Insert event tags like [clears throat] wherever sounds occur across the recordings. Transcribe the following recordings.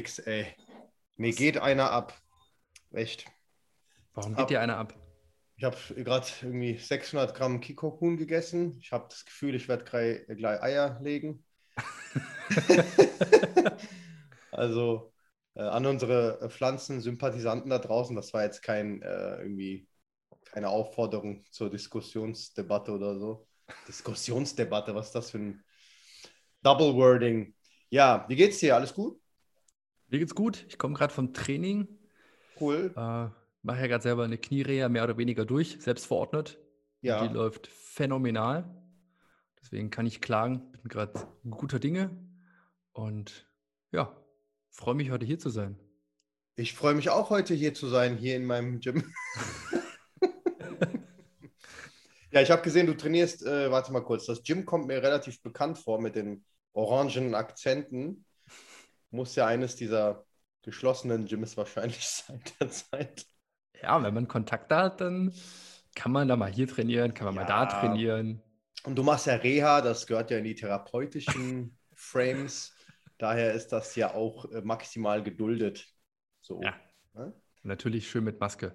fix, ey. Mir geht einer ab. Echt. Warum geht Ab- dir einer ab? Ich habe gerade irgendwie 600 Gramm Kikokun gegessen. Ich habe das Gefühl, ich werde gleich, gleich Eier legen. [laughs] also äh, an unsere äh, Pflanzensympathisanten da draußen, das war jetzt kein äh, irgendwie keine Aufforderung zur Diskussionsdebatte oder so. Diskussionsdebatte, was ist das für ein Double Wording? Ja, wie geht's dir? Alles gut? Mir geht's gut. Ich komme gerade vom Training. Cool. Äh, Mache ja gerade selber eine Kniereha mehr oder weniger durch, selbst verordnet. Ja. Die läuft phänomenal. Deswegen kann ich klagen. Bin gerade guter Dinge. Und ja, freue mich heute hier zu sein. Ich freue mich auch heute hier zu sein, hier in meinem Gym. [laughs] ja, ich habe gesehen, du trainierst, äh, warte mal kurz, das Gym kommt mir relativ bekannt vor mit den orangen Akzenten. Muss ja eines dieser geschlossenen Gyms wahrscheinlich [laughs] sein derzeit. Ja, wenn man Kontakte hat, dann kann man da mal hier trainieren, kann man mal da Ja. trainieren. Und du machst ja Reha, das gehört ja in die therapeutischen [laughs] Frames. Daher ist das ja auch äh, maximal geduldet. So. Ja. Ne? Natürlich schön mit Maske.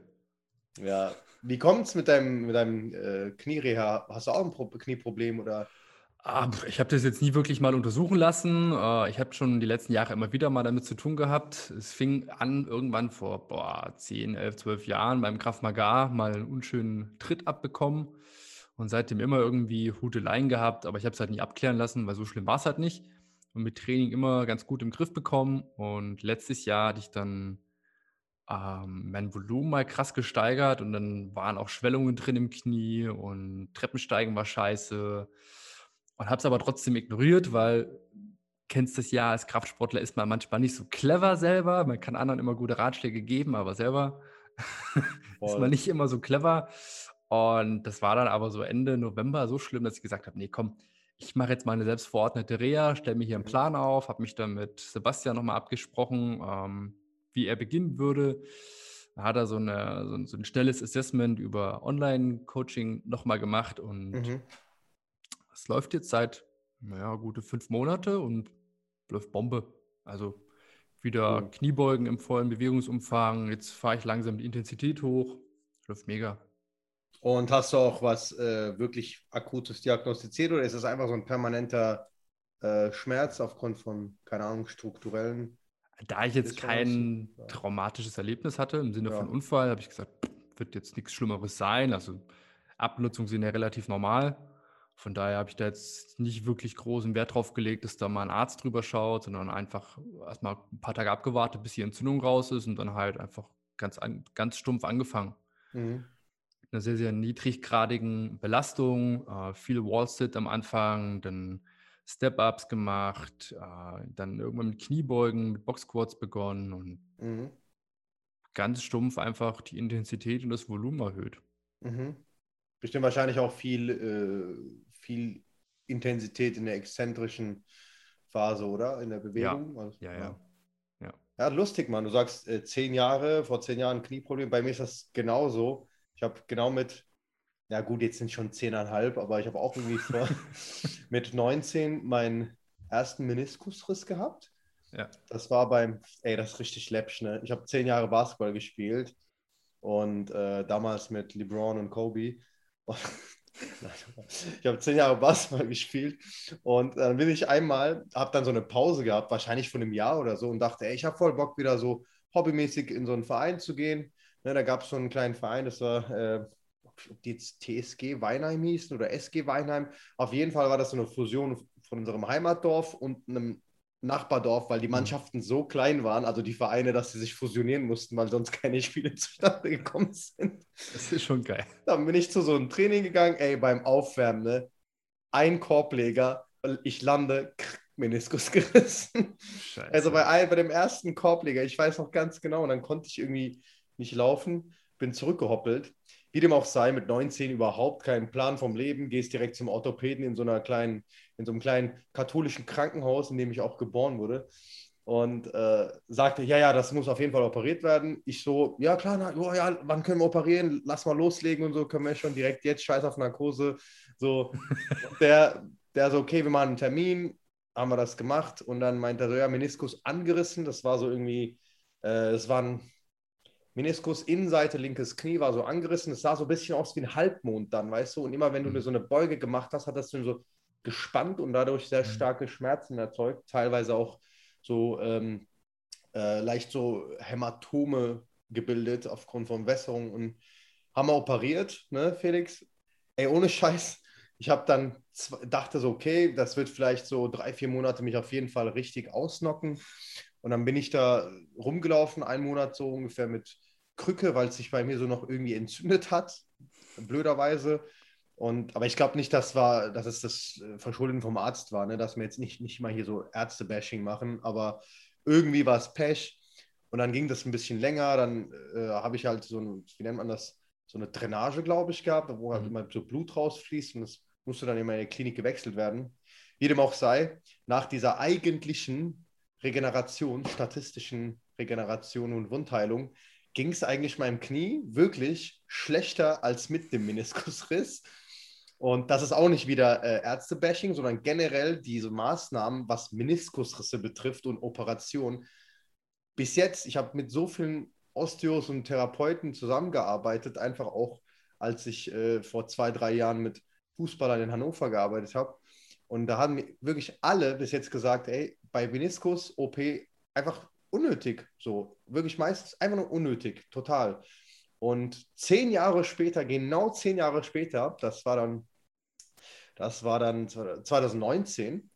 Ja, wie kommt's mit deinem, mit deinem äh, Kniereha? Hast du auch ein Pro Knieproblem oder? Ah, ich habe das jetzt nie wirklich mal untersuchen lassen. Äh, Ich habe schon die letzten Jahre immer wieder mal damit zu tun gehabt. Es fing an irgendwann vor boah, 10, 11, 12 Jahren beim Krav Maga mal einen unschönen Tritt abbekommen und seitdem immer irgendwie Huteleien gehabt, aber ich habe es halt nie abklären lassen, weil so schlimm war es halt nicht. Und mit Training immer ganz gut im Griff bekommen. Und letztes Jahr hatte ich dann ähm, mein Volumen mal krass gesteigert und dann waren auch Schwellungen drin im Knie und Treppensteigen war scheiße. Und habe es aber trotzdem ignoriert, weil kennst das ja, als Kraftsportler ist man manchmal nicht so clever selber. Man kann anderen immer gute Ratschläge geben, aber selber [laughs] ist man nicht immer so clever. Und das war dann aber so Ende November so schlimm, dass ich gesagt habe, nee, komm, ich mache jetzt mal eine selbstverordnete Reha, stelle mir hier einen Mhm. Plan auf, habe mich dann mit Sebastian nochmal abgesprochen, ähm, wie er beginnen würde. Da hat er so, eine, so, ein, so ein schnelles Assessment über Online-Coaching nochmal gemacht und Mhm. Es läuft jetzt seit, naja, gute fünf Monate und läuft Bombe. Also wieder Cool. Kniebeugen im vollen Bewegungsumfang. Jetzt fahre ich langsam die Intensität hoch. Läuft mega. Und hast du auch was äh, wirklich Akutes diagnostiziert oder ist es einfach so ein permanenter äh, Schmerz aufgrund von, keine Ahnung, strukturellen? Da ich jetzt kein ja. traumatisches Erlebnis hatte, im Sinne Ja. von Unfall, habe ich gesagt, wird jetzt nichts Schlimmeres sein. Also Abnutzungen sind ja relativ normal. Von daher habe ich da jetzt nicht wirklich großen Wert drauf gelegt, dass da mal ein Arzt drüber schaut, sondern einfach erstmal ein paar Tage abgewartet, bis die Entzündung raus ist und dann halt einfach ganz, an, ganz stumpf angefangen. Mhm. Mit einer sehr, sehr niedriggradigen Belastung, äh, viel Wall-Sit am Anfang, dann Step-Ups gemacht, äh, dann irgendwann mit Kniebeugen, mit Box-Squats begonnen und Mhm. ganz stumpf einfach die Intensität und das Volumen erhöht. Mhm. Bestimmt wahrscheinlich auch viel, äh, viel Intensität in der exzentrischen Phase, oder? In der Bewegung. Also, ja, ja. Ja. Ja, lustig, Mann. Du sagst äh, zehn Jahre, vor zehn Jahren Knieproblem. Bei mir ist das genauso. Ich habe genau mit, ja gut, jetzt sind schon zehneinhalb, aber ich habe auch irgendwie vor, [laughs] [laughs] mit 19 meinen ersten Meniskusriss gehabt. Ja. Das war beim, ey, das ist richtig läppsch, ne? Ich habe zehn Jahre Basketball gespielt und äh, damals mit LeBron und Kobe. [laughs] Ich habe zehn Jahre Basketball gespielt und dann bin ich einmal, habe dann so eine Pause gehabt, wahrscheinlich von einem Jahr oder so und dachte, ey, ich habe voll Bock wieder so hobbymäßig in so einen Verein zu gehen. Ne, da gab es so einen kleinen Verein, das war, äh, ob die jetzt TSG Weinheim hießen oder SG Weinheim. Auf jeden Fall war das so eine Fusion von unserem Heimatdorf und einem Nachbardorf, weil die Mannschaften so klein waren, also die Vereine, dass sie sich fusionieren mussten, weil sonst keine Spiele [laughs] zustande gekommen sind. Das ist schon geil. Dann bin ich zu so einem Training gegangen, ey, beim Aufwärmen, ne? Ein Korbleger, ich lande, krr, Meniskus [laughs] gerissen. Scheiße. Also bei, bei dem ersten Korbleger, ich weiß noch ganz genau, und dann konnte ich irgendwie nicht laufen, bin zurückgehoppelt. Wie dem auch sei, mit 19 überhaupt keinen Plan vom Leben, gehst direkt zum Orthopäden in so einer kleinen, in so einem kleinen katholischen Krankenhaus, in dem ich auch geboren wurde. Und äh, sagte, ja, ja, das muss auf jeden Fall operiert werden. Ich so, ja klar, na, oh, ja, wann können wir operieren? Lass mal loslegen und so, können wir schon direkt jetzt, scheiß auf Narkose. So, [laughs] der, der so, okay, wir machen einen Termin. haben wir das gemacht und dann meinte er so, ja, Meniskus angerissen. Das war so irgendwie, äh, das war ein Meniskus, Innenseite, linkes Knie war so angerissen. Es sah so ein bisschen aus wie ein Halbmond dann, weißt du? Und immer wenn du mhm. so eine Beuge gemacht hast, hat das dann so gespannt und dadurch sehr mhm. starke Schmerzen erzeugt. Teilweise auch so ähm, äh, leicht so Hämatome gebildet aufgrund von Wässerung und haben wir operiert, ne, Felix? Ey, ohne Scheiß. Ich habe dann dachte so, okay, das wird vielleicht so drei, vier Monate mich auf jeden Fall richtig ausnocken. Und dann bin ich da rumgelaufen, einen Monat so ungefähr mit Krücke, weil es sich bei mir so noch irgendwie entzündet hat, blöderweise. Und, aber ich glaube nicht, dass, war, dass es das äh, Verschulden vom Arzt war, ne? dass wir jetzt nicht, nicht mal hier so Ärzte-Bashing machen, aber irgendwie war es Pech. Und dann ging das ein bisschen länger. Dann äh, habe ich halt so ein, wie nennt man das, so eine Drainage, glaube ich, gehabt, wo halt mhm. immer so Blut rausfließt und das musste dann immer in der Klinik gewechselt werden. Wie dem auch sei, nach dieser eigentlichen Regeneration, statistischen Regeneration und Wundheilung, ging es eigentlich meinem Knie wirklich schlechter als mit dem Meniskusriss. Und das ist auch nicht wieder äh, Ärzte-Bashing, sondern generell diese Maßnahmen, was Meniskusrisse betrifft und Operationen. Bis jetzt, ich habe mit so vielen Osteos und Therapeuten zusammengearbeitet, einfach auch, als ich äh, vor zwei, drei Jahren mit Fußballern in Hannover gearbeitet habe. Und da haben wirklich alle bis jetzt gesagt, ey, bei Meniskus OP einfach unnötig. So, wirklich meistens einfach nur unnötig, total. Und zehn Jahre später, genau zehn Jahre später, das war dann, das war dann 2019,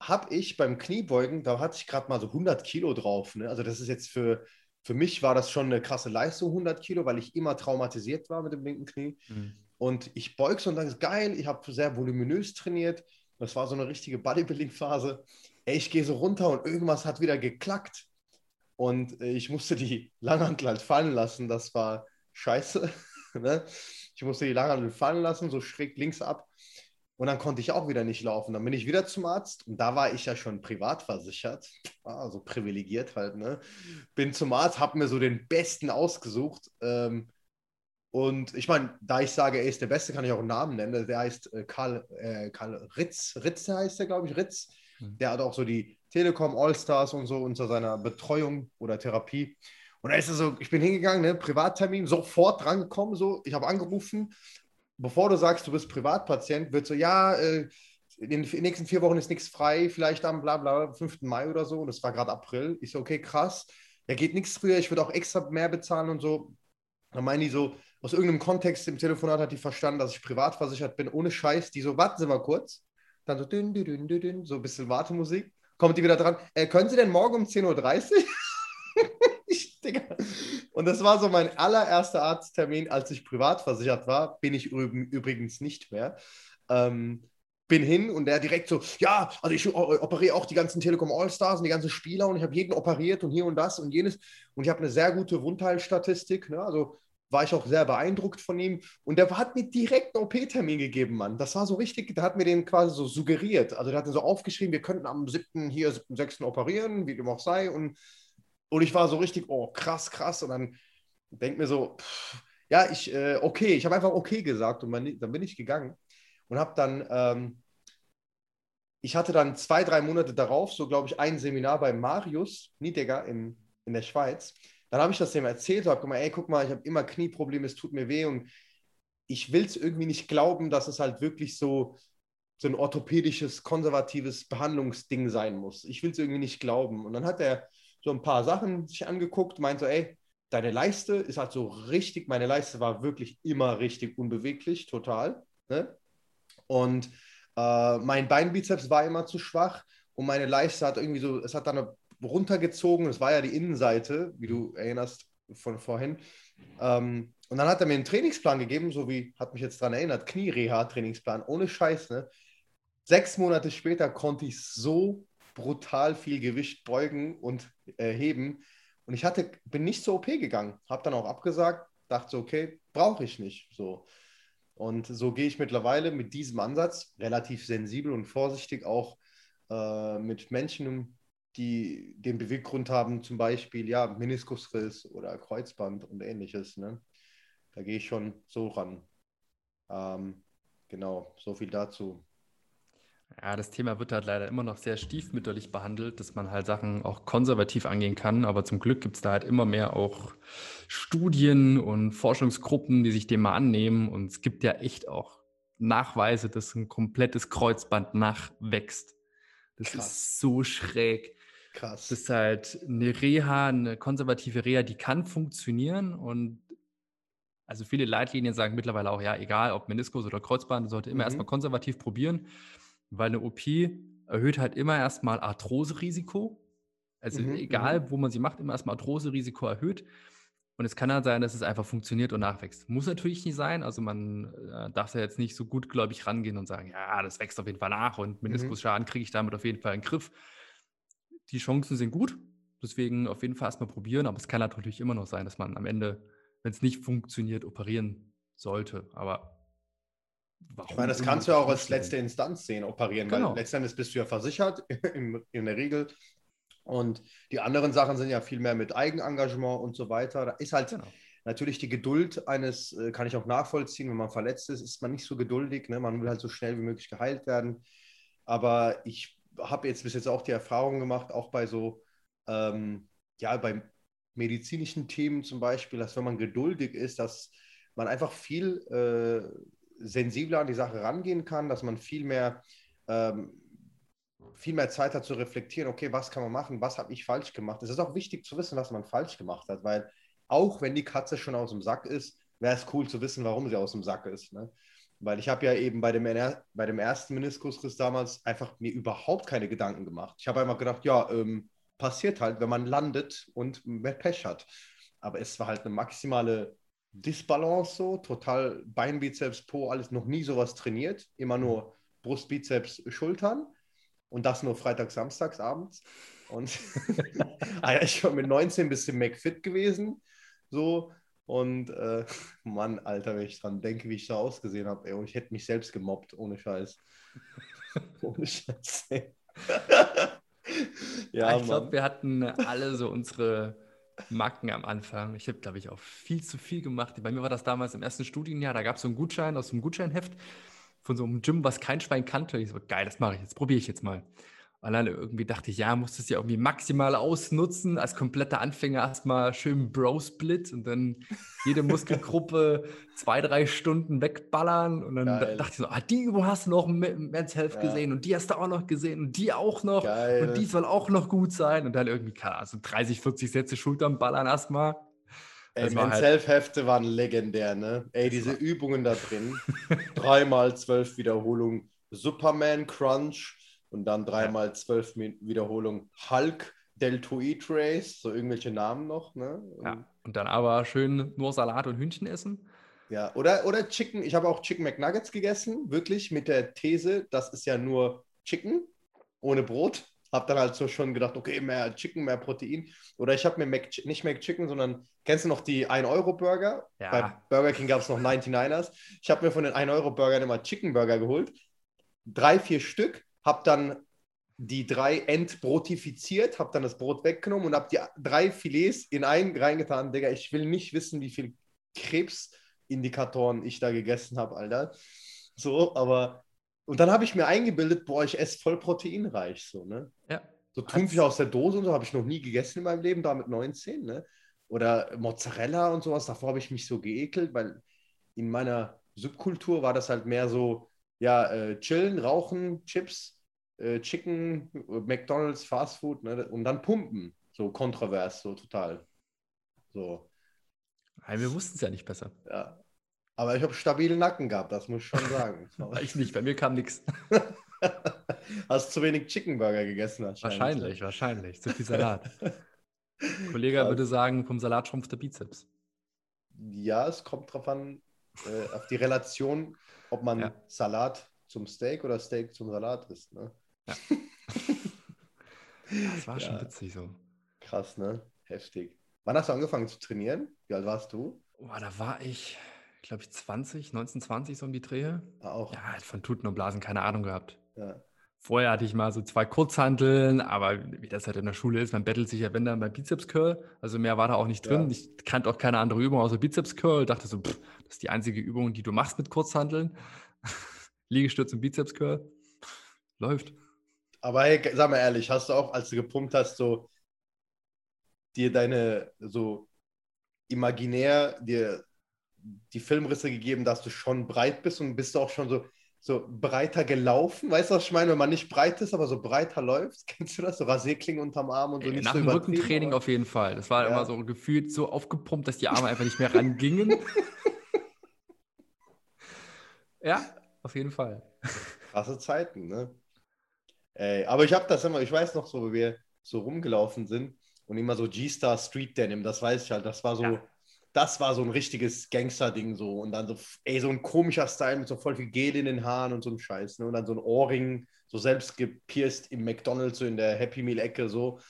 habe ich beim Kniebeugen, da hatte ich gerade mal so 100 Kilo drauf. Ne? Also das ist jetzt für, für mich war das schon eine krasse Leistung, 100 Kilo, weil ich immer traumatisiert war mit dem linken Knie. Mhm. Und ich beug so und sage, geil, ich habe sehr voluminös trainiert. Das war so eine richtige Bodybuilding-Phase. Ich gehe so runter und irgendwas hat wieder geklackt. Und äh, ich musste die [laughs] Langhantel halt fallen lassen. Das war scheiße. [laughs] ne? Ich musste die Langhantel fallen lassen, so schräg links ab. Und dann konnte ich auch wieder nicht laufen. Dann bin ich wieder zum Arzt und da war ich ja schon privat versichert, also privilegiert halt. Ne? Bin zum Arzt, habe mir so den Besten ausgesucht. Ähm, und ich meine, da ich sage, er ist der Beste, kann ich auch einen Namen nennen. Der heißt äh, Karl, äh, Karl Ritz. Ritz heißt er, glaube ich, Ritz. Mhm. Der hat auch so die Telekom Allstars und so unter seiner Betreuung oder Therapie. Und da ist es so, ich bin hingegangen, ne, Privattermin, sofort drangekommen, so, ich habe angerufen, bevor du sagst, du bist Privatpatient, wird so, ja, äh, in den nächsten vier Wochen ist nichts frei, vielleicht am bla bla 5. Mai oder so. Und das war gerade April. Ich so, okay, krass. Da geht nichts früher, ich würde auch extra mehr bezahlen und so. Dann meinen die so, aus irgendeinem Kontext im Telefonat hat die verstanden, dass ich privat versichert bin, ohne Scheiß. Die so, warten Sie mal kurz. Dann so, dünn, dünn, dünn, dünn, so ein bisschen Wartemusik. Kommt die wieder dran. Äh, können Sie denn morgen um 10.30 Uhr? [laughs] ich, Und das war so mein allererster Arzttermin, als ich privat versichert war. Bin ich übrigens nicht mehr. Ähm, bin hin und der direkt so, ja, also ich operiere auch die ganzen Telekom Allstars und die ganzen Spieler und ich habe jeden operiert und hier und das und jenes und ich habe eine sehr gute Wundheilstatistik, ne? also war ich auch sehr beeindruckt von ihm und der hat mir direkt einen OP-Termin gegeben, Mann. Das war so richtig, der hat mir den quasi so suggeriert, also der hat mir so aufgeschrieben, wir könnten am 7. hier, 7. 6. operieren, wie dem auch sei und und ich war so richtig, oh, krass, krass. Und dann denkt mir so, pff, ja, ich, äh, okay, ich habe einfach okay gesagt und man, dann bin ich gegangen und habe dann, ähm, ich hatte dann zwei, drei Monate darauf, so glaube ich, ein Seminar bei Marius Niedegger in, in der Schweiz. Dann habe ich das dem erzählt, habe gesagt, ey, guck mal, ich habe immer Knieprobleme, es tut mir weh und ich will es irgendwie nicht glauben, dass es halt wirklich so, so ein orthopädisches, konservatives Behandlungsding sein muss. Ich will es irgendwie nicht glauben. Und dann hat er so ein paar Sachen sich angeguckt, meinte so, ey, deine Leiste ist halt so richtig, meine Leiste war wirklich immer richtig unbeweglich, total. Ne? Und äh, mein Beinbizeps war immer zu schwach und meine Leiste hat irgendwie so, es hat dann runtergezogen, das war ja die Innenseite, wie du erinnerst von vorhin. Ähm, und dann hat er mir einen Trainingsplan gegeben, so wie, hat mich jetzt daran erinnert, Knie-Reha-Trainingsplan, ohne Scheiß, ne? Sechs Monate später konnte ich so brutal viel Gewicht beugen und äh, heben. Und ich hatte, bin nicht zur OP gegangen, habe dann auch abgesagt, dachte so, okay, brauche ich nicht. So. Und so gehe ich mittlerweile mit diesem Ansatz relativ sensibel und vorsichtig auch äh, mit Menschen, die den Beweggrund haben, zum Beispiel ja, Meniskusriss oder Kreuzband und ähnliches. Ne? Da gehe ich schon so ran. Ähm, genau, so viel dazu. Ja, das Thema wird halt leider immer noch sehr stiefmütterlich behandelt, dass man halt Sachen auch konservativ angehen kann. Aber zum Glück gibt es da halt immer mehr auch Studien und Forschungsgruppen, die sich dem mal annehmen. Und es gibt ja echt auch Nachweise, dass ein komplettes Kreuzband nachwächst. Das Krass. ist so schräg. Krass. Das ist halt eine Reha, eine konservative Reha, die kann funktionieren und also viele Leitlinien sagen mittlerweile auch, ja, egal ob Meniskus oder Kreuzband, sollte immer mhm. erstmal konservativ probieren, weil eine OP erhöht halt immer erstmal Arthroserisiko. Also mhm. egal, mhm. wo man sie macht, immer erstmal Arthroserisiko erhöht. Und es kann halt sein, dass es einfach funktioniert und nachwächst. Muss natürlich nicht sein. Also man äh, darf da jetzt nicht so gut, glaube ich, rangehen und sagen, ja, das wächst auf jeden Fall nach und mhm. Meniskusschaden kriege ich damit auf jeden Fall in den Griff. Die Chancen sind gut. Deswegen auf jeden Fall erstmal probieren. Aber es kann natürlich immer noch sein, dass man am Ende wenn es nicht funktioniert, operieren sollte. Aber warum? Ich meine, das kannst du auch als letzte Instanz sehen, operieren, genau. weil letztendlich bist du ja versichert [laughs] in, in der Regel. Und die anderen Sachen sind ja viel mehr mit Eigenengagement und so weiter. Da ist halt genau. natürlich die Geduld eines, äh, kann ich auch nachvollziehen, wenn man verletzt ist, ist man nicht so geduldig. Ne? Man will halt so schnell wie möglich geheilt werden. Aber ich habe jetzt bis jetzt auch die Erfahrung gemacht, auch bei so, ähm, ja, bei medizinischen Themen zum Beispiel, dass wenn man geduldig ist, dass man einfach viel äh, sensibler an die Sache rangehen kann, dass man viel mehr, ähm, viel mehr Zeit hat zu reflektieren, okay, was kann man machen, was habe ich falsch gemacht. Es ist auch wichtig zu wissen, was man falsch gemacht hat, weil auch wenn die Katze schon aus dem Sack ist, wäre es cool zu wissen, warum sie aus dem Sack ist. Ne? Weil ich habe ja eben bei dem, bei dem ersten Meniskusriss damals einfach mir überhaupt keine Gedanken gemacht. Ich habe einfach gedacht, ja, ähm, passiert halt, wenn man landet und Pech hat. Aber es war halt eine maximale Disbalance so, total Bein, Bizeps, Po, alles noch nie sowas trainiert. Immer nur Brust, Bizeps, Schultern. Und das nur freitags, samstags abends. Und [laughs] ah ich war mit 19 ein bisschen McFit gewesen. So. Und äh, [laughs] Mann, Alter, wenn ich dran denke, wie ich da ausgesehen habe, ich hätte mich selbst gemobbt, ohne Scheiß. [laughs] ohne Scheiß. [laughs] ja, ich glaube, wir hatten alle so unsere Macken am Anfang. Ich habe, glaube ich, auch viel zu viel gemacht. Bei mir war das damals im ersten Studienjahr, da gab es so einen Gutschein aus dem Gutscheinheft von so einem Gym, was kein Schwein kannte. Ich so, geil, das mache ich jetzt, probiere ich jetzt mal. Und dann irgendwie dachte ich, ja, musst du es ja irgendwie maximal ausnutzen, als kompletter Anfänger erstmal schön Bro-Split und dann jede Muskelgruppe [laughs] zwei, drei Stunden wegballern. Und dann Geil. dachte ich so, ah, die Übung hast du noch im Men's Health ja. gesehen und die hast du auch noch gesehen und die auch noch Geil. und die soll auch noch gut sein. Und dann irgendwie, also 30, 40 Sätze Schultern ballern erstmal. Ey, Men's halt... Health-Hefte waren legendär, ne? Ey, diese Übungen da drin. [laughs] Dreimal zwölf Wiederholungen. Superman Crunch und dann dreimal zwölf Wiederholungen Hulk Deltoid Race, so irgendwelche Namen noch. Ne? Ja, und dann aber schön nur Salat und Hühnchen essen. Ja, oder, oder Chicken, ich habe auch Chicken McNuggets gegessen, wirklich mit der These, das ist ja nur Chicken ohne Brot. Hab dann halt so schon gedacht, okay, mehr Chicken, mehr Protein. Oder ich habe mir Mac, nicht McChicken, sondern kennst du noch die 1-Euro-Burger? Ja. Bei Burger King gab es noch 99ers. Ich habe mir von den 1-Euro-Burgern immer Chicken Burger geholt. Drei, vier Stück habe dann die drei entbrotifiziert, habe dann das Brot weggenommen und habe die drei Filets in einen reingetan. Digga, ich will nicht wissen, wie viel Krebsindikatoren ich da gegessen habe, Alter. So, aber und dann habe ich mir eingebildet, boah, ich esse voll proteinreich, so, ne? Ja. So Thunfisch aus der Dose und so habe ich noch nie gegessen in meinem Leben, da mit 19, ne? Oder Mozzarella und sowas, davor habe ich mich so geekelt, weil in meiner Subkultur war das halt mehr so, ja, äh, chillen, rauchen, Chips, äh, Chicken, McDonalds, Fast Food ne? und dann pumpen. So kontrovers, so total. So. Nein, wir wussten es ja nicht besser. Ja. Aber ich habe stabile Nacken gehabt, das muss ich schon sagen. [laughs] ich nicht, bei mir kam nichts. [laughs] Hast zu wenig Chicken Burger gegessen Wahrscheinlich, wahrscheinlich. Zu viel Salat. [laughs] Kollege würde sagen, vom Salat schrumpft der Bizeps. Ja, es kommt drauf an, äh, auf die Relation, ob man ja. Salat zum Steak oder Steak zum Salat isst. Ne? Ja. [laughs] das war schon witzig so. Krass, ne? Heftig. Wann hast du angefangen zu trainieren? Wie alt warst du? Oh, da war ich, glaube ich, 20, 19, 20 so um die Drehe. Ah, auch. Ja, von Tuten und Blasen keine Ahnung gehabt. Ja. Vorher hatte ich mal so zwei Kurzhanteln, aber wie das halt in der Schule ist, man bettelt sich ja wenn dann beim Bizeps Curl. Also mehr war da auch nicht drin. Ja. Ich kannte auch keine andere Übung außer Bizeps Curl. Dachte so, pff, das ist die einzige Übung, die du machst mit Kurzhanteln. [laughs] Liegestütz und Bizeps Curl. läuft. Aber hey, sag mal ehrlich, hast du auch, als du gepumpt hast, so dir deine, so imaginär dir die Filmrisse gegeben, dass du schon breit bist und bist du auch schon so, so breiter gelaufen? Weißt du, was ich meine? Wenn man nicht breit ist, aber so breiter läuft, [laughs] kennst du das? So Rasierklingen unterm Arm und so. Nicht Nach so dem Rückentraining auf jeden Fall. Das war ja. immer so gefühlt so aufgepumpt, dass die Arme einfach nicht mehr rangingen. [laughs] ja, auf jeden Fall. Krasse Zeiten, ne? Ey, aber ich habe das immer, ich weiß noch so, wie wir so rumgelaufen sind und immer so G-Star Street Denim, das weiß ich halt, das war so, ja. das war so ein richtiges Gangster-Ding so und dann so, ey, so ein komischer Style mit so voll viel Gel in den Haaren und so ein Scheiß, ne? Und dann so ein Ohrring, so selbst gepierst im McDonalds, so in der Happy Meal-Ecke, so.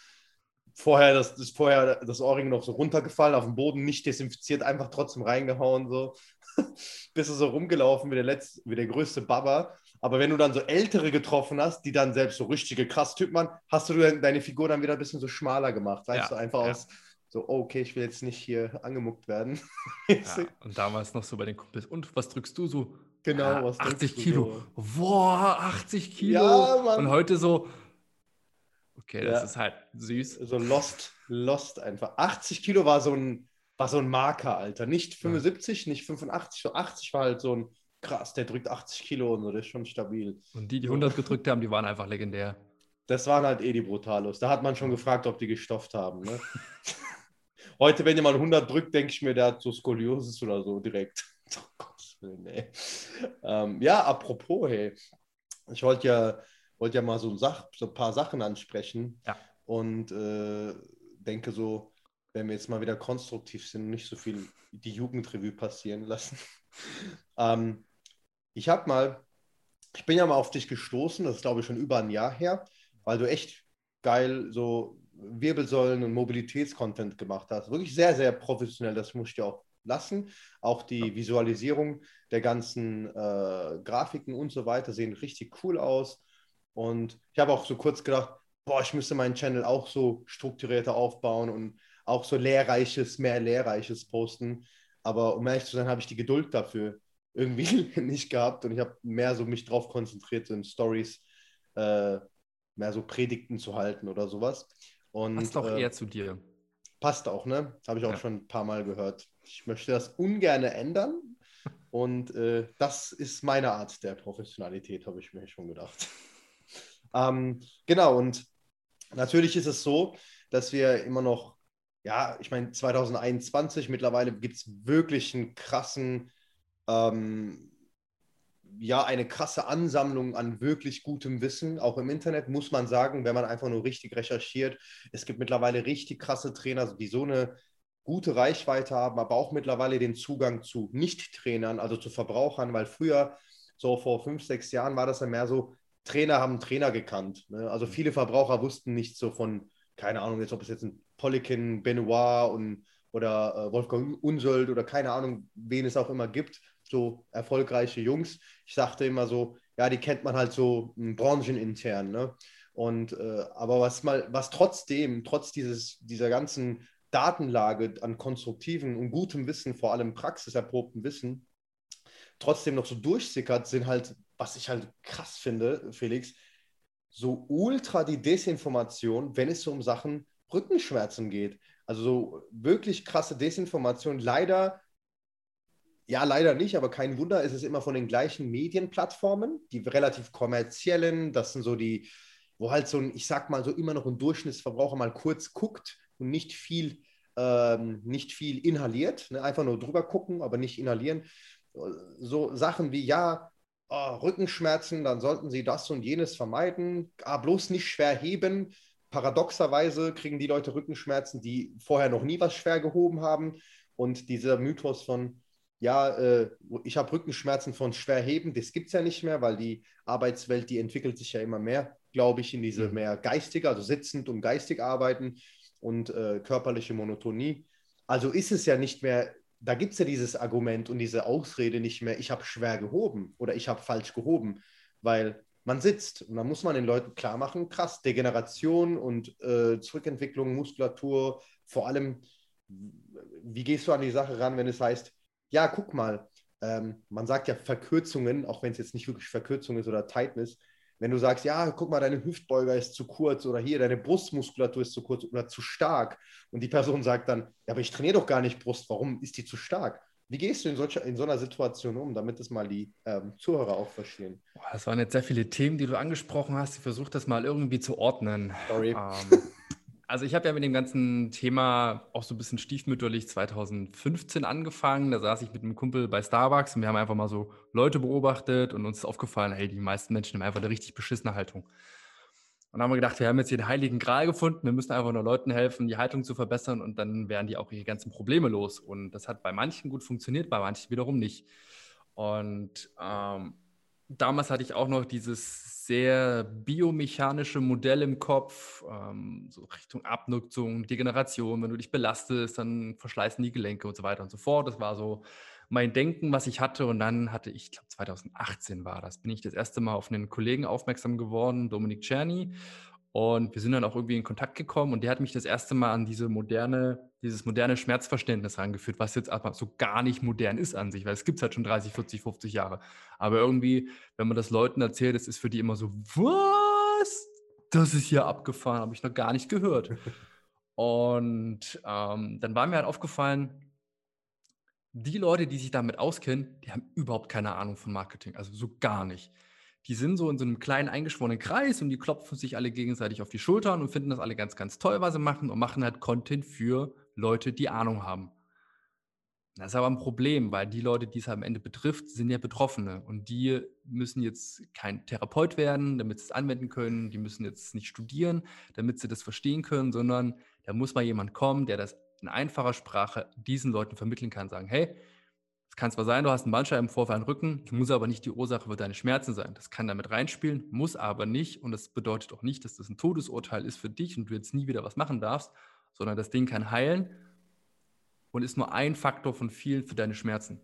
Vorher das, das, vorher das Ohrring noch so runtergefallen, auf den Boden, nicht desinfiziert, einfach trotzdem reingehauen, so. [laughs] Bist du so rumgelaufen wie der, letzte, wie der größte Baba aber wenn du dann so ältere getroffen hast, die dann selbst so richtige krass Typen waren, hast du deine Figur dann wieder ein bisschen so schmaler gemacht. Weißt ja, du, einfach ja. aus so, oh, okay, ich will jetzt nicht hier angemuckt werden. ja, [laughs] und damals noch so bei den Kumpels. Und was drückst du so? Genau, was 80 Kilo. So? Boah, 80 Kilo. Ja, Mann. Und heute so, okay, das ist halt süß. So lost, lost einfach. 80 Kilo war so ein, war so ein Marker, Alter. Nicht 75, nicht 85, so 80 war halt so ein krass, der drückt 80 Kilo und so, das ist schon stabil. Und die, die 100 gedrückt haben, die waren einfach legendär. Das waren halt eh die Brutalos. Da hat man schon gefragt, ob die gestofft haben. Ne? [laughs] Heute, wenn jemand 100 drückt, denke ich mir, der hat so Skoliosis oder so direkt. [laughs] Oh ähm, ja, apropos, hey, ich wollte ja, wollt ja mal so ein, Sach, so ein paar Sachen ansprechen. Ja. Und äh, denke so, wenn wir jetzt mal wieder konstruktiv sind und nicht so viel die Jugendrevue passieren lassen. [laughs] ähm, ich habe mal, ich bin ja mal auf dich gestoßen, das ist glaube ich schon über ein Jahr her, weil du echt geil so Wirbelsäulen und Mobilitätscontent gemacht hast. Wirklich sehr, sehr professionell, das muss ich dir auch lassen. Auch die Visualisierung der ganzen äh, Grafiken und so weiter sehen richtig cool aus. Und ich habe auch so kurz gedacht, boah, ich müsste meinen Channel auch so strukturierter aufbauen und auch so lehrreiches, mehr lehrreiches posten. Aber um ehrlich zu sein, habe ich die Geduld dafür irgendwie [laughs] nicht gehabt und ich habe mehr so mich drauf konzentriert, so in Stories äh, mehr so Predigten zu halten oder sowas. Und, passt auch äh, eher zu dir. Passt auch, ne? Habe ich auch ja. schon ein paar Mal gehört. Ich möchte das ungern ändern [laughs] und äh, das ist meine Art der Professionalität, habe ich mir schon gedacht. [laughs] ähm, genau, und natürlich ist es so, dass wir immer noch, ja, ich meine, 2021 mittlerweile gibt es wirklich einen krassen ähm, ja, eine krasse Ansammlung an wirklich gutem Wissen, auch im Internet, muss man sagen, wenn man einfach nur richtig recherchiert. Es gibt mittlerweile richtig krasse Trainer, die so eine gute Reichweite haben, aber auch mittlerweile den Zugang zu Nicht-Trainern, also zu Verbrauchern, weil früher, so vor fünf, sechs Jahren, war das ja mehr so, Trainer haben Trainer gekannt. Ne? Also viele Verbraucher wussten nicht so von, keine Ahnung, jetzt ob es jetzt ein Polikin, Benoit und, oder äh, Wolfgang Unsold oder keine Ahnung, wen es auch immer gibt so erfolgreiche Jungs. Ich sagte immer so, ja, die kennt man halt so hm, branchenintern. Ne? Und äh, aber was mal, was trotzdem, trotz dieses, dieser ganzen Datenlage an konstruktiven und gutem Wissen, vor allem praxiserprobtem Wissen, trotzdem noch so durchsickert, sind halt, was ich halt krass finde, Felix, so ultra die Desinformation, wenn es so um Sachen Rückenschmerzen geht. Also so wirklich krasse Desinformation. Leider ja, leider nicht, aber kein Wunder, ist es immer von den gleichen Medienplattformen, die relativ kommerziellen, das sind so die, wo halt so ein, ich sag mal, so immer noch ein Durchschnittsverbraucher mal kurz guckt und nicht viel, ähm, nicht viel inhaliert, ne? einfach nur drüber gucken, aber nicht inhalieren. So Sachen wie, ja, oh, Rückenschmerzen, dann sollten Sie das und jenes vermeiden, ah, bloß nicht schwer heben. Paradoxerweise kriegen die Leute Rückenschmerzen, die vorher noch nie was schwer gehoben haben. Und dieser Mythos von, ja, äh, ich habe Rückenschmerzen von schwer heben, das gibt es ja nicht mehr, weil die Arbeitswelt, die entwickelt sich ja immer mehr, glaube ich, in diese mhm. mehr geistige, also sitzend und geistig arbeiten und äh, körperliche Monotonie. Also ist es ja nicht mehr, da gibt es ja dieses Argument und diese Ausrede nicht mehr, ich habe schwer gehoben oder ich habe falsch gehoben, weil man sitzt und da muss man den Leuten klar machen, krass, Degeneration und äh, Zurückentwicklung, Muskulatur, vor allem, wie gehst du an die Sache ran, wenn es heißt, ja, guck mal, ähm, man sagt ja Verkürzungen, auch wenn es jetzt nicht wirklich Verkürzung ist oder Tightness, wenn du sagst, ja, guck mal, deine Hüftbeuger ist zu kurz oder hier, deine Brustmuskulatur ist zu kurz oder zu stark und die Person sagt dann, ja, aber ich trainiere doch gar nicht Brust, warum ist die zu stark? Wie gehst du in, solcher, in so einer Situation um, damit das mal die ähm, Zuhörer auch verstehen? Das waren jetzt sehr viele Themen, die du angesprochen hast. Ich versuche das mal irgendwie zu ordnen. Sorry. Ähm, [laughs] also ich habe ja mit dem ganzen Thema auch so ein bisschen stiefmütterlich 2015 angefangen. Da saß ich mit einem Kumpel bei Starbucks und wir haben einfach mal so Leute beobachtet und uns ist aufgefallen, hey, die meisten Menschen haben einfach eine richtig beschissene Haltung. Und dann haben wir gedacht, wir haben jetzt hier den heiligen Gral gefunden, wir müssen einfach nur Leuten helfen, die Haltung zu verbessern und dann werden die auch ihre ganzen Probleme los. Und das hat bei manchen gut funktioniert, bei manchen wiederum nicht. Und ähm, damals hatte ich auch noch dieses sehr biomechanische Modell im Kopf, ähm, so Richtung Abnutzung, Degeneration. Wenn du dich belastest, dann verschleißen die Gelenke und so weiter und so fort. Das war so mein Denken, was ich hatte. Und dann hatte ich, ich glaube 2018 war das, bin ich das erste Mal auf einen Kollegen aufmerksam geworden, Dominik Czerny. Und wir sind dann auch irgendwie in Kontakt gekommen und der hat mich das erste Mal an diese moderne, dieses moderne Schmerzverständnis rangeführt, was jetzt aber so gar nicht modern ist an sich, weil es gibt es halt schon 30, 40, 50 Jahre. Aber irgendwie, wenn man das Leuten erzählt, es ist für die immer so, was? Das ist hier abgefahren, habe ich noch gar nicht gehört. [laughs] Und ähm, dann war mir halt aufgefallen, die Leute, die sich damit auskennen, die haben überhaupt keine Ahnung von Marketing, also so gar nicht. Die sind so in so einem kleinen eingeschworenen Kreis und die klopfen sich alle gegenseitig auf die Schultern und finden das alle ganz, ganz toll, was sie machen und machen halt Content für Leute, die Ahnung haben. Das ist aber ein Problem, weil die Leute, die es am Ende betrifft, sind ja Betroffene und die müssen jetzt kein Therapeut werden, damit sie es anwenden können. Die müssen jetzt nicht studieren, damit sie das verstehen können, sondern da muss mal jemand kommen, der das in einfacher Sprache diesen Leuten vermitteln kann, sagen, hey, kann zwar sein, du hast einen Bandscheibenvorfall im Rücken, muss aber nicht die Ursache für deine Schmerzen sein. Das kann damit reinspielen, muss aber nicht und das bedeutet auch nicht, dass das ein Todesurteil ist für dich und du jetzt nie wieder was machen darfst, sondern das Ding kann heilen und ist nur ein Faktor von vielen für deine Schmerzen.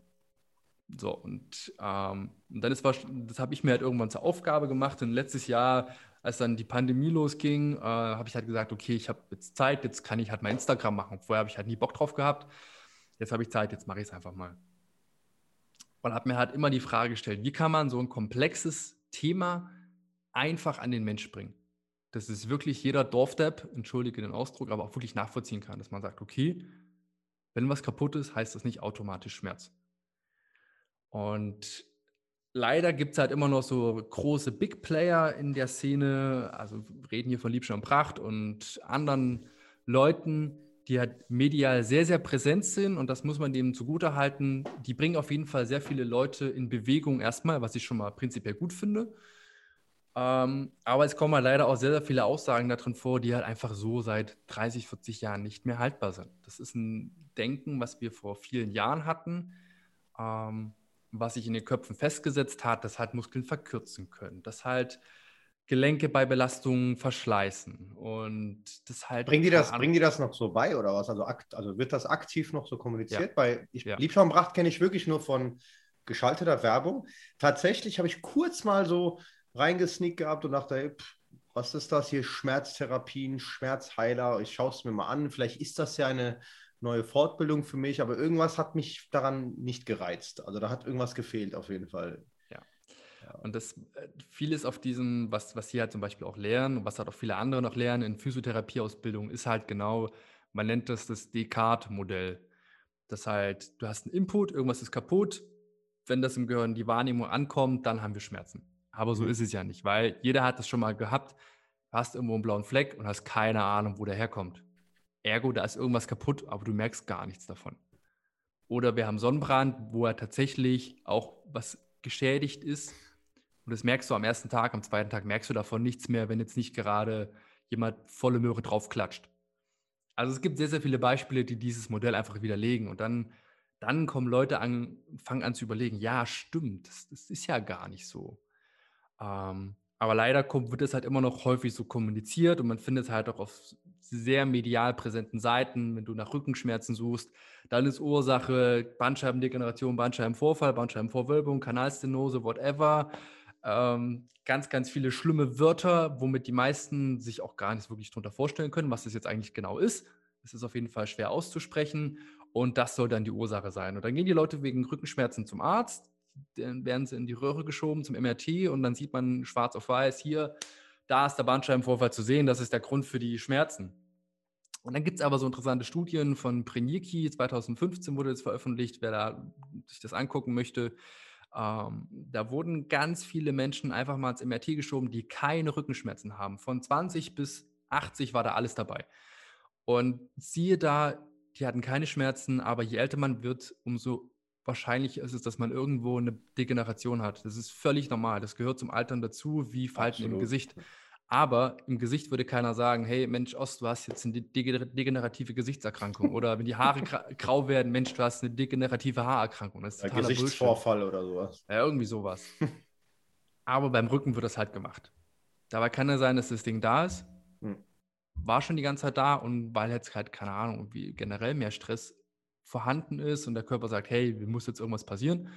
So, und, ähm, und dann ist das habe ich mir halt irgendwann zur Aufgabe gemacht. Und letztes Jahr als dann die Pandemie losging, äh, habe ich halt gesagt, okay, ich habe jetzt Zeit, jetzt kann ich halt mein Instagram machen. Vorher habe ich halt nie Bock drauf gehabt. Jetzt habe ich Zeit, jetzt mache ich es einfach mal. Und habe mir halt immer die Frage gestellt, wie kann man so ein komplexes Thema einfach an den Mensch bringen? Dass es wirklich jeder Dorfdepp, entschuldige den Ausdruck, aber auch wirklich nachvollziehen kann, dass man sagt, okay, wenn was kaputt ist, heißt das nicht automatisch Schmerz. Und leider gibt es halt immer noch so große Big Player in der Szene. Also reden hier von Liebscher und Pracht und anderen Leuten, die halt medial sehr, sehr präsent sind und das muss man dem zugute halten. Die bringen auf jeden Fall sehr viele Leute in Bewegung erstmal, was ich schon mal prinzipiell gut finde. Ähm, aber es kommen halt leider auch sehr, sehr viele Aussagen darin vor, die halt einfach so seit 30, 40 Jahren nicht mehr haltbar sind. Das ist ein Denken, was wir vor vielen Jahren hatten. Ähm, was sich in den Köpfen festgesetzt hat, dass halt Muskeln verkürzen können, dass halt Gelenke bei Belastungen verschleißen und das halt. Bringen die das, bringen die das noch so bei oder was? Also, akt, also wird das aktiv noch so kommuniziert? Ja. Weil ich ja. Liebschaumbracht kenne ich wirklich nur von geschalteter Werbung. Tatsächlich habe ich kurz mal so reingesneakt gehabt und dachte, pff, was ist das hier? Schmerztherapien, Schmerzheiler. Ich schaue es mir mal an. Vielleicht ist das ja eine neue Fortbildung für mich, aber irgendwas hat mich daran nicht gereizt. Also da hat irgendwas gefehlt auf jeden Fall. Und das äh, vieles auf diesem, was, was Sie halt zum Beispiel auch lernen und was halt auch viele andere noch lernen in Physiotherapieausbildung, ist halt genau, man nennt das das Descartes-Modell. Das halt, du hast einen Input, irgendwas ist kaputt. Wenn das im Gehirn die Wahrnehmung ankommt, dann haben wir Schmerzen. Aber so mhm. ist es ja nicht, weil jeder hat das schon mal gehabt. Du hast irgendwo einen blauen Fleck und hast keine Ahnung, wo der herkommt. Ergo, da ist irgendwas kaputt, aber du merkst gar nichts davon. Oder wir haben Sonnenbrand, wo er tatsächlich auch was geschädigt ist. Und das merkst du am ersten Tag, am zweiten Tag merkst du davon nichts mehr, wenn jetzt nicht gerade jemand volle Möhre draufklatscht. Also es gibt sehr, sehr viele Beispiele, die dieses Modell einfach widerlegen. Und dann, dann kommen Leute an, fangen an zu überlegen, ja, stimmt, das, das ist ja gar nicht so. Ähm, aber leider kommt, wird es halt immer noch häufig so kommuniziert und man findet es halt auch auf sehr medial präsenten Seiten, wenn du nach Rückenschmerzen suchst, dann ist Ursache Bandscheibendegeneration, Bandscheibenvorfall, Bandscheibenvorwölbung, Kanalstenose, whatever. Ähm, ganz, ganz viele schlimme Wörter, womit die meisten sich auch gar nicht wirklich darunter vorstellen können, was das jetzt eigentlich genau ist. Es ist auf jeden Fall schwer auszusprechen und das soll dann die Ursache sein. Und dann gehen die Leute wegen Rückenschmerzen zum Arzt, dann werden sie in die Röhre geschoben zum MRT und dann sieht man schwarz auf weiß hier, da ist der Bandscheibenvorfall zu sehen, das ist der Grund für die Schmerzen. Und dann gibt es aber so interessante Studien von Prenierki, 2015 wurde das veröffentlicht, wer da sich das angucken möchte. Ähm, da wurden ganz viele Menschen einfach mal ins MRT geschoben, die keine Rückenschmerzen haben. Von 20 bis 80 war da alles dabei. Und siehe da, die hatten keine Schmerzen, aber je älter man wird, umso wahrscheinlich ist es, dass man irgendwo eine Degeneration hat. Das ist völlig normal. Das gehört zum Altern dazu, wie Falten Absolut. im Gesicht. Aber im Gesicht würde keiner sagen, hey Mensch, Ost, du hast jetzt eine degenerative Gesichtserkrankung. Oder wenn die Haare grau werden, Mensch, du hast eine degenerative Haarerkrankung. Das ist ja, Gesichtsvorfall Bullshit. oder sowas. Ja, irgendwie sowas. [laughs] Aber beim Rücken wird das halt gemacht. Dabei kann es sein, dass das Ding da ist. Hm. War schon die ganze Zeit da und weil jetzt halt, keine Ahnung, wie generell mehr Stress vorhanden ist und der Körper sagt, hey, wir muss jetzt irgendwas passieren,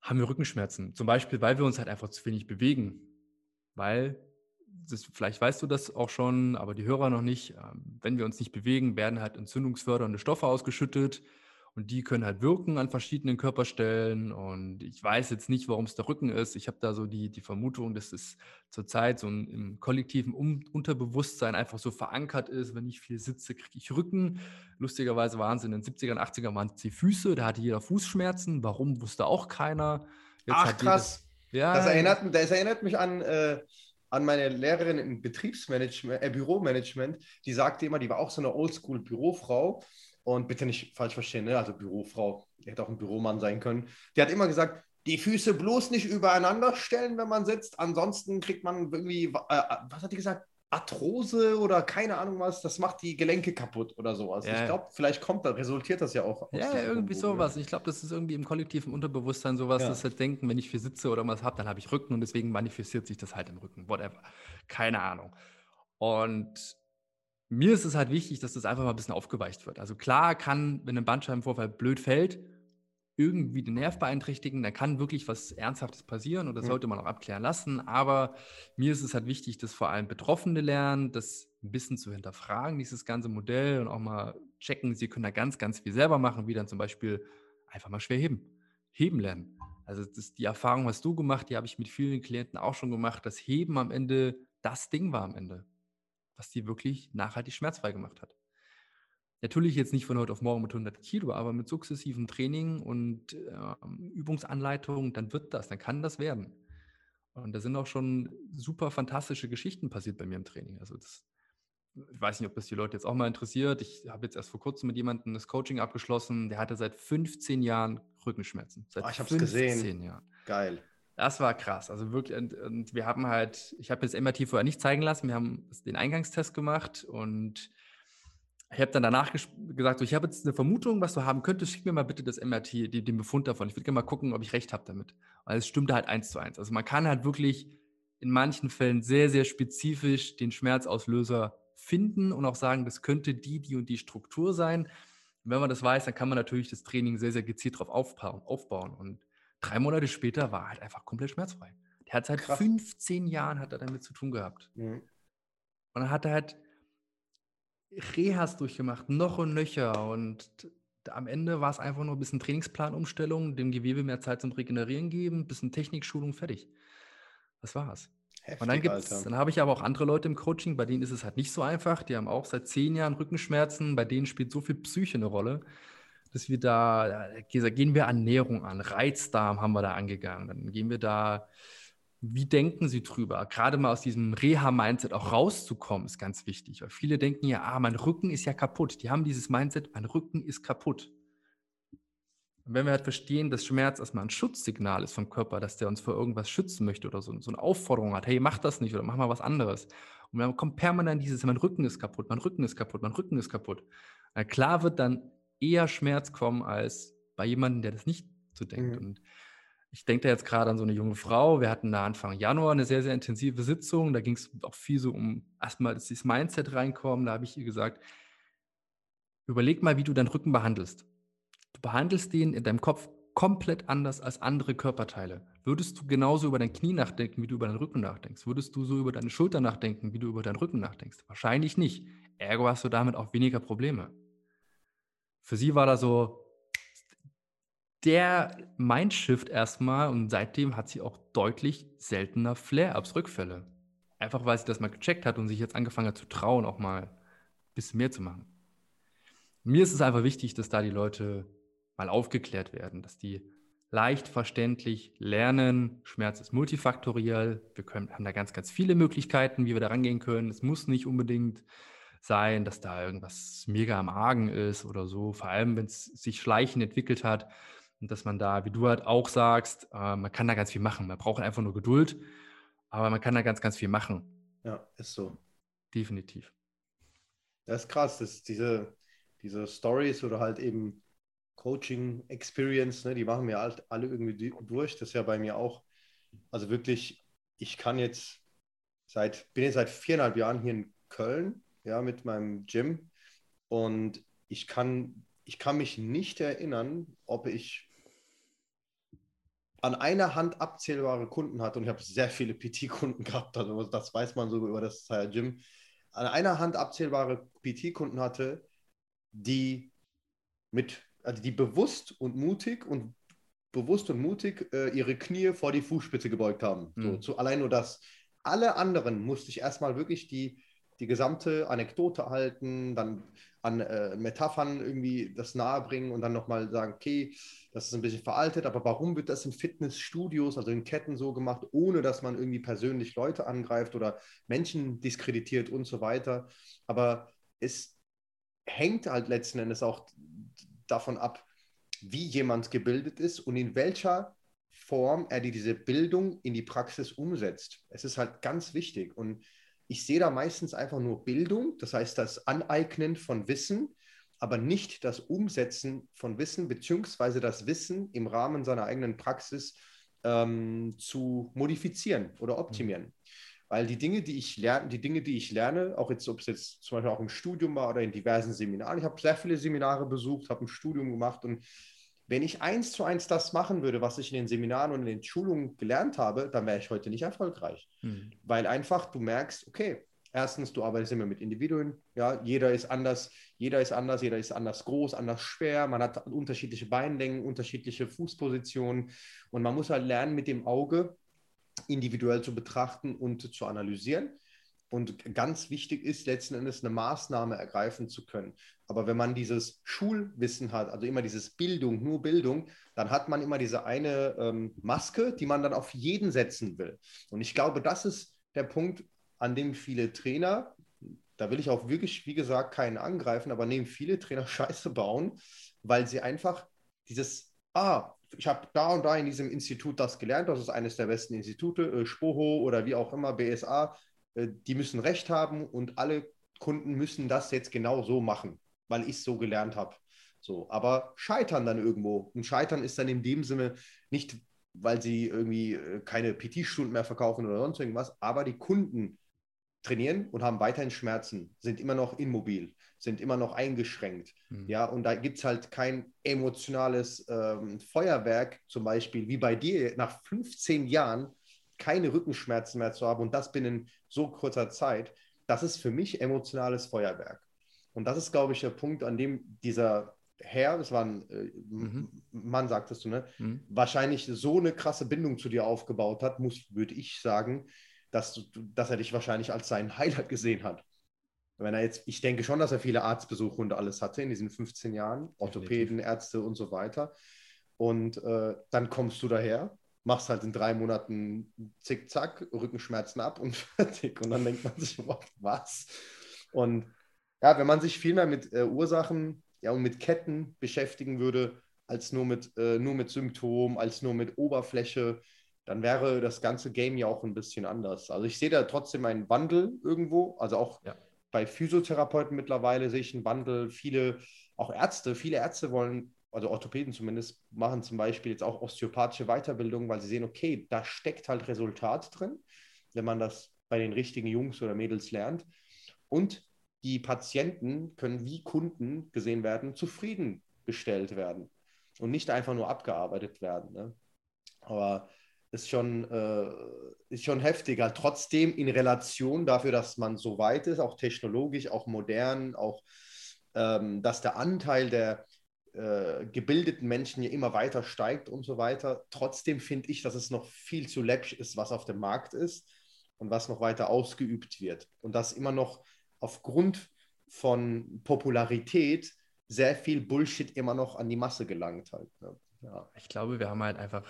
haben wir Rückenschmerzen. Zum Beispiel, weil wir uns halt einfach zu wenig bewegen. Weil, das, vielleicht weißt du das auch schon, aber die Hörer noch nicht, ähm, wenn wir uns nicht bewegen, werden halt entzündungsfördernde Stoffe ausgeschüttet und die können halt wirken an verschiedenen Körperstellen. Und ich weiß jetzt nicht, warum es der Rücken ist. Ich habe da so die, die Vermutung, dass es zurzeit so ein, im kollektiven um Unterbewusstsein einfach so verankert ist. Wenn ich viel sitze, kriege ich Rücken. Lustigerweise waren es in den 70ern, 80ern waren es die Füße. Da hatte jeder Fußschmerzen. Warum, wusste auch keiner. Jetzt Ach, krass. Ja, das, erinnert, das erinnert mich an... Äh an meine Lehrerin im Betriebsmanagement, äh, Büromanagement, die sagte immer, die war auch so eine Oldschool-Bürofrau und bitte nicht falsch verstehen, ne? also Bürofrau, die hätte auch ein Büromann sein können. Die hat immer gesagt, die Füße bloß nicht übereinander stellen, wenn man sitzt. Ansonsten kriegt man irgendwie, äh, was hat die gesagt? Arthrose oder keine Ahnung was, das macht die Gelenke kaputt oder sowas. Ja. Ich glaube, vielleicht kommt da, resultiert das ja auch. ja, irgendwie sowas. Ich glaube, das ist irgendwie im kollektiven Unterbewusstsein sowas, ja. dass halt denken, wenn ich viel sitze oder was habe, dann habe ich Rücken und deswegen manifestiert sich das halt im Rücken. Whatever. Keine Ahnung. Und mir ist es halt wichtig, dass das einfach mal ein bisschen aufgeweicht wird. Also klar kann, wenn ein Bandscheibenvorfall blöd fällt, irgendwie den Nerv beeinträchtigen, dann kann wirklich was Ernsthaftes passieren und das sollte man auch abklären lassen. Aber mir ist es halt wichtig, dass vor allem Betroffene lernen, das ein bisschen zu hinterfragen, dieses ganze Modell und auch mal checken, sie können da ganz, ganz viel selber machen, wie dann zum Beispiel einfach mal schwer heben. Heben lernen. Also das, die Erfahrung hast du gemacht, die habe ich mit vielen Klienten auch schon gemacht, dass Heben am Ende das Ding war am Ende was die wirklich nachhaltig schmerzfrei gemacht hat. Natürlich jetzt nicht von heute auf morgen mit 100 Kilo, aber mit sukzessivem Training und äh, Übungsanleitungen, dann wird das, dann kann das werden. Und da sind auch schon super fantastische Geschichten passiert bei mir im Training. Also das, ich weiß nicht, ob das die Leute jetzt auch mal interessiert. Ich habe jetzt erst vor kurzem mit jemandem das Coaching abgeschlossen, der hatte seit 15 Jahren Rückenschmerzen. Seit oh, ich habe es gesehen. Jahren. Geil. Das war krass. Also wirklich, und, und wir haben halt, ich habe das MRT vorher nicht zeigen lassen, wir haben den Eingangstest gemacht und ich habe dann danach gesagt, so, ich habe jetzt eine Vermutung, was du haben könntest, schick mir mal bitte das MRT, die, den Befund davon. Ich würde gerne mal gucken, ob ich recht habe damit. Weil es stimmte halt eins zu eins. Also man kann halt wirklich in manchen Fällen sehr, sehr spezifisch den Schmerzauslöser finden und auch sagen, das könnte die, die und die Struktur sein. Und wenn man das weiß, dann kann man natürlich das Training sehr, sehr gezielt darauf aufbauen. Und drei Monate später war er halt einfach komplett schmerzfrei. Der hat seit Krass. 15 Jahren hat er damit zu tun gehabt. Mhm. Und dann hat er halt Rehas durchgemacht, noch und nöcher. Und am Ende war es einfach nur ein bisschen Trainingsplanumstellung, dem Gewebe mehr Zeit zum Regenerieren geben, ein bisschen Technikschulung, fertig. Das war's. Heftig, und dann gibt's, dann habe ich aber auch andere Leute im Coaching, bei denen ist es halt nicht so einfach. Die haben auch seit zehn Jahren Rückenschmerzen, bei denen spielt so viel Psyche eine Rolle dass wir da, da gehen wir Ernährung an, Reizdarm haben wir da angegangen, dann gehen wir da, wie denken Sie drüber? Gerade mal aus diesem Reha-Mindset auch rauszukommen, ist ganz wichtig, weil viele denken ja, ah, mein Rücken ist ja kaputt. Die haben dieses Mindset, mein Rücken ist kaputt. Und wenn wir halt verstehen, dass Schmerz erstmal ein Schutzsignal ist vom Körper, dass der uns vor irgendwas schützen möchte oder so, so eine Aufforderung hat, hey, mach das nicht oder mach mal was anderes. Und dann kommt permanent dieses, mein Rücken ist kaputt, mein Rücken ist kaputt, mein Rücken ist kaputt. Na klar wird dann eher Schmerz kommen als bei jemandem, der das nicht so denkt. Mhm. Und ich denke da jetzt gerade an so eine junge Frau. Wir hatten da Anfang Januar eine sehr, sehr intensive Sitzung. Da ging es auch viel so um erstmal das Mindset reinkommen. Da habe ich ihr gesagt, überleg mal, wie du deinen Rücken behandelst. Du behandelst den in deinem Kopf komplett anders als andere Körperteile. Würdest du genauso über dein Knie nachdenken, wie du über deinen Rücken nachdenkst? Würdest du so über deine Schulter nachdenken, wie du über deinen Rücken nachdenkst? Wahrscheinlich nicht. Ergo hast du damit auch weniger Probleme für sie war da so, der Mindshift erstmal und seitdem hat sie auch deutlich seltener Flare-Ups, Rückfälle. Einfach weil sie das mal gecheckt hat und sich jetzt angefangen hat zu trauen, auch mal ein bisschen mehr zu machen. Mir ist es einfach wichtig, dass da die Leute mal aufgeklärt werden, dass die leicht verständlich lernen. Schmerz ist multifaktoriell. Wir können, haben da ganz, ganz viele Möglichkeiten, wie wir da rangehen können. Es muss nicht unbedingt sein, dass da irgendwas mega am Argen ist oder so. Vor allem, wenn es sich schleichend entwickelt hat und dass man da, wie du halt auch sagst, äh, man kann da ganz viel machen. Man braucht einfach nur Geduld, aber man kann da ganz, ganz viel machen. Ja, ist so. Definitiv. Das ist krass, dass diese, diese Stories oder halt eben Coaching Experience, ne, die machen wir halt alle irgendwie durch. Das ist ja bei mir auch. Also wirklich, ich kann jetzt seit, bin jetzt seit viereinhalb Jahren hier in Köln, ja, mit meinem Gym. Und ich kann, ich kann mich nicht erinnern, ob ich an einer Hand abzählbare Kunden hatte. Und ich habe sehr viele PT-Kunden [laughs] gehabt, also das weiß man so über das Gym. An einer Hand abzählbare PT-Kunden hatte, die mit also die bewusst und mutig und bewusst und mutig äh, ihre Knie vor die Fußspitze gebeugt haben. Mhm. So, zu, allein nur das. Alle anderen musste ich erstmal wirklich die, die gesamte Anekdote halten, dann an äh, Metaphern irgendwie das nahebringen und dann nochmal sagen, okay, das ist ein bisschen veraltet, aber warum wird das in Fitnessstudios, also in Ketten so gemacht, ohne dass man irgendwie persönlich Leute angreift oder Menschen diskreditiert und so weiter. Aber es hängt halt letzten Endes auch davon ab, wie jemand gebildet ist und in welcher Form er diese Bildung in die Praxis umsetzt. Es ist halt ganz wichtig. Und ich sehe da meistens einfach nur Bildung, das heißt das Aneignen von Wissen, aber nicht das Umsetzen von Wissen, beziehungsweise das Wissen im Rahmen seiner eigenen Praxis ähm, zu modifizieren oder optimieren. Mhm. Weil die Dinge, die ich lerne, die Dinge, die ich lerne, auch jetzt, ob es jetzt zum Beispiel auch im Studium war oder in diversen Seminaren, ich habe sehr viele Seminare besucht, habe ein Studium gemacht und wenn ich eins zu eins das machen würde, was ich in den Seminaren und in den Schulungen gelernt habe, dann wäre ich heute nicht erfolgreich. Mhm. Weil einfach du merkst, okay, erstens, du arbeitest immer mit Individuen, ja, jeder ist anders, jeder ist anders, jeder ist anders groß, anders schwer, man hat unterschiedliche Beinlängen, unterschiedliche Fußpositionen und man muss halt lernen, mit dem Auge individuell zu betrachten und zu analysieren. Und ganz wichtig ist letzten Endes eine Maßnahme ergreifen zu können. Aber wenn man dieses Schulwissen hat, also immer dieses Bildung, nur Bildung, dann hat man immer diese eine ähm, Maske, die man dann auf jeden setzen will. Und ich glaube, das ist der Punkt, an dem viele Trainer, da will ich auch wirklich, wie gesagt, keinen angreifen, aber nehmen viele Trainer [laughs] Scheiße bauen, weil sie einfach dieses, ah, ich habe da und da in diesem Institut das gelernt, das ist eines der besten Institute, äh, Spoho oder wie auch immer, BSA, die müssen Recht haben und alle Kunden müssen das jetzt genau so machen, weil ich es so gelernt habe. So, aber scheitern dann irgendwo. Und scheitern ist dann in dem Sinne nicht, weil sie irgendwie äh, keine PT-Stunden mehr verkaufen oder sonst irgendwas, aber die Kunden trainieren und haben weiterhin Schmerzen, sind immer noch immobil, sind immer noch eingeschränkt. Mhm. Ja, und da gibt es halt kein emotionales ähm, Feuerwerk, zum Beispiel wie bei dir nach 15 Jahren keine Rückenschmerzen mehr zu haben und das binnen so kurzer Zeit. Das ist für mich emotionales Feuerwerk. Und das ist, glaube ich, der Punkt, an dem dieser Herr, das war ein äh, mhm. Mann, sagtest du, ne? Mhm. Wahrscheinlich so eine krasse Bindung zu dir aufgebaut hat, muss, würde ich sagen, dass, dass er dich wahrscheinlich als seinen Highlight gesehen hat. Wenn er jetzt, ich denke schon, dass er viele Arztbesuche und alles hatte in diesen 15 Jahren, Orthopäden, Ärzte und so weiter. Und äh, dann kommst du daher, machst halt in drei Monaten zickzack, Rückenschmerzen ab und [laughs] fertig. Und dann denkt man sich, was? Und ja, wenn man sich viel mehr mit äh, Ursachen ja, und mit Ketten beschäftigen würde, als nur mit, äh, nur mit Symptomen, als nur mit Oberfläche, dann wäre das ganze Game ja auch ein bisschen anders. Also ich sehe da trotzdem einen Wandel irgendwo, also auch ja. bei Physiotherapeuten mittlerweile sehe ich einen Wandel. Viele, auch Ärzte, viele Ärzte wollen, also Orthopäden zumindest, machen zum Beispiel jetzt auch osteopathische Weiterbildung, weil sie sehen, okay, da steckt halt Resultat drin, wenn man das bei den richtigen Jungs oder Mädels lernt. Und die Patienten können wie Kunden gesehen werden, zufriedengestellt werden und nicht einfach nur abgearbeitet werden. Ne? Aber ist schon, äh, ist schon heftiger. Trotzdem in Relation dafür, dass man so weit ist, auch technologisch, auch modern, auch ähm, dass der Anteil der äh, gebildeten Menschen ja immer weiter steigt und so weiter. Trotzdem finde ich, dass es noch viel zu läppisch ist, was auf dem Markt ist und was noch weiter ausgeübt wird. Und dass immer noch aufgrund von Popularität sehr viel Bullshit immer noch an die Masse gelangt halt. Ne? Ja. Ich glaube, wir haben halt einfach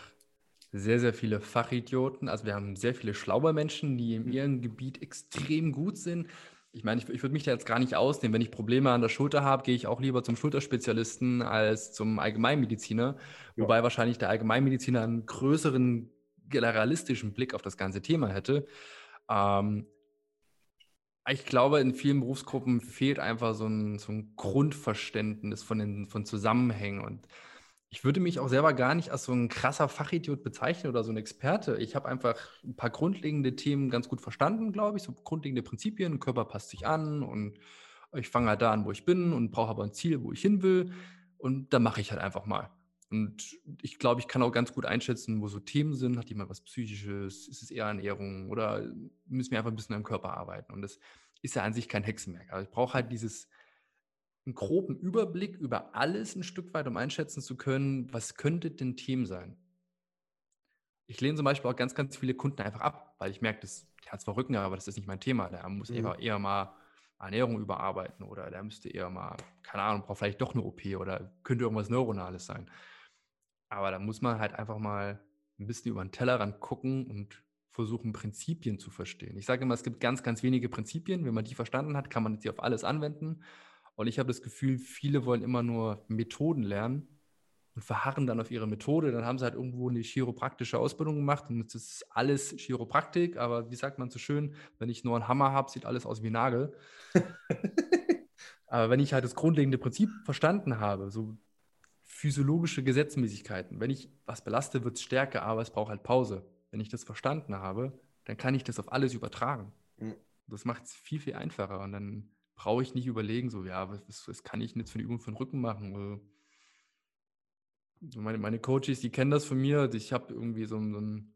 sehr, sehr viele Fachidioten. Also wir haben sehr viele schlaue Menschen, die in mhm. ihrem Gebiet extrem gut sind. Ich meine, ich, ich würde mich da jetzt gar nicht ausnehmen. Wenn ich Probleme an der Schulter habe, gehe ich auch lieber zum Schulterspezialisten als zum Allgemeinmediziner. Ja. Wobei wahrscheinlich der Allgemeinmediziner einen größeren generalistischen Blick auf das ganze Thema hätte. Ähm, ich glaube, in vielen Berufsgruppen fehlt einfach so ein, so ein Grundverständnis von, den, von Zusammenhängen. Und ich würde mich auch selber gar nicht als so ein krasser Fachidiot bezeichnen oder so ein Experte. Ich habe einfach ein paar grundlegende Themen ganz gut verstanden, glaube ich, so grundlegende Prinzipien. Körper passt sich an und ich fange halt da an, wo ich bin und brauche aber ein Ziel, wo ich hin will. Und da mache ich halt einfach mal. Und ich glaube, ich kann auch ganz gut einschätzen, wo so Themen sind. Hat jemand was Psychisches? Ist es eher Ernährung? Oder müssen wir einfach ein bisschen am Körper arbeiten? Und das ist ja an sich kein Hexenwerk. Aber ich brauche halt dieses einen groben Überblick über alles ein Stück weit, um einschätzen zu können, was könnte denn Themen sein. Ich lehne zum Beispiel auch ganz, ganz viele Kunden einfach ab, weil ich merke, das, der hat zwar Rücken, aber das ist nicht mein Thema. Der muss mhm. eher, eher mal Ernährung überarbeiten oder der müsste eher mal, keine Ahnung, braucht vielleicht doch eine OP oder könnte irgendwas Neuronales sein. Aber da muss man halt einfach mal ein bisschen über den Tellerrand gucken und versuchen, Prinzipien zu verstehen. Ich sage immer, es gibt ganz, ganz wenige Prinzipien. Wenn man die verstanden hat, kann man sie auf alles anwenden. Und ich habe das Gefühl, viele wollen immer nur Methoden lernen und verharren dann auf ihre Methode. Dann haben sie halt irgendwo eine chiropraktische Ausbildung gemacht und es ist alles Chiropraktik. Aber wie sagt man so schön, wenn ich nur einen Hammer habe, sieht alles aus wie Nagel. [laughs] aber wenn ich halt das grundlegende Prinzip verstanden habe, so physiologische Gesetzmäßigkeiten, wenn ich was belaste, wird es stärker, aber es braucht halt Pause. Wenn ich das verstanden habe, dann kann ich das auf alles übertragen. Mhm. Das macht es viel, viel einfacher. Und dann brauche ich nicht überlegen, so, ja, was, was kann ich jetzt für eine Übung für den Rücken machen? Meine, meine Coaches, die kennen das von mir. Ich habe irgendwie so, so ein,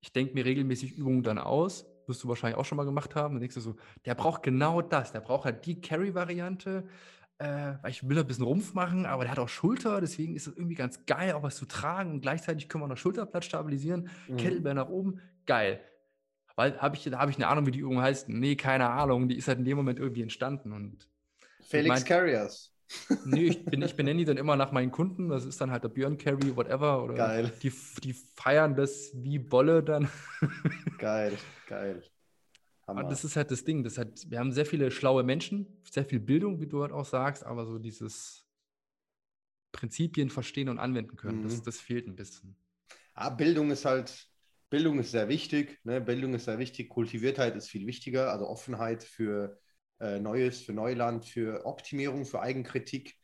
ich denke mir regelmäßig Übungen dann aus. Wirst du wahrscheinlich auch schon mal gemacht haben. Dann denkst du so, der braucht genau das. Der braucht halt die Carry-Variante, äh, weil ich will ein bisschen Rumpf machen, aber der hat auch Schulter, deswegen ist es irgendwie ganz geil, auch was zu tragen. Und gleichzeitig können wir noch Schulterblatt stabilisieren, mhm. Kettlebell nach oben, geil. Weil habe ich, hab ich eine Ahnung, wie die Übung heißt? Nee, keine Ahnung. Die ist halt in dem Moment irgendwie entstanden. Und Felix mein, Carriers. [laughs] Nee, ich, bin, ich benenne die dann immer nach meinen Kunden. Das ist dann halt der Björn Carry, whatever. Oder geil. Die, die feiern das wie Bolle dann. [laughs] geil, geil. Hammer. Und das ist halt das Ding. Das halt, wir haben sehr viele schlaue Menschen, sehr viel Bildung, wie du halt auch sagst, aber so dieses Prinzipien verstehen und anwenden können, mhm. das, das fehlt ein bisschen. Ah, Bildung ist halt Bildung ist sehr wichtig. Ne? Bildung ist sehr wichtig. Kultiviertheit ist viel wichtiger. Also Offenheit für äh, Neues, für Neuland, für Optimierung, für Eigenkritik.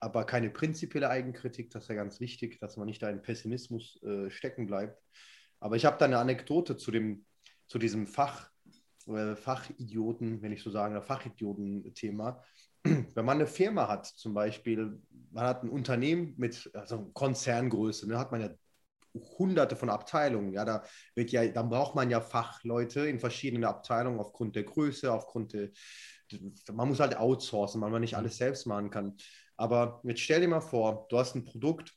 Aber keine prinzipielle Eigenkritik. Das ist ja ganz wichtig, dass man nicht da in Pessimismus äh, stecken bleibt. Aber ich habe da eine Anekdote zu, dem, zu diesem Fach, äh, Fachidioten, wenn ich so sagen, Fachidioten-Thema. Wenn man eine Firma hat, zum Beispiel, man hat ein Unternehmen mit also Konzerngröße, ne, hat man ja hunderte von Abteilungen. Ja, da wird ja, dann braucht man ja Fachleute in verschiedenen Abteilungen aufgrund der Größe, aufgrund der, man muss halt outsourcen, weil man nicht alles selbst machen kann. Aber jetzt stell dir mal vor, du hast ein Produkt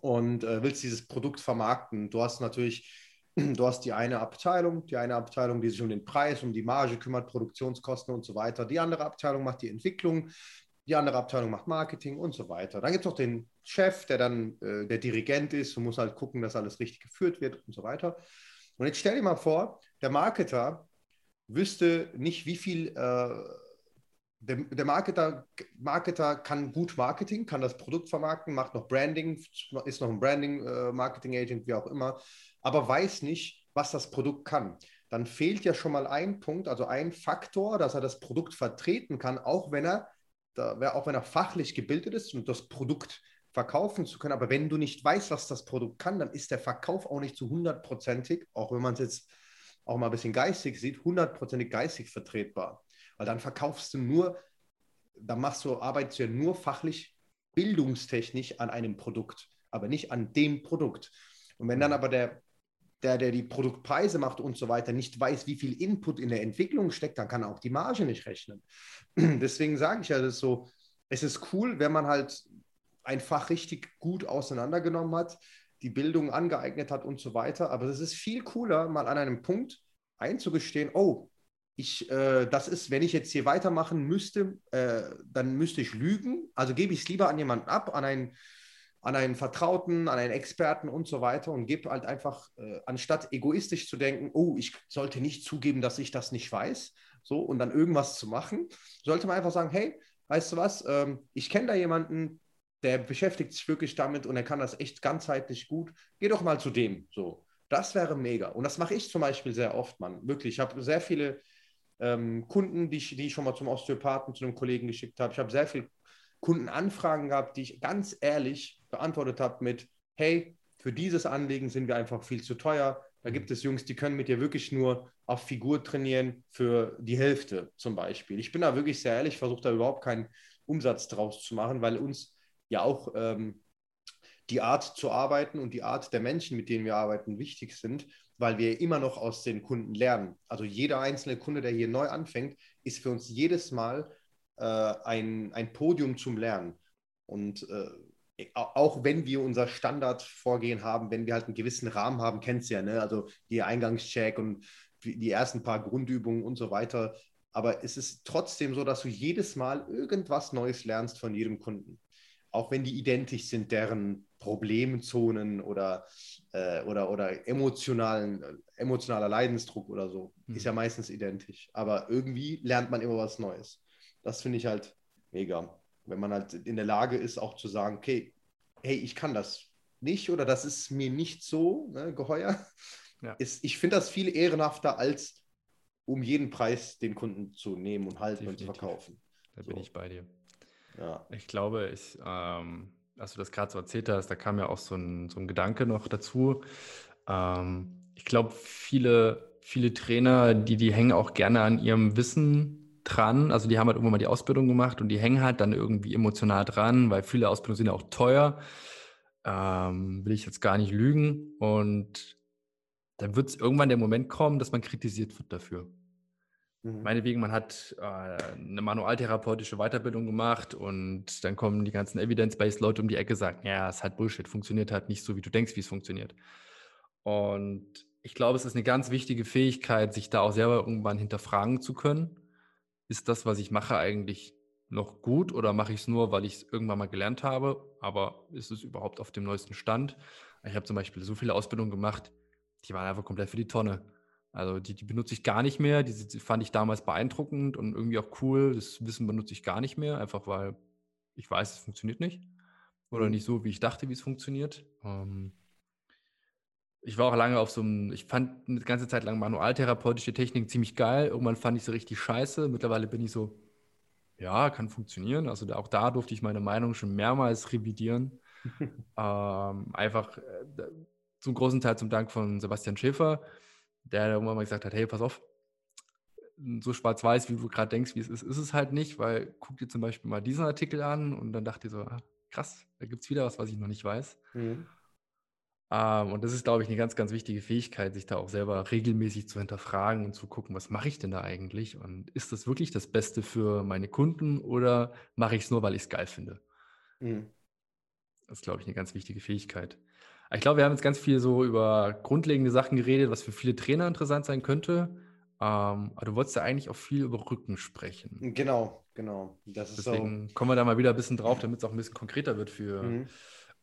und äh, willst dieses Produkt vermarkten. Du hast natürlich, [clears throat] du hast die eine Abteilung, die eine Abteilung, die sich um den Preis, um die Marge kümmert, Produktionskosten und so weiter. Die andere Abteilung macht die Entwicklung, die andere Abteilung macht Marketing und so weiter. Dann gibt es noch den Chef, der dann äh, der Dirigent ist und muss halt gucken, dass alles richtig geführt wird und so weiter. Und jetzt stell dir mal vor, der Marketer wüsste nicht, wie viel, äh, der, der Marketer, Marketer kann gut Marketing, kann das Produkt vermarkten, macht noch Branding, ist noch ein Branding-Marketing-Agent, äh, wie auch immer, aber weiß nicht, was das Produkt kann. Dann fehlt ja schon mal ein Punkt, also ein Faktor, dass er das Produkt vertreten kann, auch wenn er da wäre auch wenn er fachlich gebildet ist und das Produkt verkaufen zu können. Aber wenn du nicht weißt, was das Produkt kann, dann ist der Verkauf auch nicht zu hundertprozentig, auch wenn man es jetzt auch mal ein bisschen geistig sieht, hundertprozentig geistig vertretbar. Weil dann verkaufst du nur, dann machst du, arbeitest du ja nur fachlich bildungstechnisch an einem Produkt, aber nicht an dem Produkt. Und wenn dann mhm. aber der, der, der die Produktpreise macht und so weiter, nicht weiß, wie viel Input in der Entwicklung steckt, dann kann er auch die Marge nicht rechnen. [clears throat] Deswegen sage ich ja, das so, es ist cool, wenn man halt ein Fach richtig gut auseinandergenommen hat, die Bildung angeeignet hat und so weiter. Aber es ist viel cooler, mal an einem Punkt einzugestehen, oh, ich, äh, das ist, wenn ich jetzt hier weitermachen müsste, äh, dann müsste ich lügen. Also gebe ich es lieber an jemanden ab, an einen, an einen Vertrauten, an einen Experten und so weiter und gebe halt einfach, äh, anstatt egoistisch zu denken, oh, ich sollte nicht zugeben, dass ich das nicht weiß, so und dann irgendwas zu machen, sollte man einfach sagen, hey, weißt du was, ähm, ich kenne da jemanden, der beschäftigt sich wirklich damit und er kann das echt ganzheitlich gut. Geh doch mal zu dem. So, das wäre mega. Und das mache ich zum Beispiel sehr oft, Mann. Wirklich. Ich habe sehr viele ähm, Kunden, die ich, die ich schon mal zum Osteopathen, zu einem Kollegen geschickt habe. Ich habe sehr viele Kundenanfragen gehabt, die ich ganz ehrlich beantwortet habe mit: Hey, für dieses Anliegen sind wir einfach viel zu teuer. Da gibt es Jungs, die können mit dir wirklich nur auf Figur trainieren für die Hälfte zum Beispiel. Ich bin da wirklich sehr ehrlich, versuche da überhaupt keinen Umsatz draus zu machen, weil uns ja auch ähm, die Art zu arbeiten und die Art der Menschen, mit denen wir arbeiten, wichtig sind, weil wir immer noch aus den Kunden lernen. Also jeder einzelne Kunde, der hier neu anfängt, ist für uns jedes Mal äh, ein, ein Podium zum Lernen. Und äh, auch wenn wir unser Standardvorgehen haben, wenn wir halt einen gewissen Rahmen haben, kennst du ja, ne? also die Eingangscheck und die ersten paar Grundübungen und so weiter. Aber es ist trotzdem so, dass du jedes Mal irgendwas Neues lernst von jedem Kunden auch wenn die identisch sind, deren Problemzonen oder, äh, oder, oder emotionalen, emotionaler Leidensdruck oder so, mhm. ist ja meistens identisch. Aber irgendwie lernt man immer was Neues. Das finde ich halt mega. Wenn man halt in der Lage ist, auch zu sagen, okay, hey, ich kann das nicht oder das ist mir nicht so ne, geheuer. Ja. Ist, ich finde das viel ehrenhafter, als um jeden Preis den Kunden zu nehmen und halten Definitiv. und zu verkaufen. Da so. bin ich bei dir. Ja. Ich glaube, ich, ähm, als du das gerade so erzählt hast, da kam ja auch so ein, so ein Gedanke noch dazu. Ähm, ich glaube, viele, viele Trainer, die, die hängen auch gerne an ihrem Wissen dran. Also die haben halt irgendwann mal die Ausbildung gemacht und die hängen halt dann irgendwie emotional dran, weil viele Ausbildungen sind ja auch teuer. Ähm, will ich jetzt gar nicht lügen. Und dann wird es irgendwann der Moment kommen, dass man kritisiert wird dafür. Mhm. Meinetwegen, man hat äh, eine manualtherapeutische Weiterbildung gemacht und dann kommen die ganzen Evidence-Based Leute um die Ecke und sagen, ja, es hat Bullshit, funktioniert halt nicht so, wie du denkst, wie es funktioniert. Und ich glaube, es ist eine ganz wichtige Fähigkeit, sich da auch selber irgendwann hinterfragen zu können. Ist das, was ich mache, eigentlich noch gut oder mache ich es nur, weil ich es irgendwann mal gelernt habe? Aber ist es überhaupt auf dem neuesten Stand? Ich habe zum Beispiel so viele Ausbildungen gemacht, die waren einfach komplett für die Tonne. Also die, die benutze ich gar nicht mehr. Die, die, fand ich damals beeindruckend und irgendwie auch cool. Das Wissen benutze ich gar nicht mehr, einfach weil ich weiß, es funktioniert nicht. Oder mhm. nicht so, wie ich dachte, wie es funktioniert. Ähm, ich war auch lange auf so einem, ich fand eine ganze Zeit lang manualtherapeutische Techniken ziemlich geil. Irgendwann fand ich sie richtig scheiße. Mittlerweile bin ich so, ja, kann funktionieren. Also auch da durfte ich meine Meinung schon mehrmals revidieren. [laughs] ähm, einfach äh, zum großen Teil zum Dank von Sebastian Schäfer der irgendwann mal gesagt hat, hey, pass auf, so schwarz-weiß, wie du gerade denkst, wie es ist, ist es halt nicht, weil guck dir zum Beispiel mal diesen Artikel an und dann dachte ich so, ah, krass, da gibt es wieder was, was ich noch nicht weiß. Mhm. Ähm, und das ist, glaube ich, eine ganz, ganz wichtige Fähigkeit, sich da auch selber regelmäßig zu hinterfragen und zu gucken, was mache ich denn da eigentlich? Und ist das wirklich das Beste für meine Kunden oder mache ich es nur, weil ich es geil finde? Mhm. Das ist, glaube ich, eine ganz wichtige Fähigkeit. Ich glaube, wir haben jetzt ganz viel so über grundlegende Sachen geredet, was für viele Trainer interessant sein könnte. Ähm, aber du wolltest ja eigentlich auch viel über Rücken sprechen. Genau, genau. Deswegen so. kommen wir da mal wieder ein bisschen drauf, damit es auch ein bisschen konkreter wird für mhm.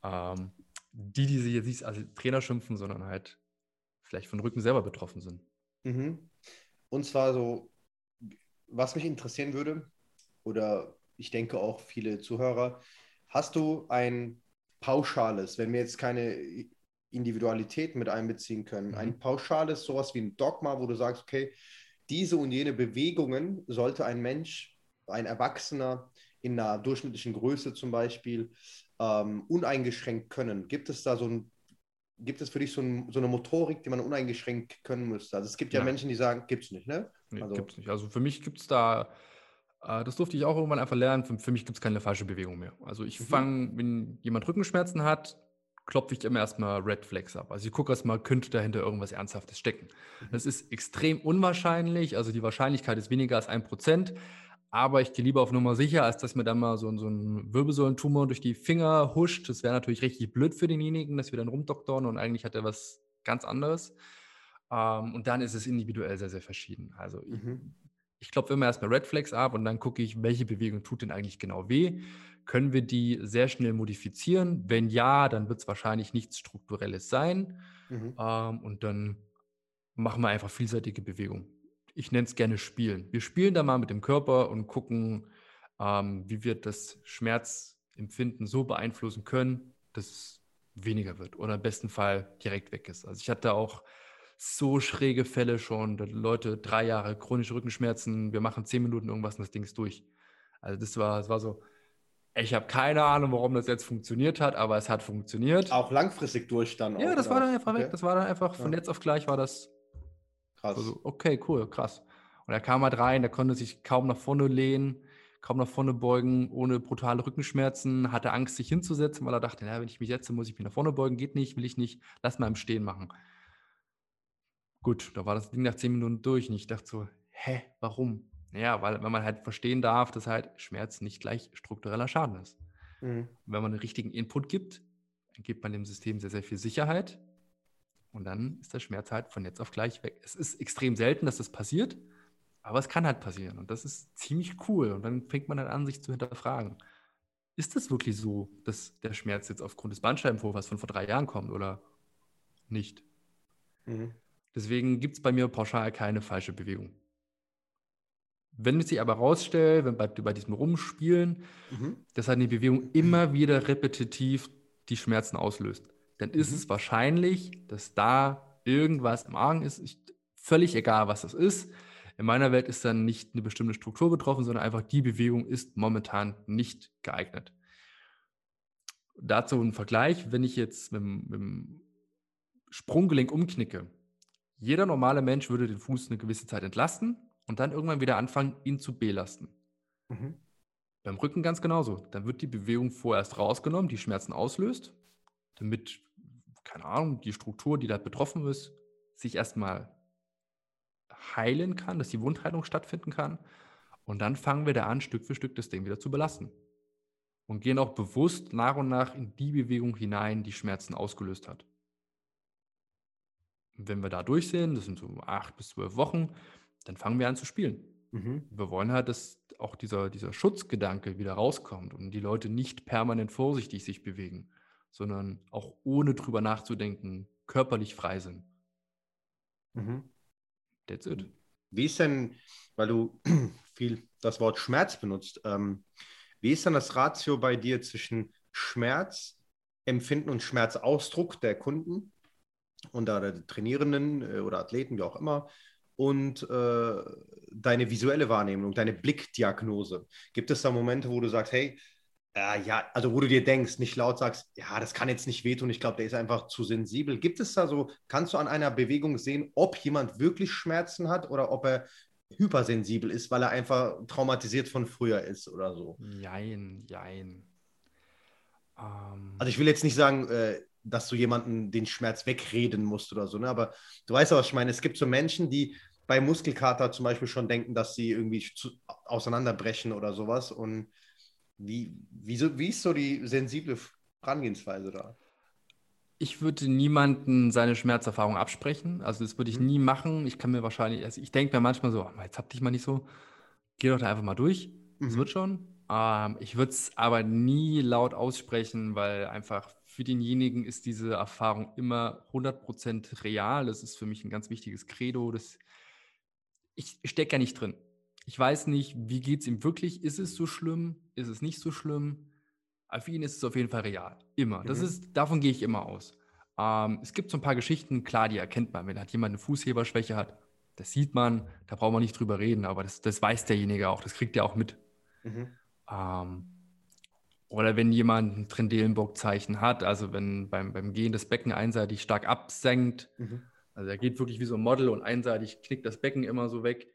ähm, die, die sich jetzt nicht als Trainer schimpfen, sondern halt vielleicht von Rücken selber betroffen sind. Mhm. Und zwar so, was mich interessieren würde, oder ich denke auch viele Zuhörer, hast du ein pauschales, wenn wir jetzt keine Individualität mit einbeziehen können, mhm. ein pauschales, sowas wie ein Dogma, wo du sagst, okay, diese und jene Bewegungen sollte ein Mensch, ein Erwachsener in einer durchschnittlichen Größe zum Beispiel ähm, uneingeschränkt können. Gibt es da so ein Gibt es für dich so, ein, so, eine Motorik, die man uneingeschränkt können müsste? Also es gibt ja, ja. Menschen, die sagen, gibt es nicht, ne? Nee, also, gibt es nicht. Also für mich gibt es da äh, das durfte ich auch irgendwann einfach lernen. Für, für mich gibt es keine falsche Bewegung mehr. Also ich mhm. fange, wenn jemand Rückenschmerzen hat, klopfe ich immer erstmal Red Flags ab. Also ich gucke erstmal, könnte dahinter irgendwas Ernsthaftes stecken. Mhm. Das ist extrem unwahrscheinlich, also die Wahrscheinlichkeit ist weniger als ein Prozent, aber ich gehe lieber auf Nummer sicher, als dass mir dann mal so, so ein Wirbelsäulentumor durch die Finger huscht. Das wäre natürlich richtig blöd für denjenigen, dass wir dann rumdoktern und eigentlich hat er was ganz anderes. Ähm, und dann ist es individuell sehr, sehr verschieden. Also mhm. ich, ich klopfe immer erstmal Red Flags ab und dann gucke ich, welche Bewegung tut denn eigentlich genau weh. Können wir die sehr schnell modifizieren? Wenn ja, dann wird es wahrscheinlich nichts Strukturelles sein. Mhm. Ähm, und dann machen wir einfach vielseitige Bewegungen ich nenne es gerne Spielen. Wir spielen da mal mit dem Körper und gucken, ähm, wie wir das Schmerzempfinden so beeinflussen können, dass es weniger wird oder im besten Fall direkt weg ist. Also ich hatte auch so schräge Fälle schon, Leute drei Jahre chronische Rückenschmerzen, wir machen zehn Minuten irgendwas und das Ding ist durch. Also das war, das war so, ich habe keine Ahnung, warum das jetzt funktioniert hat, aber es hat funktioniert. Auch langfristig durch dann. Ja, das war dann einfach okay. weg. Das war dann einfach von ja. jetzt auf gleich war das Krass. Also, okay, cool, krass. Und er kam halt rein, der konnte sich kaum nach vorne lehnen, kaum nach vorne beugen, ohne brutale Rückenschmerzen, hatte Angst, sich hinzusetzen, weil er dachte, na, wenn ich mich setze, muss ich mich nach vorne beugen, geht nicht, will ich nicht, lass mal im Stehen machen. Gut, da war das Ding nach zehn Minuten durch und ich dachte so, hä, warum? Naja, weil wenn man halt verstehen darf, dass halt Schmerz nicht gleich struktureller Schaden ist. Mhm. Wenn man den richtigen Input gibt, dann gibt man dem System sehr, sehr viel Sicherheit und dann ist der Schmerz halt von jetzt auf gleich weg. Es ist extrem selten, dass das passiert, aber es kann halt passieren. Und das ist ziemlich cool. Und dann fängt man dann an, sich zu hinterfragen. Ist das wirklich so, dass der Schmerz jetzt aufgrund des Bandscheibenvorfalls von vor drei Jahren kommt oder nicht? Mhm. Deswegen gibt es bei mir pauschal keine falsche Bewegung. Wenn es sich aber rausstellt, wenn bei, bei diesem Rumspielen, mhm. dass halt eine Bewegung immer wieder repetitiv die Schmerzen auslöst dann ist mhm. es wahrscheinlich, dass da irgendwas im Argen ist. Ich, völlig egal, was das ist. In meiner Welt ist dann nicht eine bestimmte Struktur betroffen, sondern einfach die Bewegung ist momentan nicht geeignet. Dazu ein Vergleich, wenn ich jetzt mit, mit dem Sprunggelenk umknicke. Jeder normale Mensch würde den Fuß eine gewisse Zeit entlasten und dann irgendwann wieder anfangen, ihn zu belasten. Mhm. Beim Rücken ganz genauso. Dann wird die Bewegung vorerst rausgenommen, die Schmerzen auslöst, damit keine Ahnung, die Struktur, die da betroffen ist, sich erstmal heilen kann, dass die Wundheilung stattfinden kann. Und dann fangen wir da an, Stück für Stück das Ding wieder zu belasten. Und gehen auch bewusst nach und nach in die Bewegung hinein, die Schmerzen ausgelöst hat. Und wenn wir da durch sind, das sind so acht bis zwölf Wochen, dann fangen wir an zu spielen. Mhm. Wir wollen halt, dass auch dieser, dieser Schutzgedanke wieder rauskommt und die Leute nicht permanent vorsichtig sich bewegen sondern auch ohne drüber nachzudenken, körperlich frei sind. Mhm. That's it. Wie ist denn, weil du [clears throat] viel das Wort Schmerz benutzt, ähm, wie ist dann das Ratio bei dir zwischen Schmerzempfinden und Schmerzausdruck der Kunden und der Trainierenden äh, oder Athleten, wie auch immer, und äh, deine visuelle Wahrnehmung, deine Blickdiagnose? Gibt es da Momente, wo du sagst, hey, äh, ja, also wo du dir denkst, nicht laut sagst, ja, das kann jetzt nicht wehtun, ich glaube, der ist einfach zu sensibel. Gibt es da so, kannst du an einer Bewegung sehen, ob jemand wirklich Schmerzen hat oder ob er hypersensibel ist, weil er einfach traumatisiert von früher ist oder so? Jein, jein. Ähm. Also ich will jetzt nicht sagen, äh, dass du jemanden den Schmerz wegreden musst oder so, ne? aber du weißt ja, was ich meine. Es gibt so Menschen, die bei Muskelkater zum Beispiel schon denken, dass sie irgendwie zu, auseinanderbrechen oder sowas und wie, wie, so, wie ist so die sensible Herangehensweise da? Ich würde niemanden seine Schmerzerfahrung absprechen. Also das würde ich mhm. nie machen. Ich kann mir wahrscheinlich, also ich denke mir manchmal so, jetzt hab dich mal nicht so, geh doch da einfach mal durch. Es mhm. wird schon. Ähm, ich würde es aber nie laut aussprechen, weil einfach für denjenigen ist diese Erfahrung immer 100% real. Das ist für mich ein ganz wichtiges Credo. Das, ich stecke ja nicht drin. Ich weiß nicht, wie geht es ihm wirklich? Ist es so schlimm? Ist es nicht so schlimm? Für ihn ist es auf jeden Fall real. Immer. Das mhm. ist, davon gehe ich immer aus. Ähm, es gibt so ein paar Geschichten, klar, die erkennt man. Wenn halt jemand eine Fußheberschwäche hat, das sieht man, da braucht man nicht drüber reden, aber das, das weiß derjenige auch, das kriegt er auch mit. Mhm. Ähm, oder wenn jemand ein Trendelenburg-Zeichen hat, also wenn beim, beim Gehen das Becken einseitig stark absenkt, mhm. also er geht wirklich wie so ein Model und einseitig knickt das Becken immer so weg,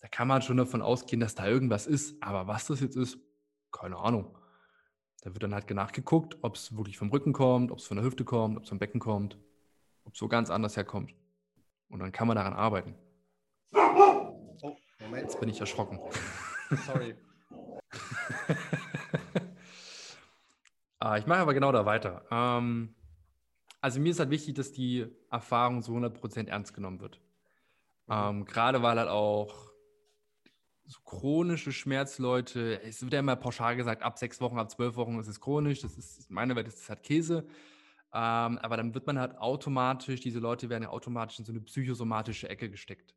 da kann man schon davon ausgehen, dass da irgendwas ist. Aber was das jetzt ist, keine Ahnung. Da wird dann halt nachgeguckt, ob es wirklich vom Rücken kommt, ob es von der Hüfte kommt, ob es vom Becken kommt, ob es so ganz anders herkommt. Und dann kann man daran arbeiten. Oh, Moment. Jetzt bin ich erschrocken. Sorry. [laughs] ah, ich mache aber genau da weiter. Ähm, also mir ist halt wichtig, dass die Erfahrung zu 100% ernst genommen wird. Mhm. Ähm, Gerade weil halt auch so chronische Schmerzleute, es wird ja immer pauschal gesagt, ab sechs Wochen, ab zwölf Wochen ist es chronisch. Das ist, meine Welt ist das halt Käse. Ähm, aber dann wird man halt automatisch, diese Leute werden ja automatisch in so eine psychosomatische Ecke gesteckt.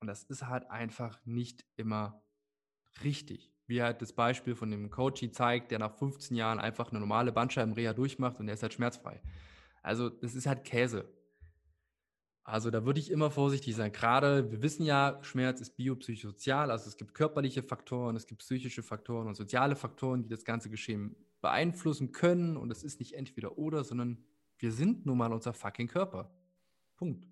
Und das ist halt einfach nicht immer richtig. Wie halt das Beispiel von dem Coachy zeigt, der nach 15 Jahren einfach eine normale Bandscheibenreha durchmacht und der ist halt schmerzfrei. Also das ist halt Käse. Also da würde ich immer vorsichtig sein. Gerade, wir wissen ja, Schmerz ist biopsychosozial, also es gibt körperliche Faktoren, es gibt psychische Faktoren und soziale Faktoren, die das ganze Geschehen beeinflussen können. Und es ist nicht entweder oder, sondern wir sind nun mal unser fucking Körper. Punkt.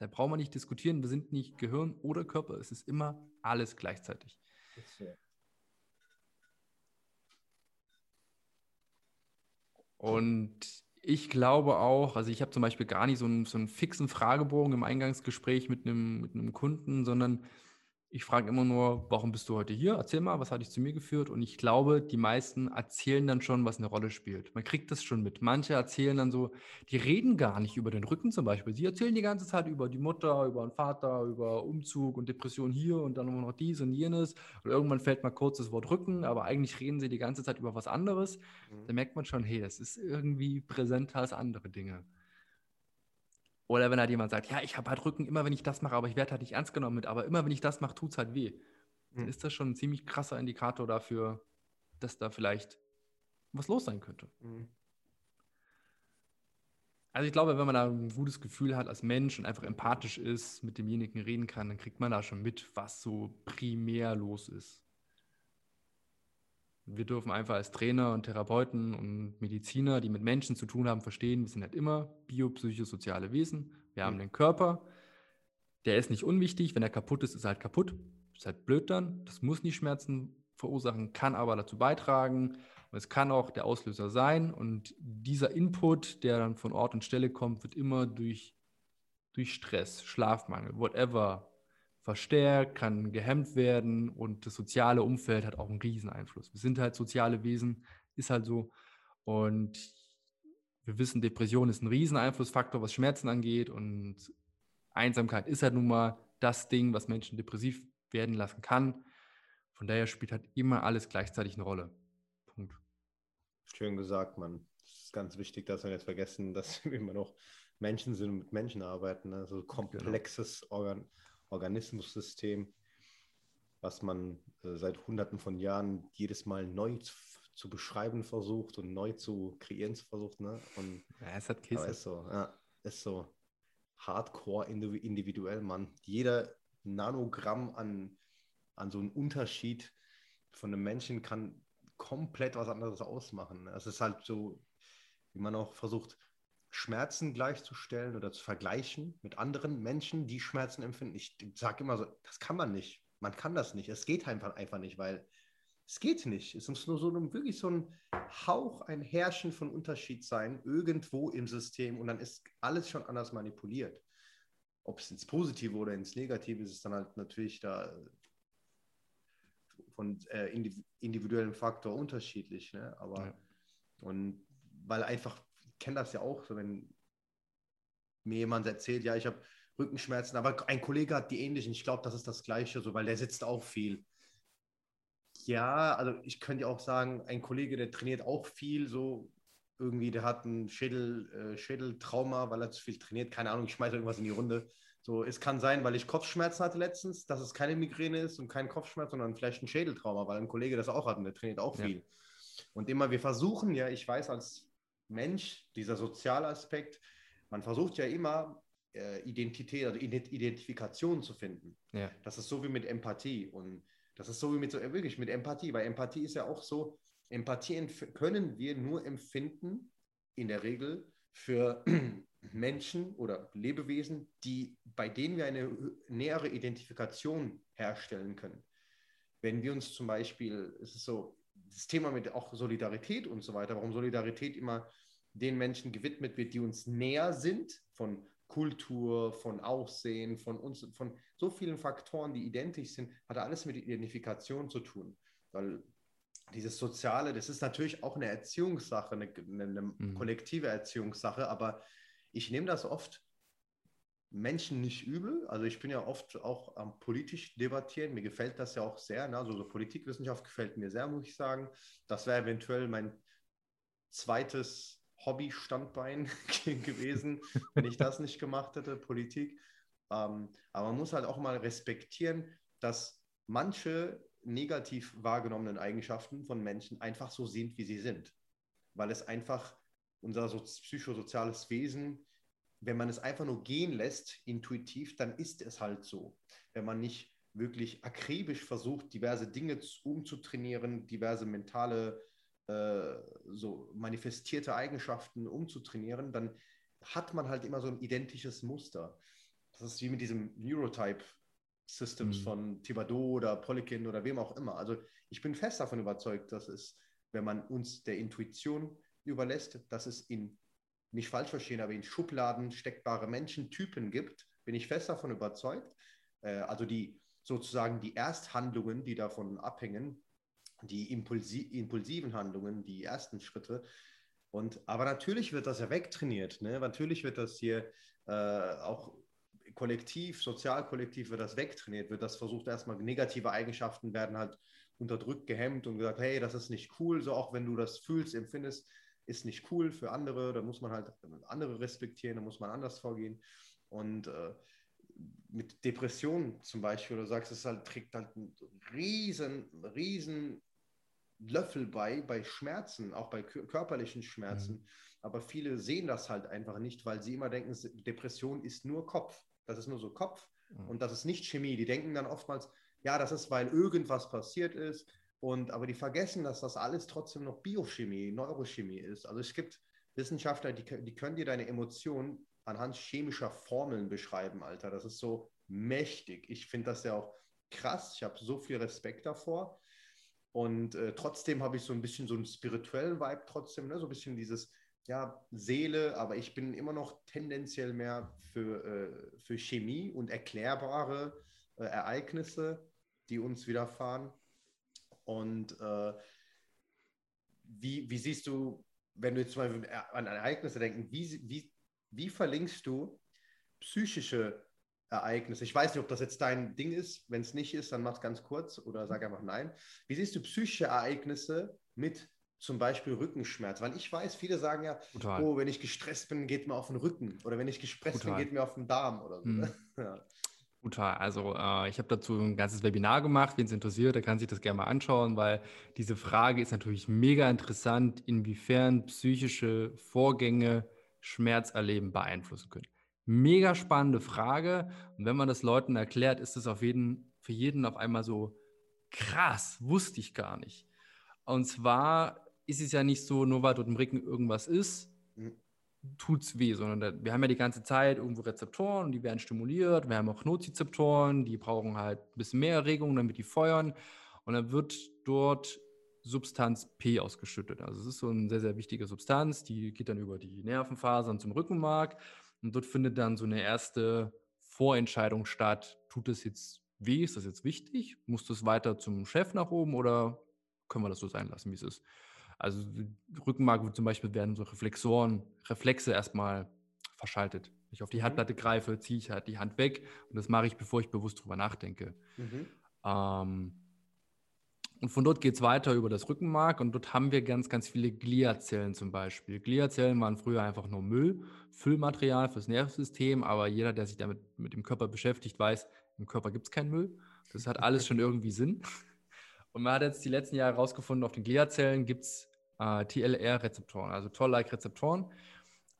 Da brauchen wir nicht diskutieren, wir sind nicht Gehirn oder Körper. Es ist immer alles gleichzeitig. Und ich glaube auch, also ich habe zum Beispiel gar nicht so einen, so einen fixen Fragebogen im Eingangsgespräch mit einem, mit einem Kunden, sondern ich frage immer nur, warum bist du heute hier? Erzähl mal, was hat dich zu mir geführt? Und ich glaube, die meisten erzählen dann schon, was eine Rolle spielt. Man kriegt das schon mit. Manche erzählen dann so, die reden gar nicht über den Rücken zum Beispiel. Sie erzählen die ganze Zeit über die Mutter, über den Vater, über Umzug und Depression hier und dann noch dies und jenes. Und irgendwann fällt mal kurz das Wort Rücken, aber eigentlich reden sie die ganze Zeit über was anderes. Mhm. Da merkt man schon, hey, das ist irgendwie präsenter als andere Dinge. Oder wenn halt jemand sagt, ja, ich habe halt Rücken immer, wenn ich das mache, aber ich werde halt nicht ernst genommen mit, aber immer, wenn ich das mache, tut es halt weh. Dann mhm. ist das schon ein ziemlich krasser Indikator dafür, dass da vielleicht was los sein könnte. Mhm. Also ich glaube, wenn man da ein gutes Gefühl hat als Mensch und einfach empathisch ist, mit demjenigen reden kann, dann kriegt man da schon mit, was so primär los ist. Wir dürfen einfach als Trainer und Therapeuten und Mediziner, die mit Menschen zu tun haben, verstehen, wir sind halt immer biopsychosoziale Wesen. Wir haben den Körper, der ist nicht unwichtig. Wenn er kaputt ist, ist er halt kaputt. Ist halt blöd dann. Das muss nicht Schmerzen verursachen, kann aber dazu beitragen. Und es kann auch der Auslöser sein. Und dieser Input, der dann von Ort und Stelle kommt, wird immer durch, durch Stress, Schlafmangel, whatever verstärkt, kann gehemmt werden und das soziale Umfeld hat auch einen riesen Einfluss. Wir sind halt soziale Wesen, ist halt so. Und wir wissen, Depression ist ein riesen Einflussfaktor, was Schmerzen angeht und Einsamkeit ist halt nun mal das Ding, was Menschen depressiv werden lassen kann. Von daher spielt halt immer alles gleichzeitig eine Rolle. Punkt. Schön gesagt, Mann. Es ist ganz wichtig, dass wir nicht vergessen, dass [laughs] wir immer noch Menschen sind und mit Menschen arbeiten. Ne? Also komplexes genau. Organ Organismussystem, was man äh, seit Hunderten von Jahren jedes Mal neu zu, zu, beschreiben versucht und neu zu kreieren versucht. Ne? Und, ja, es hat Käse. Ist so, ja, ist so hardcore individuell, Mann. Jeder Nanogramm an, an so einem Unterschied von einem Menschen kann komplett was anderes ausmachen. Es ist halt so, wie man auch versucht, Schmerzen gleichzustellen oder zu vergleichen mit anderen Menschen, die Schmerzen empfinden. Ich sage immer so, das kann man nicht. Man kann das nicht. Es geht einfach, einfach nicht, weil es geht nicht. Es muss nur so wirklich so ein Hauch, ein Herrschen von Unterschied sein, irgendwo im System und dann ist alles schon anders manipuliert. Ob es ins Positive oder ins Negative ist, ist dann halt natürlich da von äh, individuellem Faktor unterschiedlich. Ne? Aber ja. und weil einfach kenne das ja auch, so wenn mir jemand erzählt, ja, ich habe Rückenschmerzen, aber ein Kollege hat die ähnlichen. Ich glaube, das ist das Gleiche, so, weil der sitzt auch viel. Ja, also ich könnte ja auch sagen, ein Kollege, der trainiert auch viel, so irgendwie, der hat ein Schädel, äh, Schädeltrauma, weil er zu viel trainiert. Keine Ahnung, ich schmeiße irgendwas in die Runde. So, es kann sein, weil ich Kopfschmerzen hatte letztens, dass es keine Migräne ist und kein Kopfschmerz, sondern vielleicht ein Schädeltrauma, weil ein Kollege das auch hat und der trainiert auch viel. Ja. Und immer, wir versuchen ja, ich weiß als Mensch, dieser soziale Aspekt, man versucht ja immer äh, Identität, also Identifikation zu finden. Ja. Das ist so wie mit Empathie und das ist so wie mit so äh, wirklich mit Empathie, weil Empathie ist ja auch so, Empathie können wir nur empfinden in der Regel für [clears throat] Menschen oder Lebewesen, die, bei denen wir eine nähere Identifikation herstellen können. Wenn wir uns zum Beispiel, es ist so, das Thema mit auch Solidarität und so weiter, warum Solidarität immer den Menschen gewidmet wird, die uns näher sind, von Kultur, von Aussehen, von uns, von so vielen Faktoren, die identisch sind, hat alles mit Identifikation zu tun. Weil dieses Soziale, das ist natürlich auch eine Erziehungssache, eine, eine mhm. kollektive Erziehungssache, aber ich nehme das oft Menschen nicht übel. Also ich bin ja oft auch am politisch debattieren. Mir gefällt das ja auch sehr. Ne? Also so Politikwissenschaft gefällt mir sehr, muss ich sagen. Das wäre eventuell mein zweites Hobby-Standbein [laughs] gewesen, wenn ich das nicht gemacht hätte, Politik. Ähm, aber man muss halt auch mal respektieren, dass manche negativ wahrgenommenen Eigenschaften von Menschen einfach so sind, wie sie sind. Weil es einfach unser so psychosoziales Wesen, wenn man es einfach nur gehen lässt, intuitiv, dann ist es halt so. Wenn man nicht wirklich akribisch versucht, diverse Dinge umzutrainieren, diverse mentale, äh, so manifestierte Eigenschaften umzutrainieren, dann hat man halt immer so ein identisches Muster. Das ist wie mit diesem Neurotype Systems mhm. von Thibodeau oder Polikin oder wem auch immer. Also ich bin fest davon überzeugt, dass es, wenn man uns der Intuition überlässt, dass es in, nicht falsch verstehen, aber in Schubladen steckbare Menschentypen gibt, bin ich fest davon überzeugt. Äh, also die sozusagen die Ersthandlungen, die davon abhängen, die impulsi impulsiven Handlungen, die ersten Schritte. Und, aber natürlich wird das ja wegtrainiert. Ne? Natürlich wird das hier äh, auch kollektiv, sozialkollektiv wird das wegtrainiert, wird das versucht, erstmal negative Eigenschaften werden halt unterdrückt, gehemmt und gesagt, hey, das ist nicht cool, so auch wenn du das fühlst, empfindest, ist nicht cool für andere, da muss man halt andere respektieren, da muss man anders vorgehen. Und äh, mit Depressionen zum Beispiel, du sagst, es halt, trägt halt einen riesen, riesen Löffel bei, bei Schmerzen, auch bei körperlichen Schmerzen. Mhm. Aber viele sehen das halt einfach nicht, weil sie immer denken, Depression ist nur Kopf. Das ist nur so Kopf mhm. und das ist nicht Chemie. Die denken dann oftmals, ja, das ist, weil irgendwas passiert ist. Und, aber die vergessen, dass das alles trotzdem noch Biochemie, Neurochemie ist. Also es gibt Wissenschaftler, die, die können dir deine Emotionen anhand chemischer Formeln beschreiben, Alter. Das ist so mächtig. Ich finde das ja auch krass. Ich habe so viel Respekt davor. Und äh, trotzdem habe ich so ein bisschen so einen spirituellen Vibe trotzdem, ne? so ein bisschen dieses, ja, Seele, aber ich bin immer noch tendenziell mehr für, äh, für Chemie und erklärbare äh, Ereignisse, die uns widerfahren. Und äh, wie, wie siehst du, wenn du jetzt mal an Ereignisse denken, wie, wie, wie verlinkst du psychische Ereignisse? Ich weiß nicht, ob das jetzt dein Ding ist. Wenn es nicht ist, dann mach es ganz kurz oder sag einfach nein. Wie siehst du psychische Ereignisse mit zum Beispiel Rückenschmerz. Weil ich weiß, viele sagen ja, Total. oh, wenn ich gestresst bin, geht mir auf den Rücken. Oder wenn ich gestresst Total. bin, geht mir auf den Darm oder so. Mhm. [laughs] ja. Total. Also äh, ich habe dazu ein ganzes Webinar gemacht. Wen es interessiert, der kann sich das gerne mal anschauen, weil diese Frage ist natürlich mega interessant, inwiefern psychische Vorgänge Schmerzerleben beeinflussen können. Mega spannende Frage. Und wenn man das Leuten erklärt, ist es auf jeden, für jeden auf einmal so krass, wusste ich gar nicht. Und zwar ist es ja nicht so, nur weil dort im Rücken irgendwas ist, mhm. tut es weh, sondern da, wir haben ja die ganze Zeit irgendwo Rezeptoren die werden stimuliert. Wir haben auch Nozizeptoren, die brauchen halt ein bisschen mehr Erregung, damit die feuern. Und dann wird dort Substanz P ausgeschüttet. Also es ist so eine sehr, sehr wichtige Substanz, die geht dann über die Nervenfasern zum Rückenmark und dort findet dann so eine erste Vorentscheidung statt. Tut es jetzt weh? Ist das jetzt wichtig? Muss das weiter zum Chef nach oben oder können wir das so sein lassen, wie es ist? Also Rückenmark zum Beispiel werden so Reflexoren, Reflexe erstmal verschaltet. Wenn ich auf die mhm. Handplatte greife, ziehe ich halt die Hand weg und das mache ich, bevor ich bewusst drüber nachdenke. Mhm. Ähm, und von dort geht es weiter über das Rückenmark und dort haben wir ganz, ganz viele Gliazellen zum Beispiel. Gliazellen waren früher einfach nur Müll, Füllmaterial fürs Nervensystem, aber jeder, der sich damit mit dem Körper beschäftigt, weiß, im Körper gibt es keinen Müll. Das hat alles schon irgendwie Sinn. Und man hat jetzt die letzten Jahre herausgefunden, auf den Gliazellen gibt es äh, TLR-Rezeptoren, also Toll-like-Rezeptoren.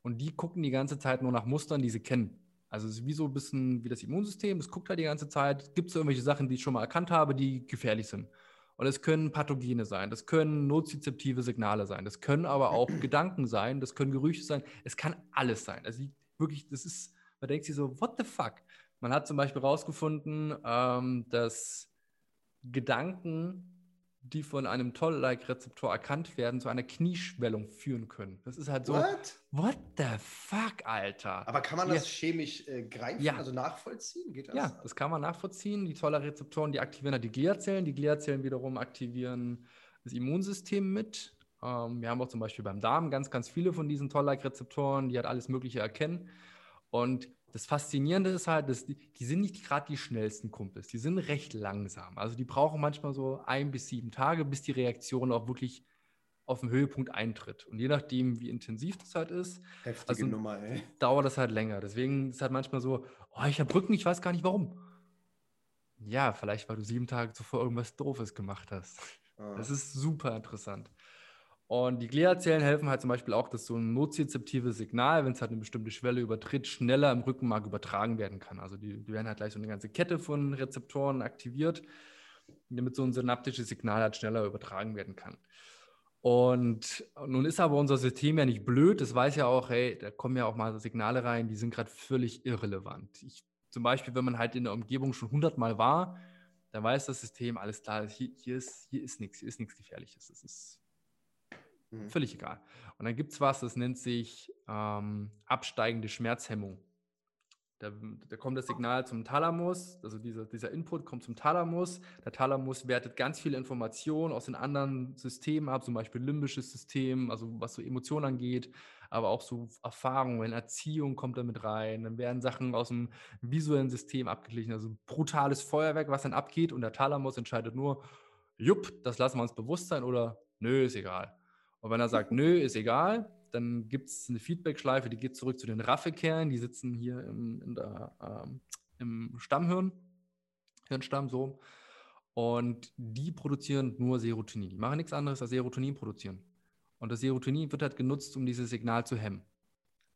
Und die gucken die ganze Zeit nur nach Mustern, die sie kennen. Also es ist wie so ein bisschen wie das Immunsystem, das guckt halt die ganze Zeit, gibt es irgendwelche Sachen, die ich schon mal erkannt habe, die gefährlich sind. Und es können Pathogene sein, das können nozizeptive Signale sein, das können aber auch [clears throat] Gedanken sein, das können Gerüche sein, es kann alles sein. Also wirklich, das ist, man denkt sich so, what the fuck? Man hat zum Beispiel herausgefunden, ähm, dass Gedanken die von einem Toll-like-Rezeptor erkannt werden, zu einer Knieschwellung führen können. Das ist halt so. What? What the fuck, Alter? Aber kann man das chemisch äh, greifen, Ja. also nachvollziehen? Geht das? Ja, das kann man nachvollziehen. Die Toll-like-Rezeptoren, die aktivieren halt die Gliazellen. Die Gliazellen wiederum aktivieren das Immunsystem mit. Ähm, wir haben auch zum Beispiel beim Darm ganz, ganz viele von diesen Toll-like-Rezeptoren, die halt alles Mögliche erkennen. Und das Faszinierende ist halt, dass die, die sind nicht gerade die schnellsten Kumpels, die sind recht langsam. Also die brauchen manchmal so ein bis sieben Tage, bis die Reaktion auch wirklich auf den Höhepunkt eintritt. Und je nachdem, wie intensiv das halt ist, Also- Nummer, dauert das halt länger. Deswegen ist halt manchmal so, oh, ich habe Rücken, ich weiß gar nicht warum. Ja, vielleicht, weil du sieben Tage zuvor irgendwas Doofes gemacht hast. Ah. Das ist super interessant. Und die Gliazellen helfen halt zum Beispiel auch, dass so ein nozizeptives Signal, wenn es halt eine bestimmte Schwelle übertritt, schneller im Rückenmark übertragen werden kann. Also die, die werden halt gleich so eine ganze Kette von Rezeptoren aktiviert, damit so ein synaptisches Signal halt schneller übertragen werden kann. Und nun ist aber unser System ja nicht blöd. Das weiß ja auch, hey, da kommen ja auch mal Signale rein, die sind gerade völlig irrelevant. Ich, zum Beispiel, wenn man halt in der Umgebung schon hundertmal war, dann weiß das System, alles klar, hier, hier, ist, hier ist nichts, hier ist nichts Gefährliches. Das ist Mhm. völlig egal. Und dann gibt es was, das nennt sich ähm, absteigende Schmerzhemmung. Da, da kommt das Signal zum Thalamus, also dieser, dieser Input kommt zum Thalamus. Der Thalamus wertet ganz viele Informationen aus den anderen Systemen ab, zum Beispiel limbisches System, also was so Emotionen angeht, aber auch so Erfahrungen, Erziehung kommt da mit rein. Dann werden Sachen aus dem visuellen System abgeglichen, also brutales Feuerwerk, was dann abgeht und der Thalamus entscheidet nur, jupp, das lassen wir uns bewusst sein oder nö, ist egal. Und wenn er sagt, nö, ist egal, dann gibt es eine Feedback-Schleife, die geht zurück zu den Raffelkernen, die sitzen hier im, in der, ähm, im Stammhirn, Hirnstamm so. Und die produzieren nur Serotonin. Die machen nichts anderes als Serotonin produzieren. Und das Serotonin wird halt genutzt, um dieses Signal zu hemmen.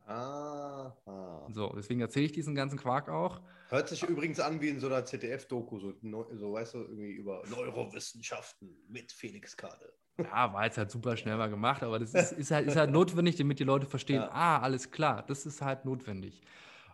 Aha. So, deswegen erzähle ich diesen ganzen Quark auch. Hört sich übrigens an wie in so einer ZDF-Doku, so, so weißt du, irgendwie über Neurowissenschaften mit Felix Kade. Ja, war jetzt halt super schnell mal gemacht, aber das ist, ist, halt, ist halt notwendig, damit die Leute verstehen, Ja. ah, alles klar, das ist halt notwendig.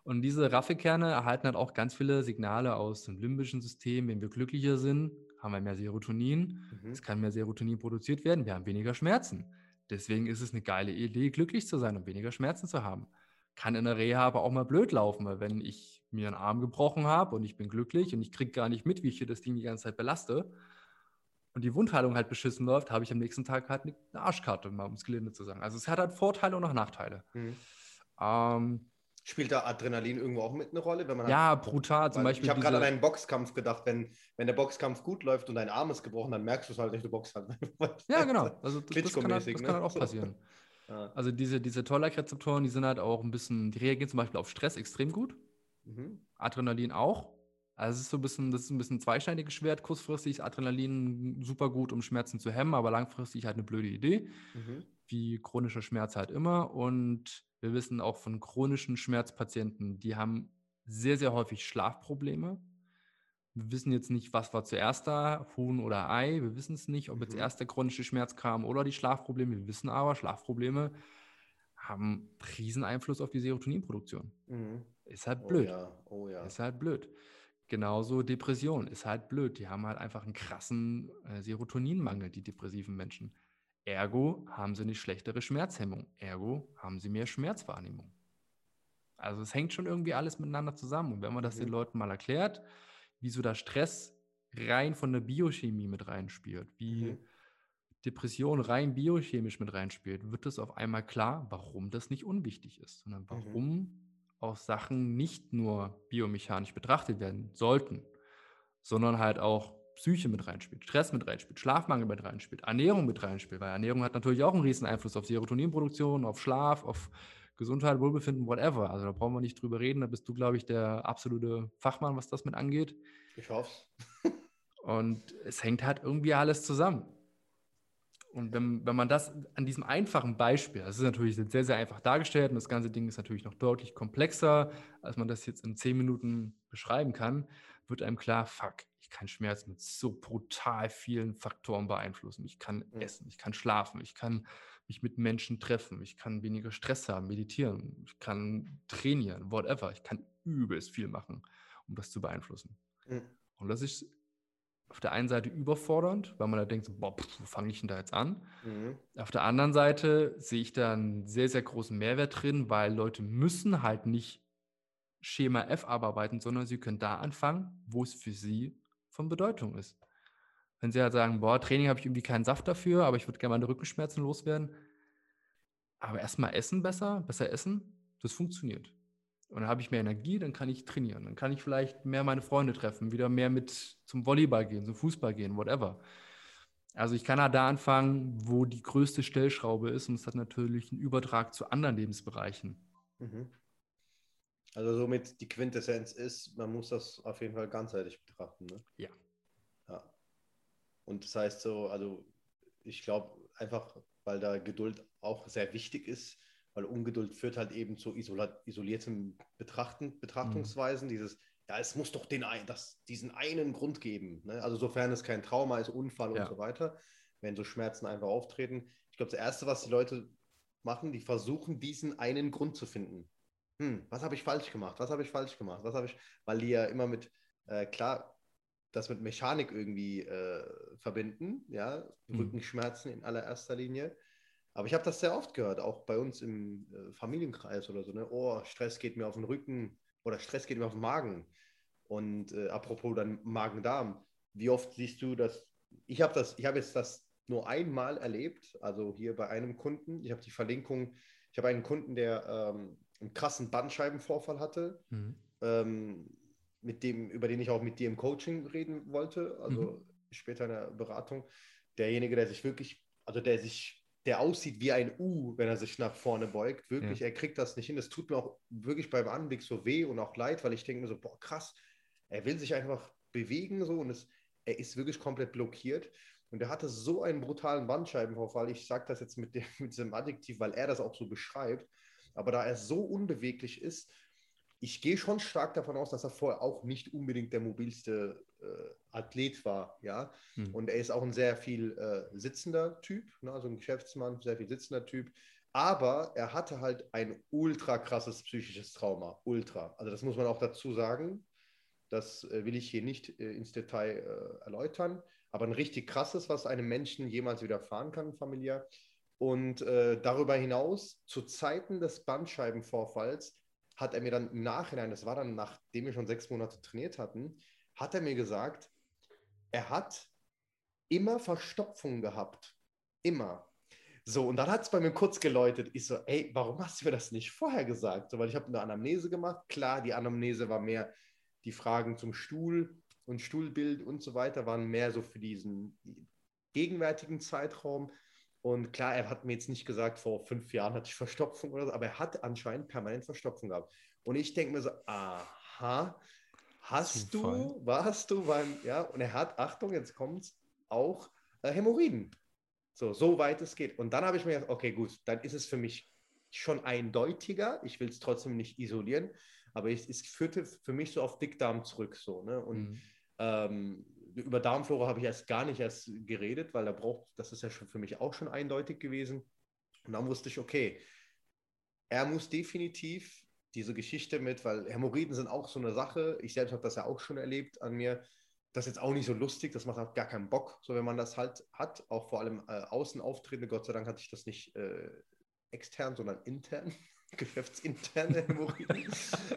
Und diese Raffelkerne erhalten halt auch ganz viele Signale aus dem limbischen System. Wenn wir glücklicher sind, haben wir mehr Serotonin. Mhm. Es kann mehr Serotonin produziert werden, wir haben weniger Schmerzen. Deswegen ist es eine geile Idee, glücklich zu sein und weniger Schmerzen zu haben. Kann in der Reha aber auch mal blöd laufen, weil wenn ich mir einen Arm gebrochen habe und ich bin glücklich und ich kriege gar nicht mit, wie ich hier das Ding die ganze Zeit belaste und die Wundheilung halt beschissen läuft, habe ich am nächsten Tag halt eine Arschkarte, mal um es gelinde zu sagen. Also es hat halt Vorteile und auch Nachteile. Mhm. Ähm, Spielt da Adrenalin irgendwo auch mit eine Rolle? Wenn man ja, brutal. Zum Beispiel ich habe gerade an einen Boxkampf gedacht, wenn, wenn der Boxkampf gut läuft und dein Arm ist gebrochen, dann merkst du es halt nicht, du boxst halt. Ja, genau. Also das, das, kann, halt, das ne? kann halt auch passieren. [laughs] Ja. Also diese, diese Toll-like-Rezeptoren, die sind halt auch ein bisschen, die reagieren zum Beispiel auf Stress extrem gut. Mhm. Adrenalin auch. Also es ist so ein bisschen, das ist ein bisschen ein zweischneidiges Schwert. Kurzfristig ist Adrenalin super gut, um Schmerzen zu hemmen, aber langfristig halt eine blöde Idee, Mhm. wie chronischer Schmerz halt immer. Und wir wissen auch von chronischen Schmerzpatienten, die haben sehr, sehr häufig Schlafprobleme. Wir wissen jetzt nicht, was war zuerst da, Huhn oder Ei. Wir wissen es nicht, ob jetzt Mhm. erst der chronische Schmerz kam oder die Schlafprobleme. Wir wissen aber, Schlafprobleme haben riesen Einfluss auf die Serotoninproduktion. Mhm. Ist halt Oh blöd. ja, oh ja. Ist halt blöd. Genauso Depression ist halt blöd. Die haben halt einfach einen krassen äh, Serotoninmangel, die depressiven Menschen. Ergo haben sie eine schlechtere Schmerzhemmung. Ergo haben sie mehr Schmerzwahrnehmung. Also es hängt schon irgendwie alles miteinander zusammen. Und wenn man das den Mhm. Leuten mal erklärt, wieso da Stress rein von der Biochemie mit reinspielt, wie Mhm. Depression rein biochemisch mit reinspielt, wird es auf einmal klar, warum das nicht unwichtig ist, sondern warum auch Sachen nicht nur biomechanisch betrachtet werden sollten, sondern halt auch Psyche mit reinspielt, Stress mit reinspielt, Schlafmangel mit reinspielt, Ernährung mit reinspielt, weil Ernährung hat natürlich auch einen riesen Einfluss auf Serotoninproduktion, auf Schlaf, auf Gesundheit, Wohlbefinden, whatever. Also da brauchen wir nicht drüber reden, da bist du, glaube ich, der absolute Fachmann, was das mit angeht. Ich hoffe Und es hängt halt irgendwie alles zusammen. Und wenn, wenn man das an diesem einfachen Beispiel, das ist natürlich sehr, sehr einfach dargestellt und das ganze Ding ist natürlich noch deutlich komplexer, als man das jetzt in zehn Minuten beschreiben kann, wird einem klar, fuck, ich kann Schmerz mit so brutal vielen Faktoren beeinflussen. Ich kann Mhm. essen, ich kann schlafen, ich kann mich mit Menschen treffen, ich kann weniger Stress haben, meditieren, ich kann trainieren, whatever. Ich kann übelst viel machen, um das zu beeinflussen. Mhm. Und das ist auf der einen Seite überfordernd, weil man da denkt, so, boah, pff, wo fange ich denn da jetzt an? Mhm. Auf der anderen Seite sehe ich da einen sehr, sehr großen Mehrwert drin, weil Leute müssen halt nicht Schema F abarbeiten, sondern sie können da anfangen, wo es für sie von Bedeutung ist. Wenn sie halt sagen, boah, Training habe ich irgendwie keinen Saft dafür, aber ich würde gerne meine Rückenschmerzen loswerden. Aber erstmal essen besser, besser essen, das funktioniert. Und dann habe ich mehr Energie, dann kann ich trainieren. Dann kann ich vielleicht mehr meine Freunde treffen, wieder mehr mit zum Volleyball gehen, zum Fußball gehen, whatever. Also ich kann halt da anfangen, wo die größte Stellschraube ist und es hat natürlich einen Übertrag zu anderen Lebensbereichen. Mhm. Also somit die Quintessenz ist, man muss das auf jeden Fall ganzheitlich betrachten. Ne? Ja. ja. Und das heißt so, also ich glaube einfach, weil da Geduld auch sehr wichtig ist, weil Ungeduld führt halt eben zu isolierten Betrachten, Betrachtungsweisen, mhm. dieses, ja, es muss doch den das, diesen einen Grund geben. Ne? Also sofern es kein Trauma ist, Unfall ja. und so weiter, wenn so Schmerzen einfach auftreten. Ich glaube, das Erste, was die Leute machen, die versuchen, diesen einen Grund zu finden. Hm, was habe ich falsch gemacht? Was habe ich falsch gemacht? Was habe ich, weil die ja immer mit, äh, klar, das mit Mechanik irgendwie äh, verbinden, ja, mhm. Rückenschmerzen in allererster Linie. Aber ich habe das sehr oft gehört, auch bei uns im äh, Familienkreis oder so. Ne? Oh, Stress geht mir auf den Rücken oder Stress geht mir auf den Magen. Und äh, apropos dann Magen-Darm, wie oft siehst du das? Ich habe das, ich habe jetzt das nur einmal erlebt, also hier bei einem Kunden. Ich habe die Verlinkung. Ich habe einen Kunden, der ähm, einen krassen Bandscheibenvorfall hatte, mhm. ähm, mit dem, über den ich auch mit dir im Coaching reden wollte, also mhm. später in der Beratung. Derjenige, der sich wirklich, also der sich der aussieht wie ein U, wenn er sich nach vorne beugt. Wirklich, ja. er kriegt das nicht hin. Das tut mir auch wirklich beim Anblick so weh und auch leid, weil ich denke mir so, boah, krass, er will sich einfach bewegen so und es, er ist wirklich komplett blockiert. Und er hatte so einen brutalen Bandscheibenvorfall. Ich sage das jetzt mit, dem, [laughs] mit diesem Adjektiv, weil er das auch so beschreibt. Aber da er so unbeweglich ist, ich gehe schon stark davon aus, dass er vorher auch nicht unbedingt der mobilste Athlet war, ja. Hm. Und er ist auch ein sehr viel äh, sitzender Typ, ne? also ein Geschäftsmann, sehr viel sitzender Typ. Aber er hatte halt ein ultra krasses psychisches Trauma, ultra. Also das muss man auch dazu sagen. Das äh, will ich hier nicht äh, ins Detail äh, erläutern, aber ein richtig krasses, was einem Menschen jemals widerfahren kann, familiär. Und äh, darüber hinaus, zu Zeiten des Bandscheibenvorfalls, hat er mir dann im Nachhinein, das war dann nachdem wir schon sechs Monate trainiert hatten, hat er mir gesagt, er hat immer Verstopfung gehabt. Immer. So, und dann hat es bei mir kurz geläutet. Ich so, ey, warum hast du mir das nicht vorher gesagt? So, weil ich habe eine Anamnese gemacht. Klar, die Anamnese war mehr die Fragen zum Stuhl und Stuhlbild und so weiter, waren mehr so für diesen gegenwärtigen Zeitraum. Und klar, er hat mir jetzt nicht gesagt, vor fünf Jahren hatte ich Verstopfung oder so, aber er hat anscheinend permanent Verstopfung gehabt. Und ich denke mir so, aha, hast Zufall. du, warst du beim, ja, und er hat, Achtung, jetzt kommt's, auch äh, Hämorrhoiden. So, so weit es geht. Und dann habe ich mir gedacht, okay, gut, dann ist es für mich schon eindeutiger. Ich will es trotzdem nicht isolieren, aber ich, es führte für mich so auf Dickdarm zurück. So, ne? Und mhm. ähm, über Darmflora habe ich erst gar nicht erst geredet, weil da braucht, das ist ja schon für mich auch schon eindeutig gewesen. Und dann wusste ich, okay, er muss definitiv diese Geschichte mit, weil Hämorrhoiden sind auch so eine Sache. Ich selbst habe das ja auch schon erlebt an mir. Das ist jetzt auch nicht so lustig, das macht halt gar keinen Bock, so wenn man das halt hat, auch vor allem äh, Außenauftritte. Gott sei Dank hatte ich das nicht äh, extern, sondern intern, [laughs] geschäftsinterne [laughs] Hämorrhoiden.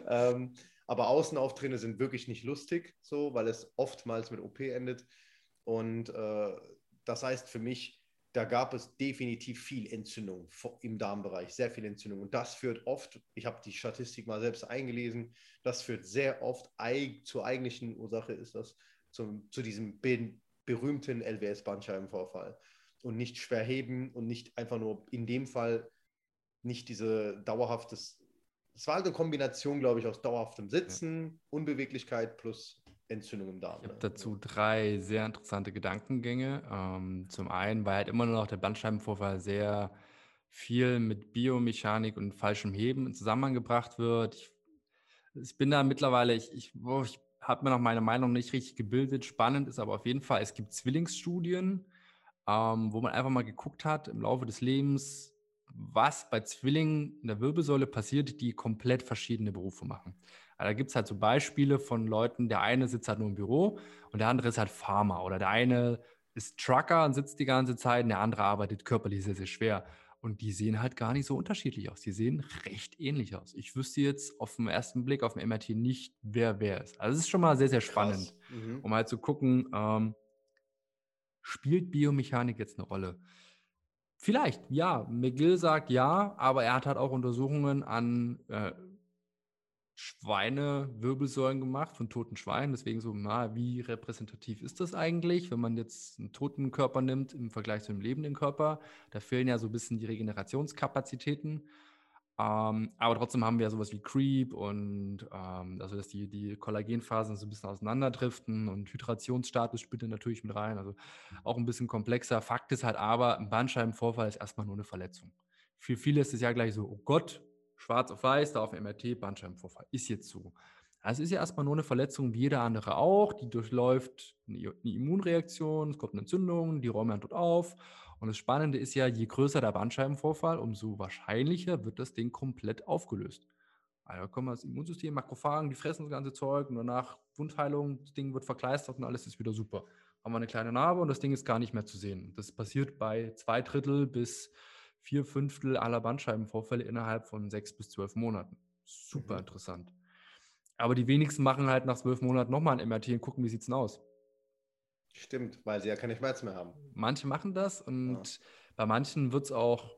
ähm, aber Außenauftritte sind wirklich nicht lustig, so, weil es oftmals mit OP endet. Und äh, das heißt für mich, da gab es definitiv viel Entzündung im Darmbereich, sehr viel Entzündung. Und das führt oft, ich habe die Statistik mal selbst eingelesen, das führt sehr oft zur eigentlichen Ursache, ist das zum, zu diesem berühmten LWS-Bandscheibenvorfall. Und nicht schwer heben und nicht einfach nur in dem Fall nicht diese dauerhaftes es war halt eine Kombination, glaube ich, aus dauerhaftem Sitzen. Unbeweglichkeit plus Entzündung im Darm. Ich habe ne? dazu drei sehr interessante Gedankengänge. Ähm, zum einen, weil halt immer noch der Bandscheibenvorfall sehr viel mit Biomechanik und falschem Heben in Zusammenhang gebracht wird. Ich, ich bin da mittlerweile, ich, ich, ich habe mir noch meine Meinung nicht richtig gebildet. Spannend ist aber auf jeden Fall, es gibt Zwillingsstudien, ähm, wo man einfach mal geguckt hat im Laufe des Lebens, was bei Zwillingen in der Wirbelsäule passiert, die komplett verschiedene Berufe machen. Da gibt es halt so Beispiele von Leuten, der eine sitzt halt nur im Büro und der andere ist halt Farmer oder der eine ist Trucker und sitzt die ganze Zeit und der andere arbeitet körperlich sehr, sehr schwer. Und die sehen halt gar nicht so unterschiedlich aus. Die sehen recht ähnlich aus. Ich wüsste jetzt auf den ersten Blick auf dem MRT nicht, wer wer ist. Also es ist schon mal sehr, sehr spannend, mhm. um halt zu gucken, ähm, spielt Biomechanik jetzt eine Rolle? Vielleicht, ja. McGill sagt ja, aber er hat halt auch Untersuchungen an äh, Schweinewirbelsäulen gemacht von toten Schweinen. Deswegen so, na, wie repräsentativ ist das eigentlich, wenn man jetzt einen toten Körper nimmt im Vergleich zu einem lebenden Körper? Da fehlen ja so ein bisschen die Regenerationskapazitäten. Ähm, aber trotzdem haben wir ja sowas wie Creep und ähm, also dass die, die Kollagenphasen so ein bisschen auseinanderdriften und Hydrationsstatus spielt natürlich mit rein. Also auch ein bisschen komplexer. Fakt ist halt aber, ein Bandscheibenvorfall ist erstmal nur eine Verletzung. Für viele ist es ja gleich so, oh Gott, schwarz auf weiß, da auf MRT, Bandscheibenvorfall. Ist jetzt so. Also ist ja erstmal nur eine Verletzung, wie jeder andere auch. Die durchläuft eine, Immunreaktion, es kommt eine Entzündung, die räumen dann dort auf. Und das Spannende ist ja, je größer der Bandscheibenvorfall, umso wahrscheinlicher wird das Ding komplett aufgelöst. Also kommen wir das Immunsystem, Makrophagen, die fressen das ganze Zeug und danach Wundheilung, das Ding wird verkleistert und alles ist wieder super. Haben wir eine kleine Narbe und das Ding ist gar nicht mehr zu sehen. Das passiert bei zwei Drittel bis vier Fünftel aller Bandscheibenvorfälle innerhalb von sechs bis zwölf Monaten. Super mhm. interessant. Aber die wenigsten machen halt nach zwölf Monaten nochmal ein MRT und gucken, wie sieht es denn aus. Stimmt, weil sie ja keine Schmerzen mehr haben. Manche machen das und ja. bei manchen wird es auch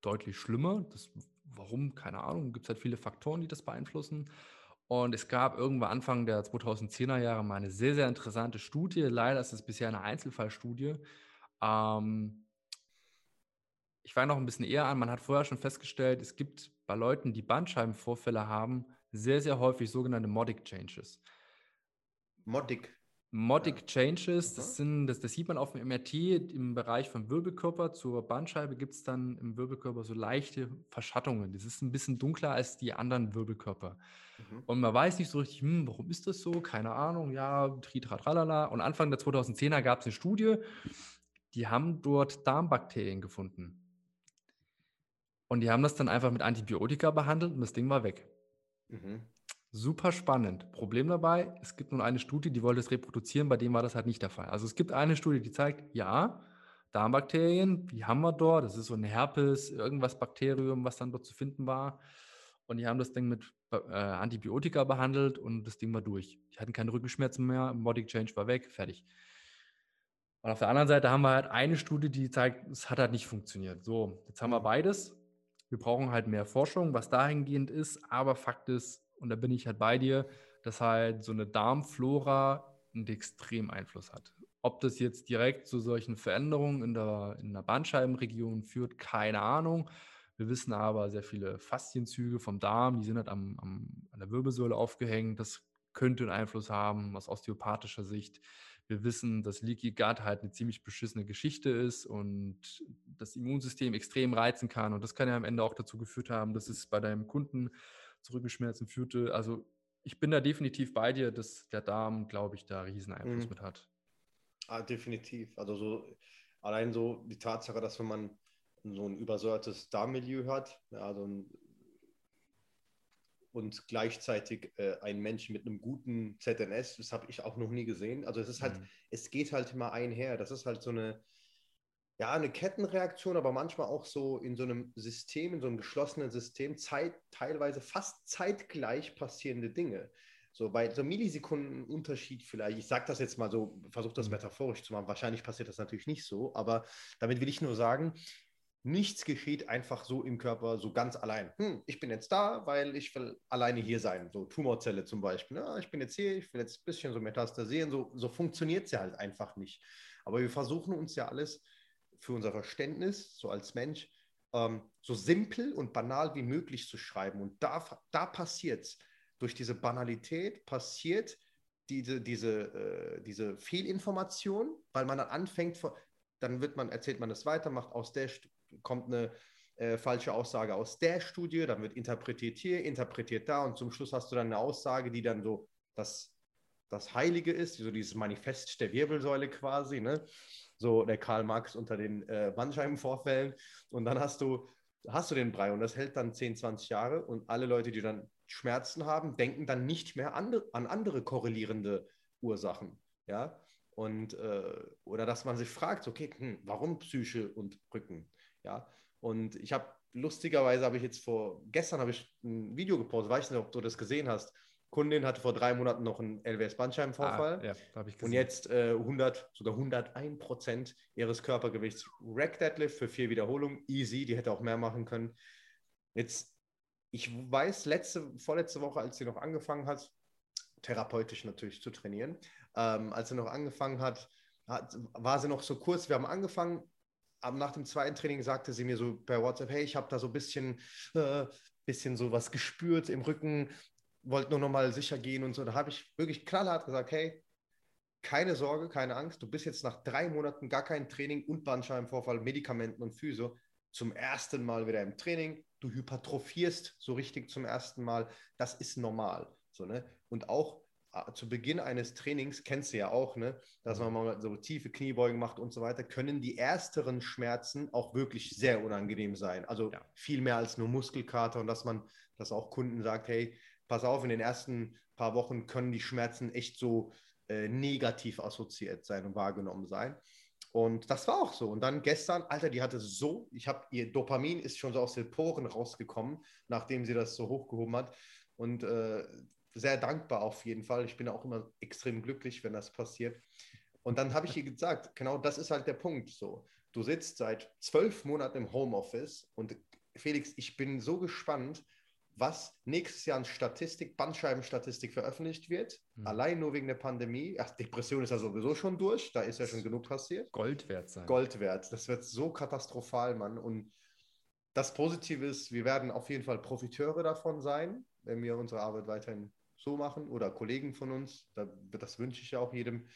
deutlich schlimmer. Das, warum? Keine Ahnung. Gibt es halt viele Faktoren, die das beeinflussen. Und es gab irgendwann Anfang der 2010er Jahre mal eine sehr, sehr interessante Studie. Leider ist es bisher eine Einzelfallstudie. Ähm, ich fange noch ein bisschen eher an. Man hat vorher schon festgestellt, es gibt bei Leuten, die Bandscheibenvorfälle haben, sehr, sehr häufig sogenannte Modic Changes. Modic. Modic Changes, das, sind, das, das sieht man auf dem MRT im Bereich vom Wirbelkörper zur Bandscheibe gibt es dann im Wirbelkörper so leichte Verschattungen. Das ist ein bisschen dunkler als die anderen Wirbelkörper. Mhm. Und man weiß nicht so richtig, hm, warum ist das so? Keine Ahnung, ja, tritratralala. Und Anfang der 2010er gab es eine Studie, die haben dort Darmbakterien gefunden. Und die haben das dann einfach mit Antibiotika behandelt und das Ding war weg. Mhm. Super spannend. Problem dabei, es gibt nun eine Studie, die wollte es reproduzieren, bei dem war das halt nicht der Fall. Also es gibt eine Studie, die zeigt, ja, Darmbakterien, die haben wir dort. Das ist so ein Herpes, irgendwas Bakterium, was dann dort zu finden war. Und die haben das Ding mit äh, Antibiotika behandelt und das Ding war durch. Die hatten keine Rückenschmerzen mehr, Body Change war weg, fertig. Und auf der anderen Seite haben wir halt eine Studie, die zeigt, es hat halt nicht funktioniert. So, jetzt haben wir beides. Wir brauchen halt mehr Forschung, was dahingehend ist, aber Fakt ist, und da bin ich halt bei dir, dass halt so eine Darmflora einen extremen Einfluss hat. Ob das jetzt direkt zu solchen Veränderungen in der, in der Bandscheibenregion führt, keine Ahnung. Wir wissen aber sehr viele Faszienzüge vom Darm, die sind halt am, am, an der Wirbelsäule aufgehängt. Das könnte einen Einfluss haben aus osteopathischer Sicht. Wir wissen, dass Leaky Gut halt eine ziemlich beschissene Geschichte ist und das Immunsystem extrem reizen kann. Und das kann ja am Ende auch dazu geführt haben, dass es bei deinem Kunden zu Rückenschmerzen führte. Also ich bin da definitiv bei dir, dass der Darm, glaube ich, da riesen Einfluss mhm. mit hat. Ah, definitiv. Also so allein so die Tatsache, dass wenn man so ein übersäuertes Darmmilieu hat, also ein und gleichzeitig äh, ein Mensch mit einem guten ZNS, das habe ich auch noch nie gesehen. Also es ist halt, mhm. es geht halt immer einher. Das ist halt so eine, ja, eine Kettenreaktion, aber manchmal auch so in so einem System, in so einem geschlossenen System, Zeit, teilweise fast zeitgleich passierende Dinge. So bei so Millisekunden Unterschied vielleicht, ich sage das jetzt mal so, versuche das mhm. metaphorisch zu machen, wahrscheinlich passiert das natürlich nicht so, aber damit will ich nur sagen, Nichts geschieht einfach so im Körper, so ganz allein. Hm, ich bin jetzt da, weil ich will alleine hier sein. So Tumorzelle zum Beispiel. Ja, ich bin jetzt hier, ich will jetzt ein bisschen so metastasieren. So, so funktioniert es ja halt einfach nicht. Aber wir versuchen uns ja alles für unser Verständnis, so als Mensch, ähm, so simpel und banal wie möglich zu schreiben. Und da, da passiert es. Durch diese Banalität passiert diese, diese, äh, diese Fehlinformation, weil man dann anfängt, dann wird man, erzählt man es weiter, macht aus der kommt eine äh, falsche Aussage aus der Studie, dann wird interpretiert hier, interpretiert da und zum Schluss hast du dann eine Aussage, die dann so das, das Heilige ist, so dieses Manifest der Wirbelsäule quasi, ne? so der Karl Marx unter den äh, Bandscheibenvorfällen und dann hast du hast du den Brei und das hält dann 10, 20 Jahre und alle Leute, die dann Schmerzen haben, denken dann nicht mehr an, an andere korrelierende Ursachen. Ja, und äh, oder dass man sich fragt, okay, hm, warum Psyche und Rücken? Ja, und ich habe lustigerweise habe ich jetzt vor gestern habe ich ein Video gepostet, weiß nicht, ob du das gesehen hast. Kundin hatte vor drei Monaten noch einen LWS-Bandscheibenvorfall. Ah, ja, habe ich gesehen. Und jetzt äh, 100, sogar 101 Prozent ihres Körpergewichts Rack Deadlift für vier Wiederholungen. Easy, die hätte auch mehr machen können. Jetzt, ich weiß, letzte, vorletzte Woche, als sie noch angefangen hat, therapeutisch natürlich zu trainieren, ähm, als sie noch angefangen hat, hat, war sie noch so kurz. Wir haben angefangen, aber nach dem zweiten Training sagte sie mir so per WhatsApp, hey, ich habe da so ein bisschen, äh, bisschen so was gespürt im Rücken, wollte nur noch mal sicher gehen und so. Da habe ich wirklich knallhart gesagt, hey, keine Sorge, keine Angst. Du bist jetzt nach drei Monaten gar kein Training und Bandscheibenvorfall, Medikamenten und Physio zum ersten Mal wieder im Training. Du hypertrophierst so richtig zum ersten Mal. Das ist normal. So, ne? Und auch zu Beginn eines Trainings, kennst du ja auch, ne, dass man mal so tiefe Kniebeugen macht und so weiter, können die ersteren Schmerzen auch wirklich sehr unangenehm sein. Also ja. viel mehr als nur Muskelkater und dass man, dass auch Kunden sagt, hey, pass auf, in den ersten paar Wochen können die Schmerzen echt so äh, negativ assoziiert sein und wahrgenommen sein. Und das war auch so. Und dann gestern, Alter, die hatte so, ich habe ihr Dopamin ist schon so aus den Poren rausgekommen, nachdem sie das so hochgehoben hat. Und äh, sehr dankbar auf jeden Fall. Ich bin auch immer extrem glücklich, wenn das passiert. Und dann habe ich ihr gesagt, genau das ist halt der Punkt. So, du sitzt seit zwölf Monaten im Homeoffice und Felix, ich bin so gespannt, was nächstes Jahr an Statistik, Bandscheibenstatistik veröffentlicht wird. Mhm. Allein nur wegen der Pandemie. Ach, Depression ist ja sowieso schon durch, da ist ja schon genug passiert. Gold wert sein. Gold wert. Das wird so katastrophal, Mann. Und das Positive ist, wir werden auf jeden Fall Profiteure davon sein, wenn wir unsere Arbeit weiterhin so machen oder Kollegen von uns. das wünsche ich ja auch jedem.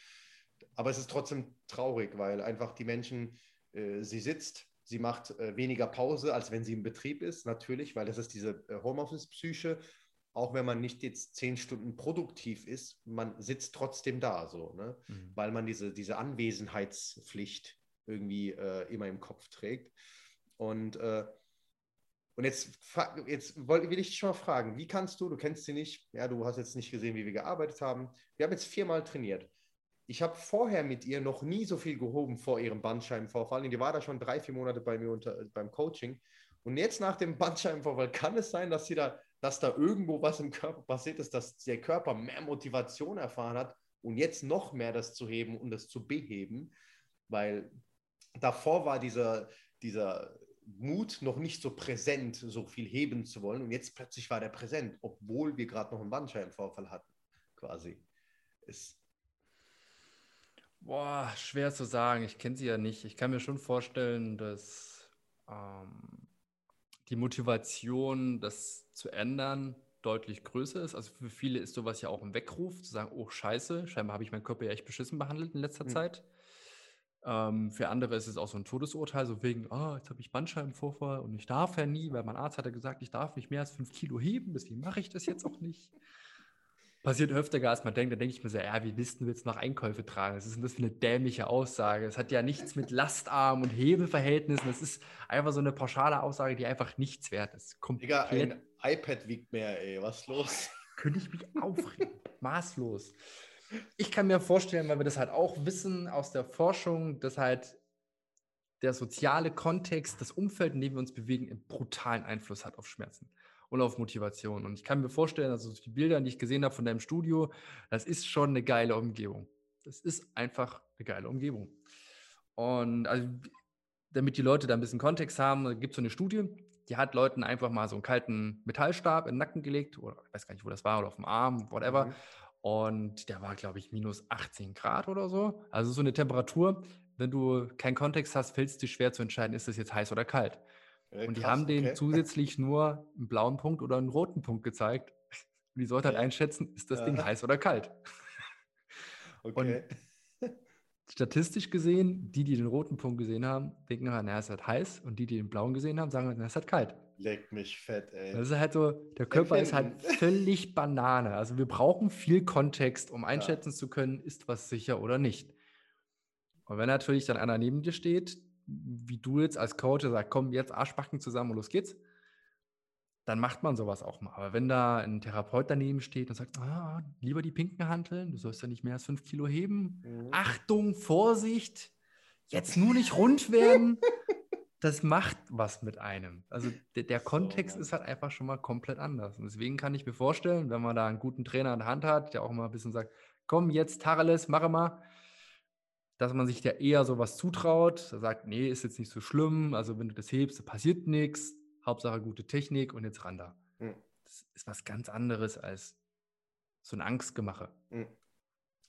Aber es ist trotzdem traurig, weil einfach die Menschen, äh, sie sitzt Sie macht äh, weniger Pause, als wenn sie im Betrieb ist, natürlich, weil das ist diese äh, Homeoffice-Psyche. Auch wenn man nicht jetzt zehn Stunden produktiv ist, man sitzt trotzdem da, so, ne? Mhm. weil man diese, diese Anwesenheitspflicht irgendwie äh, immer im Kopf trägt. Und, äh, und jetzt, jetzt will ich dich mal fragen, wie kannst du, du kennst sie nicht, ja, du hast jetzt nicht gesehen, wie wir gearbeitet haben. Wir haben jetzt viermal trainiert ich habe vorher mit ihr noch nie so viel gehoben vor ihrem Bandscheibenvorfall. Die war da schon drei, vier Monate bei mir unter, beim Coaching. Und jetzt nach dem Bandscheibenvorfall kann es sein, dass sie da, dass da irgendwo was im Körper passiert ist, dass der Körper mehr Motivation erfahren hat und jetzt noch mehr das zu heben und das zu beheben, weil davor war dieser, dieser Mut noch nicht so präsent, so viel heben zu wollen und jetzt plötzlich war der präsent, obwohl wir gerade noch einen Bandscheibenvorfall hatten, quasi. Es, Boah, schwer zu sagen. Ich kenne sie ja nicht. Ich kann mir schon vorstellen, dass ähm, die Motivation, das zu ändern, deutlich größer ist. Also für viele ist sowas ja auch ein Weckruf, zu sagen, oh scheiße, scheinbar habe ich meinen Körper ja echt beschissen behandelt in letzter mhm. Zeit. Ähm, für andere ist es auch so ein Todesurteil, so wegen, oh, jetzt habe ich Bandscheibenvorfall und ich darf ja nie, weil mein Arzt hat ja gesagt, ich darf nicht mehr als fünf Kilo heben, deswegen mache ich das jetzt auch nicht passiert öfter, als man denkt. Da denke ich mir so, ja, wie willst du jetzt noch Einkäufe tragen? Was ist denn das für eine dämliche Aussage? Es hat ja nichts mit Lastarm und Hebeverhältnissen. Das ist einfach so eine pauschale Aussage, die einfach nichts wert ist. Digga, ein iPad wiegt mehr, ey. Was ist los? Könnte ich mich aufregen. Maßlos. Ich kann mir vorstellen, weil wir das halt auch wissen aus der Forschung, dass halt der soziale Kontext, das Umfeld, in dem wir uns bewegen, einen brutalen Einfluss hat auf Schmerzen und auf Motivation. Und ich kann mir vorstellen, also die Bilder, die ich gesehen habe von deinem Studio, das ist schon eine geile Umgebung. Das ist einfach eine geile Umgebung. Und also, damit die Leute da ein bisschen Kontext haben, gibt es so eine Studie, die hat Leuten einfach mal so einen kalten Metallstab in den Nacken gelegt, oder ich weiß gar nicht, wo das war, oder auf dem Arm, whatever. Mhm. Und der war, glaube ich, minus 18 Grad oder so. Also so eine Temperatur, wenn du keinen Kontext hast, fällt es dir schwer zu entscheiden, ist das jetzt heiß oder kalt. Äh, und die haben okay. denen zusätzlich nur einen blauen Punkt oder einen roten Punkt gezeigt. Und die sollte halt einschätzen, ist das ja. Ding heiß oder kalt. Okay. Und statistisch gesehen, die, die den roten Punkt gesehen haben, denken, na, es ist halt heiß. Und die, die den blauen gesehen haben, sagen, na, es ist halt kalt. Leckt mich fett, ey. Das ist halt so, der Körper ist halt völlig Banane. Also wir brauchen viel Kontext, um einschätzen ja. zu können, ist was sicher oder nicht. Und wenn natürlich dann einer neben dir steht, wie du jetzt als Coach sagst, komm, jetzt Arschbacken zusammen und los geht's, dann macht man sowas auch mal. Aber wenn da ein Therapeut daneben steht und sagt, ah, lieber die pinken Hanteln, du sollst ja nicht mehr als fünf Kilo heben. Mhm. Achtung, Vorsicht, jetzt nur nicht rund werden. [laughs] das macht was mit einem. Also der, der Kontext so, ist halt einfach schon mal komplett anders. Und deswegen kann ich mir vorstellen, wenn man da einen guten Trainer in der Hand hat, der auch mal ein bisschen sagt, komm jetzt, Tareles, mache mal, dass man sich da eher sowas zutraut, sagt, nee, ist jetzt nicht so schlimm, also wenn du das hebst, passiert nichts, Hauptsache gute Technik und jetzt ran da. Mhm. Das ist was ganz anderes als so ein Angstgemache. Mhm.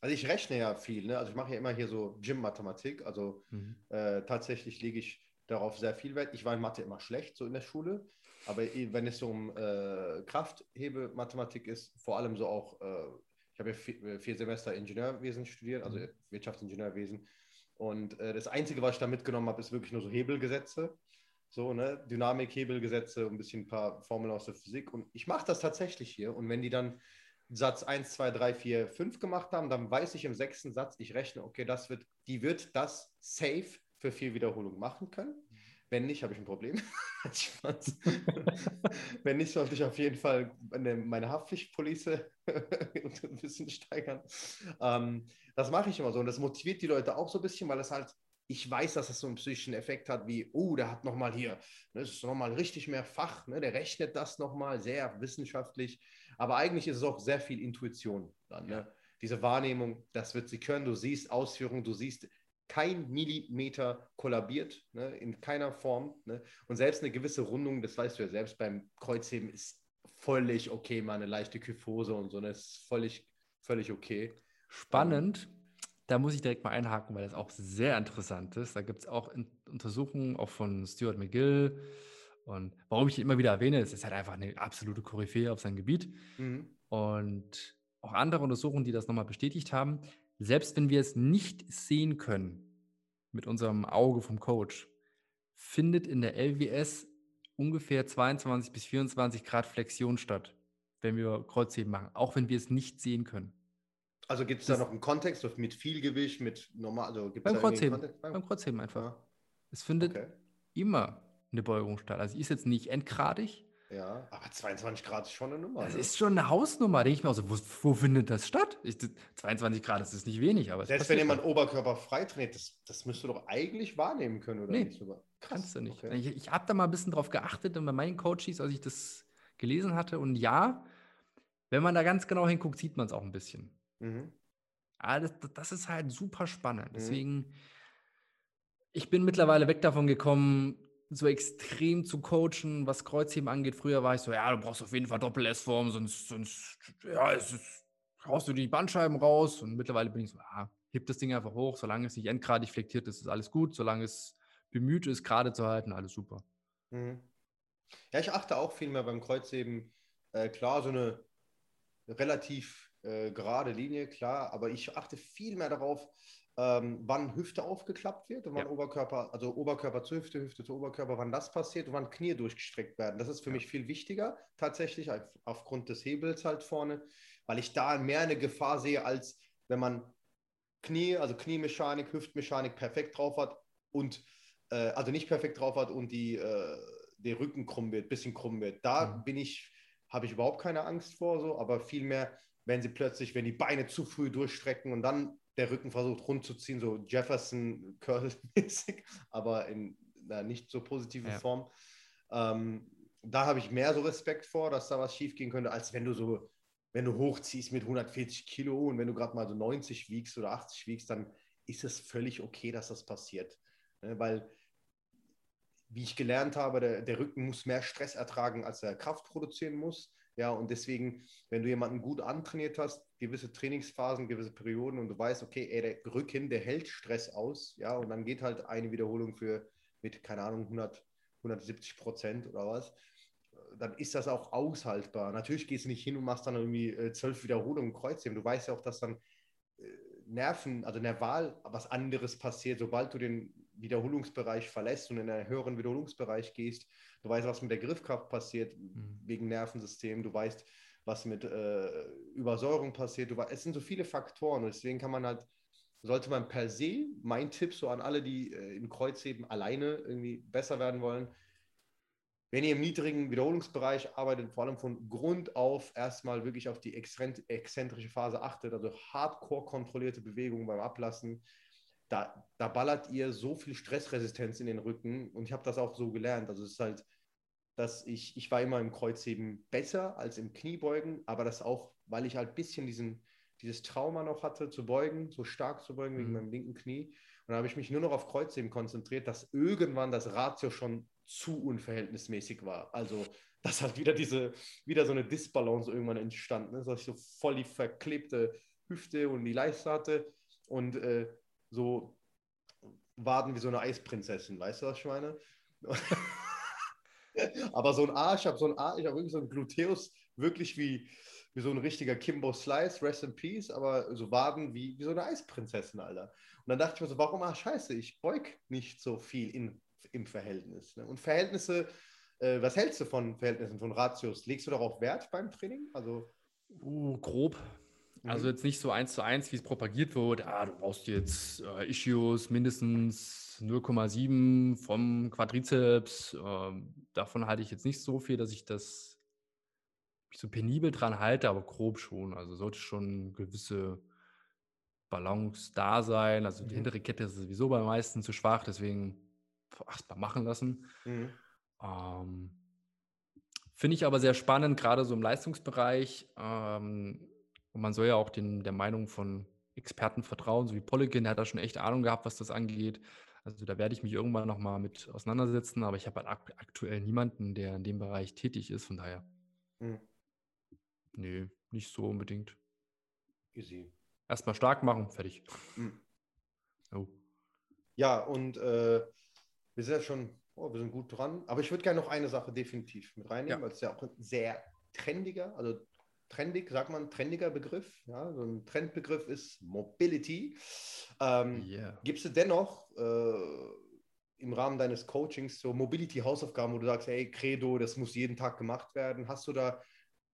Also ich rechne ja viel, ne? also ich mache ja immer hier so Gym-Mathematik, also mhm. äh, tatsächlich lege ich darauf sehr viel Wert. Ich war in Mathe immer schlecht, so in der Schule, aber wenn es so um äh, Krafthebe-Mathematik ist, vor allem so auch äh, ich habe ja vier, äh, vier, Semester Ingenieurwesen studiert, also mhm. Wirtschaftsingenieurwesen. Und äh, das Einzige, was ich da mitgenommen habe, ist wirklich nur so Hebelgesetze. So, ne? Dynamik, Hebelgesetze, ein bisschen ein paar Formeln aus der Physik. Und ich mache das tatsächlich hier. Und wenn die dann Satz 1, 2, 3, 4, 5 gemacht haben, dann weiß ich im sechsten Satz, ich rechne, okay, das wird, die wird das safe für vier Wiederholungen machen können. Wenn nicht, habe ich ein Problem. [laughs] [laughs] Wenn nicht, sollte ich auf jeden Fall meine, Haftpflichtpolice [laughs] ein bisschen steigern. Ähm, das mache ich immer so und das motiviert die Leute auch so ein bisschen, weil es halt, ich weiß, dass es so einen psychischen Effekt hat, wie, oh, der hat nochmal hier, ne, das ist nochmal richtig mehr Fach, ne, der rechnet das nochmal sehr wissenschaftlich, aber eigentlich ist es auch sehr viel Intuition dann, ne? Diese Wahrnehmung, das wird sie können, du siehst Ausführungen, du siehst kein Millimeter kollabiert, ne, in keiner Form. Ne? Und selbst eine gewisse Rundung, das weißt du ja selbst beim Kreuzheben, ist völlig okay, mal eine leichte Kyphose und so, das ist völlig, völlig okay. Spannend. Da muss ich direkt mal einhaken, weil das auch sehr interessant ist. Da gibt es auch Untersuchungen, auch von Stuart McGill. Und warum ich ihn immer wieder erwähne, es ist halt einfach eine absolute Koryphäe auf seinem Gebiet. Mhm. Und auch andere Untersuchungen, die das nochmal bestätigt haben, selbst wenn wir es nicht sehen können mit unserem Auge vom Coach, findet in der LWS ungefähr 22 bis 24 Grad Flexion statt, wenn wir Kreuzheben machen, auch wenn wir es nicht sehen können. Also gibt es da noch einen Kontext mit viel Gewicht, mit normal? Also gibt's beim, Kreuzheben, beim Kreuzheben einfach. Ja. Es findet okay. immer eine Beugung statt. Also ist jetzt nicht endgradig, ja, aber 22 Grad ist schon eine Nummer. Das ne? ist schon eine Hausnummer. Denke ich mir auch so, wo, wo findet das statt? Ich, 22 Grad das ist nicht wenig, aber. Selbst wenn jemand Oberkörper frei trainiert, das, das müsst du doch eigentlich wahrnehmen können, oder nee, nicht? Krass. Kannst du nicht. Okay. Ich, ich habe da mal ein bisschen drauf geachtet bei meinen Coaches, als ich das gelesen hatte. Und ja, wenn man da ganz genau hinguckt, sieht man es auch ein bisschen. Mhm. Aber das, das ist halt super spannend. Mhm. Deswegen, ich bin mittlerweile weg davon gekommen, so extrem zu coachen, was Kreuzheben angeht. Früher war ich so, ja, du brauchst auf jeden Fall Doppel-S-Form, sonst, sonst ja, es ist, haust du die Bandscheiben raus. Und mittlerweile bin ich so, ja, heb das Ding einfach hoch, solange es nicht endgradig flektiert ist, ist alles gut. Solange es bemüht ist, gerade zu halten, alles super. Mhm. Ja, ich achte auch viel mehr beim Kreuzheben. Äh, klar, so eine relativ äh, gerade Linie, klar, aber ich achte viel mehr darauf, ähm, wann Hüfte aufgeklappt wird und wann ja. Oberkörper, also Oberkörper zu Hüfte, Hüfte zu Oberkörper, wann das passiert und wann Knie durchgestreckt werden. Das ist für ja. mich viel wichtiger, tatsächlich, aufgrund des Hebels halt vorne, weil ich da mehr eine Gefahr sehe, als wenn man Knie, also Kniemechanik, Hüftmechanik perfekt drauf hat und äh, also nicht perfekt drauf hat und die, äh, der Rücken krumm wird, bisschen krumm wird. Da mhm. bin ich, habe ich überhaupt keine Angst vor, so, aber vielmehr, wenn sie plötzlich, wenn die Beine zu früh durchstrecken und dann der Rücken versucht rund zu ziehen, so Jefferson Curl-mäßig, [laughs] aber in einer nicht so positiven ja. Form. Ähm, da habe ich mehr so Respekt vor, dass da was schief gehen könnte, als wenn du so, wenn du hochziehst mit 140 Kilo und wenn du gerade mal so 90 wiegst oder 80 wiegst, dann ist es völlig okay, dass das passiert. Ne? Weil, wie ich gelernt habe, der, der Rücken muss mehr Stress ertragen, als er Kraft produzieren muss. Ja, und deswegen, wenn du jemanden gut antrainiert hast, gewisse Trainingsphasen, gewisse Perioden und du weißt, okay, ey, der Rücken, der hält Stress aus, ja, und dann geht halt eine Wiederholung für mit, keine Ahnung, 100, 170 Prozent oder was, dann ist das auch aushaltbar. Natürlich gehst du nicht hin und machst dann irgendwie äh, zwölf Wiederholungen Kreuzheben. Du weißt ja auch, dass dann äh, Nerven, also nerval was anderes passiert, sobald du den Wiederholungsbereich verlässt und in einen höheren Wiederholungsbereich gehst. Du weißt, was mit der Griffkraft passiert mhm. wegen Nervensystem. Du weißt, was mit äh, Übersäuerung passiert. Du, es sind so viele Faktoren und deswegen kann man halt sollte man per se, mein Tipp so an alle, die äh, im Kreuzheben alleine irgendwie besser werden wollen, wenn ihr im niedrigen Wiederholungsbereich arbeitet, vor allem von Grund auf erstmal wirklich auf die exzentrische Phase achtet, also hardcore kontrollierte Bewegungen beim Ablassen, da, da ballert ihr so viel Stressresistenz in den Rücken und ich habe das auch so gelernt. Also es ist halt, dass ich, ich war immer im Kreuzheben besser als im Kniebeugen, aber das auch, weil ich halt ein bisschen diesen, dieses Trauma noch hatte, zu beugen, so stark zu beugen wegen mhm. meinem linken Knie. Und dann habe ich mich nur noch auf Kreuzheben konzentriert, dass irgendwann das Ratio schon zu unverhältnismäßig war. Also, dass halt wieder diese, wieder so eine Disbalance irgendwann entstanden ist, dass ich so voll die verklebte Hüfte und die Leiste hatte und äh, so Waden wie so eine Eisprinzessin, weißt du, was ich meine? [laughs] Aber so ein Arsch, ich habe so ein Arsch, ich habe wirklich so ein Gluteus, wirklich wie, wie so ein richtiger Kimbo Slice, Rest in Peace, aber so Waden wie, wie so eine Eisprinzessin, Alter. Und dann dachte ich mir so, warum, ah, scheiße, ich beug nicht so viel in, im Verhältnis. Ne? Und Verhältnisse, äh, was hältst du von Verhältnissen, von Ratios? Legst du darauf Wert beim Training? Also uh, grob. Also mhm. jetzt nicht so eins zu eins, wie es propagiert wird. Ah, du brauchst jetzt äh, Issues mindestens 0,7 vom Quadrizeps. Ähm, davon halte ich jetzt nicht so viel, dass ich das so penibel dran halte, aber grob schon. Also sollte schon gewisse Balance da sein. Also die mhm. hintere Kette ist sowieso bei meisten zu schwach, deswegen erstmal machen lassen. Mhm. Ähm, Finde ich aber sehr spannend, gerade so im Leistungsbereich. Ähm, und man soll ja auch den, der Meinung von Experten vertrauen, so wie Polykin, der hat da schon echt Ahnung gehabt, was das angeht. Also da werde ich mich irgendwann nochmal mit auseinandersetzen, aber ich habe halt aktuell niemanden, der in dem Bereich tätig ist, von daher. Mhm. Nee, nicht so unbedingt. Easy. Erstmal stark machen, fertig. Mhm. Oh. Ja, und äh, wir sind ja schon, oh, wir sind gut dran. Aber ich würde gerne noch eine Sache definitiv mit reinnehmen, ja. weil es ja auch ein sehr trendiger, also trendig, sagt man, trendiger Begriff. Ja, so ein Trendbegriff ist Mobility. Ähm, yeah. Gibst du dennoch äh, im Rahmen deines Coachings so Mobility-Hausaufgaben, wo du sagst, hey, Credo, das muss jeden Tag gemacht werden? Hast du da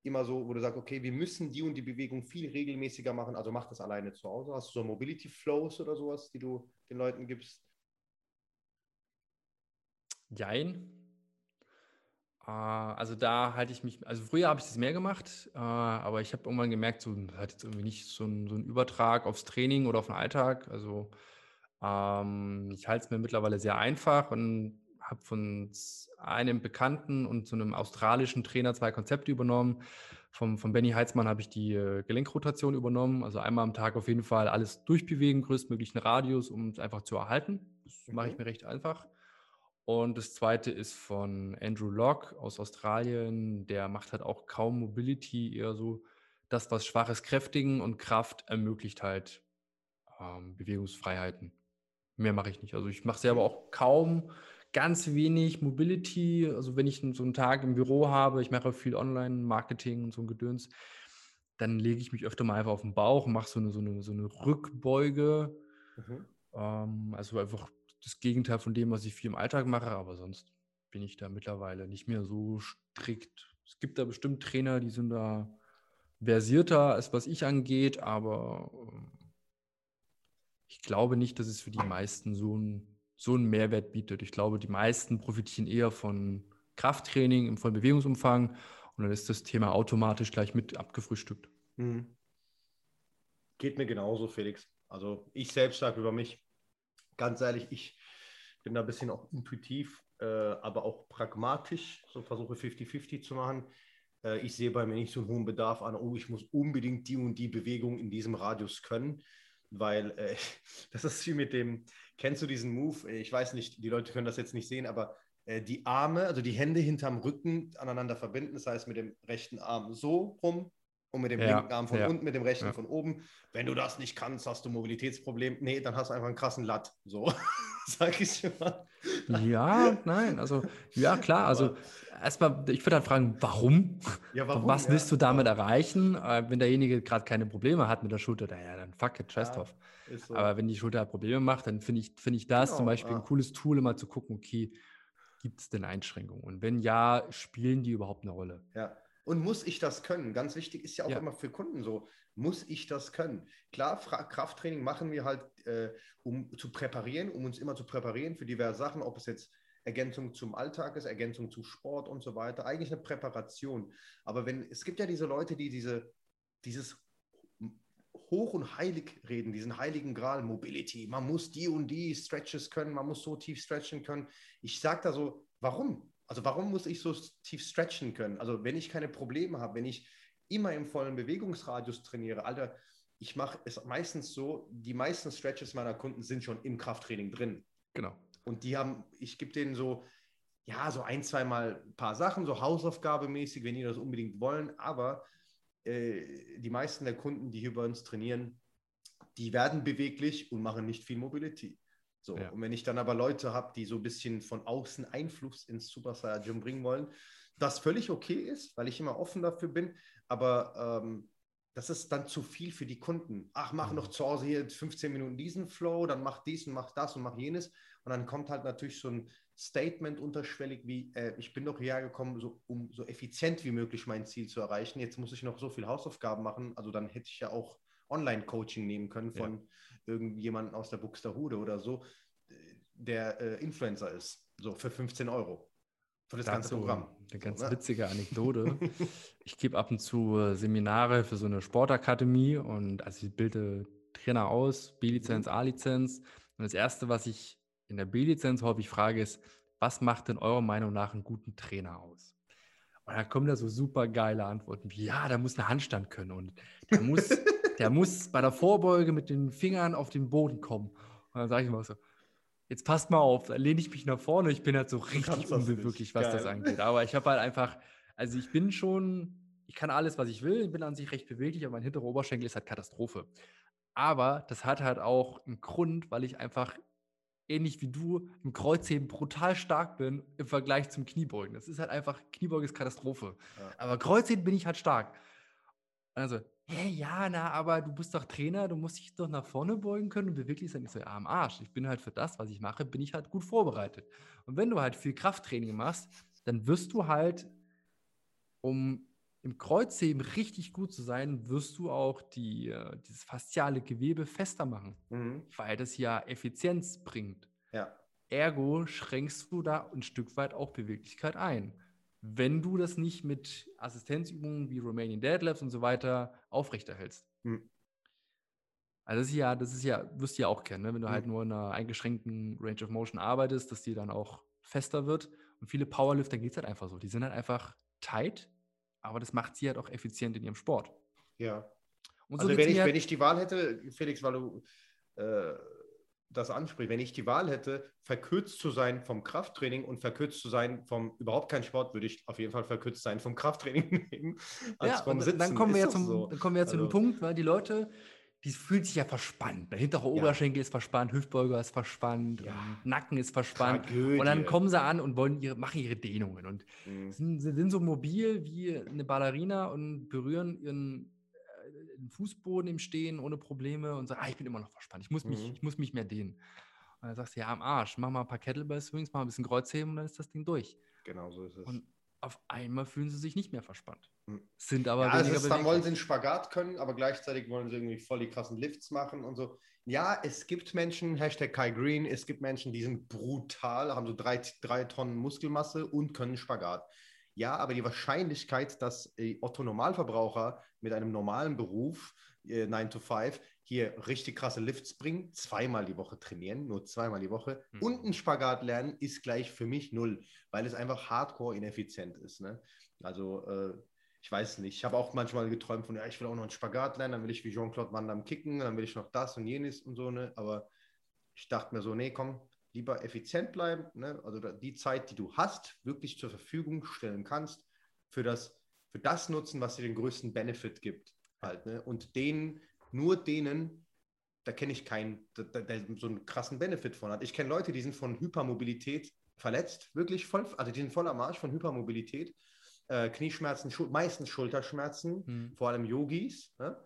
immer so, wo du sagst, okay, wir müssen die und die Bewegung viel regelmäßiger machen, also mach das alleine zu Hause. Hast du so Mobility Flows oder sowas, die du den Leuten gibst? Jein. Äh, also da halte ich mich, also früher habe ich das mehr gemacht, äh, aber ich habe irgendwann gemerkt, so hat jetzt irgendwie nicht so einen, so einen Übertrag aufs Training oder auf den Alltag. Also ähm, ich halte es mir mittlerweile sehr einfach und habe von einem Bekannten und so einem australischen Trainer zwei Konzepte übernommen. Vom, von Benny Heitzmann habe ich die äh, Gelenkrotation übernommen. Also einmal am Tag auf jeden Fall alles durchbewegen, größtmöglichen Radius, um es einfach zu erhalten. Das mhm. mache ich mir recht einfach. Und das zweite ist von Andrew Locke aus Australien. Der macht halt auch kaum Mobility, eher so das, was schwaches Kräftigen und Kraft ermöglicht halt ähm, Bewegungsfreiheiten. Mehr mache ich nicht. Also ich mache selber auch kaum ganz wenig Mobility. Also wenn ich so einen Tag im Büro habe, ich mache viel Online-Marketing und so ein Gedöns, dann lege ich mich öfter mal einfach auf den Bauch und mache so eine, so eine, so eine Rückbeuge. Mhm. Ähm, also einfach das Gegenteil von dem, was ich viel im Alltag mache, aber sonst bin ich da mittlerweile nicht mehr so strikt. Es gibt da bestimmt Trainer, die sind da versierter, als was ich angeht, aber ähm, ich glaube nicht, dass es für die meisten so ein so einen Mehrwert bietet. Ich glaube, die meisten profitieren eher von Krafttraining im vollen Bewegungsumfang und dann ist das Thema automatisch gleich mit abgefrühstückt. Mhm. Geht mir genauso, Felix. Also ich selbst sage über mich, ganz ehrlich, ich bin da ein bisschen auch intuitiv, äh, aber auch pragmatisch, so versuche 50-50 zu machen. Äh, ich sehe bei mir nicht so einen hohen Bedarf an, oh, ich muss unbedingt die und die Bewegung in diesem Radius können, weil äh, [laughs] das ist wie mit dem, kennst du diesen Move? Ich weiß nicht, die Leute können das jetzt nicht sehen, aber äh, die Arme, also die Hände hinterm Rücken aneinander verbinden, das heißt mit dem rechten Arm so rum und mit dem ja, linken Arm von ja. unten, mit dem rechten ja. von oben. Wenn du das nicht kannst, hast du Mobilitätsproblem. Nee, dann hast du einfach einen krassen Latt. So, [laughs] sag ich mal. Ja, nein, also, ja, klar. Also, erstmal, ich würde dann fragen, warum? Ja, warum? Was willst du damit erreichen? Äh, wenn derjenige gerade keine Probleme hat mit der Schulter, naja, dann fuck it, scheiß drauf. So. Aber wenn die Schulter Probleme macht, dann finde ich, find ich das genau, zum Beispiel ein cooles Tool, immer zu gucken, okay, gibt es denn Einschränkungen? Und wenn ja, spielen die überhaupt eine Rolle? Ja. Und muss ich das können? Ganz wichtig ist ja auch Ja. immer für Kunden so, muss ich das können? Klar, Fra Krafttraining machen wir halt, äh, um zu präparieren, um uns immer zu präparieren für diverse Sachen, ob es jetzt Ergänzung zum Alltag ist, Ergänzung zu Sport und so weiter. Eigentlich eine Präparation. Aber wenn, es gibt ja diese Leute, die diese, dieses hoch und heilig reden, diesen heiligen Gral, Mobility. Man muss die und die Stretches können, man muss so tief stretchen können. Ich sage da so, warum? Also warum muss ich so tief stretchen können? Also wenn ich keine Probleme habe, wenn ich immer im vollen Bewegungsradius trainiere, Alter, ich mache es meistens so, die meisten Stretches meiner Kunden sind schon im Krafttraining drin. Genau. Und die haben, ich gebe denen so, ja, so ein, zweimal ein paar Sachen, so Hausaufgabemäßig, wenn die das unbedingt wollen. Aber äh, die meisten der Kunden, die hier bei uns trainieren, die werden beweglich und machen nicht viel Mobility. So, Ja. und wenn ich dann aber Leute habe, die so ein bisschen von außen Einfluss ins Super Saiyan Gym bringen wollen, das völlig okay ist, weil ich immer offen dafür bin, aber ähm, das ist dann zu viel für die Kunden. Ach, mach Mhm. noch zu Hause hier 15 Minuten diesen Flow, dann mach dies und mach das und mach jenes. Und dann kommt halt natürlich so ein Statement unterschwellig wie, äh, ich bin doch hierher gekommen, so, um so effizient wie möglich mein Ziel zu erreichen. Jetzt muss ich noch so viel Hausaufgaben machen. Also dann hätte ich ja auch Online-Coaching nehmen können von irgendjemandem aus der Buxtehude oder so, der äh, Influencer ist. So für 15 Euro. Für das ganze Dazu Programm. Eine ganz So, ne? witzige Anekdote. [laughs] ich gebe ab und zu äh, Seminare für so eine Sportakademie und also ich bilde Trainer aus, B-Lizenz, Mhm. A-Lizenz. Und das Erste, was ich in der B-Lizenz häufig frage, ist, was macht denn eurer Meinung nach einen guten Trainer aus? Und dann kommen da so super geile Antworten wie, ja, der muss einen Handstand können und der muss, [laughs] der muss bei der Vorbeuge mit den Fingern auf den Boden kommen. Und dann sage ich immer so, jetzt passt mal auf, dann lehne ich mich nach vorne, ich bin halt so richtig das unbeweglich, was das Geil. angeht. Aber ich habe halt einfach, also ich bin schon, ich kann alles, was ich will, ich bin an sich recht beweglich, aber mein hinterer Oberschenkel ist halt Katastrophe. Aber das hat halt auch einen Grund, weil ich einfach ähnlich wie du im Kreuzheben brutal stark bin im Vergleich zum Kniebeugen. Das ist halt einfach, Kniebeugen ist Katastrophe. Ja. Aber Kreuzheben bin ich halt stark. Also, hä, ja, na, aber du bist doch Trainer, du musst dich doch nach vorne beugen können und beweglich sein. Ich so, ja, am Arsch. Ich bin halt für das, was ich mache, bin ich halt gut vorbereitet. Und wenn du halt viel Krafttraining machst, dann wirst du halt, um im Kreuzheben richtig gut zu sein, wirst du auch die, äh, dieses fasziale Gewebe fester machen, Mhm. weil das ja Effizienz bringt. Ja. Ergo schränkst du da ein Stück weit auch Beweglichkeit ein. Wenn du das nicht mit Assistenzübungen wie Romanian Deadlifts und so weiter aufrechterhältst. Mhm. Also das ist ja, das ist ja, wirst du ja auch kennen, ne? wenn du halt Mhm. nur in einer eingeschränkten Range of Motion arbeitest, dass die dann auch fester wird. Und viele Powerlifter geht es halt einfach so. Die sind halt einfach tight, aber das macht sie halt auch effizient in ihrem Sport. Ja. Und Also wenn ich, halt- wenn ich die Wahl hätte, Felix, weil du äh, das ansprichst, wenn ich die Wahl hätte, verkürzt zu sein vom Krafttraining und verkürzt zu sein vom überhaupt kein Sport, würde ich auf jeden Fall verkürzt sein vom Krafttraining [laughs] nehmen. als ja, vom Sitzen. dann kommen wir ja zum, so. dann kommen wir ja zu dem Also- Punkt, weil die Leute, die fühlen sich ja verspannt. Der hintere Ja. Oberschenkel ist verspannt, Hüftbeuger ist verspannt, Ja. Nacken ist verspannt. Tragödie. Und dann kommen sie an und wollen ihre, machen ihre Dehnungen und Mhm. sind, sie sind so mobil wie eine Ballerina und berühren ihren, den Fußboden im Stehen ohne Probleme und sagen, ah, ich bin immer noch verspannt, ich muss, mich, Mhm. ich muss mich mehr dehnen. Und dann sagst du, ja, am Arsch, mach mal ein paar Kettlebell Swings, mach ein bisschen Kreuzheben und dann ist das Ding durch. Genau so ist es. Und auf einmal fühlen sie sich nicht mehr verspannt. Mhm. Sind aber ja, weniger ist, dann wollen sie einen. Spagat können, aber gleichzeitig wollen sie irgendwie voll die krassen Lifts machen und so. Ja, es gibt Menschen, Hashtag Kai Green, es gibt Menschen, die sind brutal, haben so drei, drei Tonnen Muskelmasse und können Spagat. Ja, aber die Wahrscheinlichkeit, dass äh, Otto Normalverbraucher mit einem normalen Beruf, äh, 9 to 5, hier richtig krasse Lifts bringen, zweimal die Woche trainieren, nur zweimal die Woche Mhm. und einen Spagat lernen, ist gleich für mich null, weil es einfach hardcore ineffizient ist. Ne? Also äh, ich weiß nicht. Ich habe auch manchmal geträumt von, ja, ich will auch noch einen Spagat lernen, dann will ich wie Jean-Claude Van Damme kicken, dann will ich noch das und jenes und so, ne? Aber ich dachte mir so, nee, komm, lieber effizient bleiben, ne? Also die Zeit, die du hast, wirklich zur Verfügung stellen kannst, für das, für das nutzen, was dir den größten Benefit gibt. Halt, ne? Und denen, nur denen, da kenne ich keinen, der, der, so einen krassen Benefit von hat. Ich kenne Leute, die sind von Hypermobilität verletzt, wirklich voll, also die sind voll am Arsch von Hypermobilität äh, Knieschmerzen, Schul meistens Schulterschmerzen, Mhm. vor allem Yogis. Ne?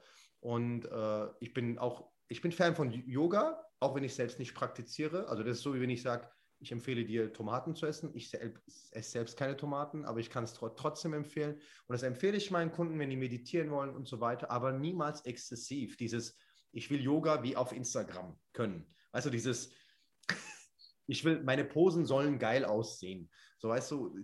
Und äh, ich bin auch, ich bin Fan von Yoga, auch wenn ich selbst nicht praktiziere. Also das ist so, wie wenn ich sage, Ich empfehle dir, Tomaten zu essen. Ich esse selbst keine Tomaten, aber ich kann es trotzdem empfehlen. Und das empfehle ich meinen Kunden, wenn die meditieren wollen und so weiter, aber niemals exzessiv. Dieses, ich will Yoga wie auf Instagram können. Also dieses, [laughs] ich will, meine Posen sollen geil aussehen. So weißt du,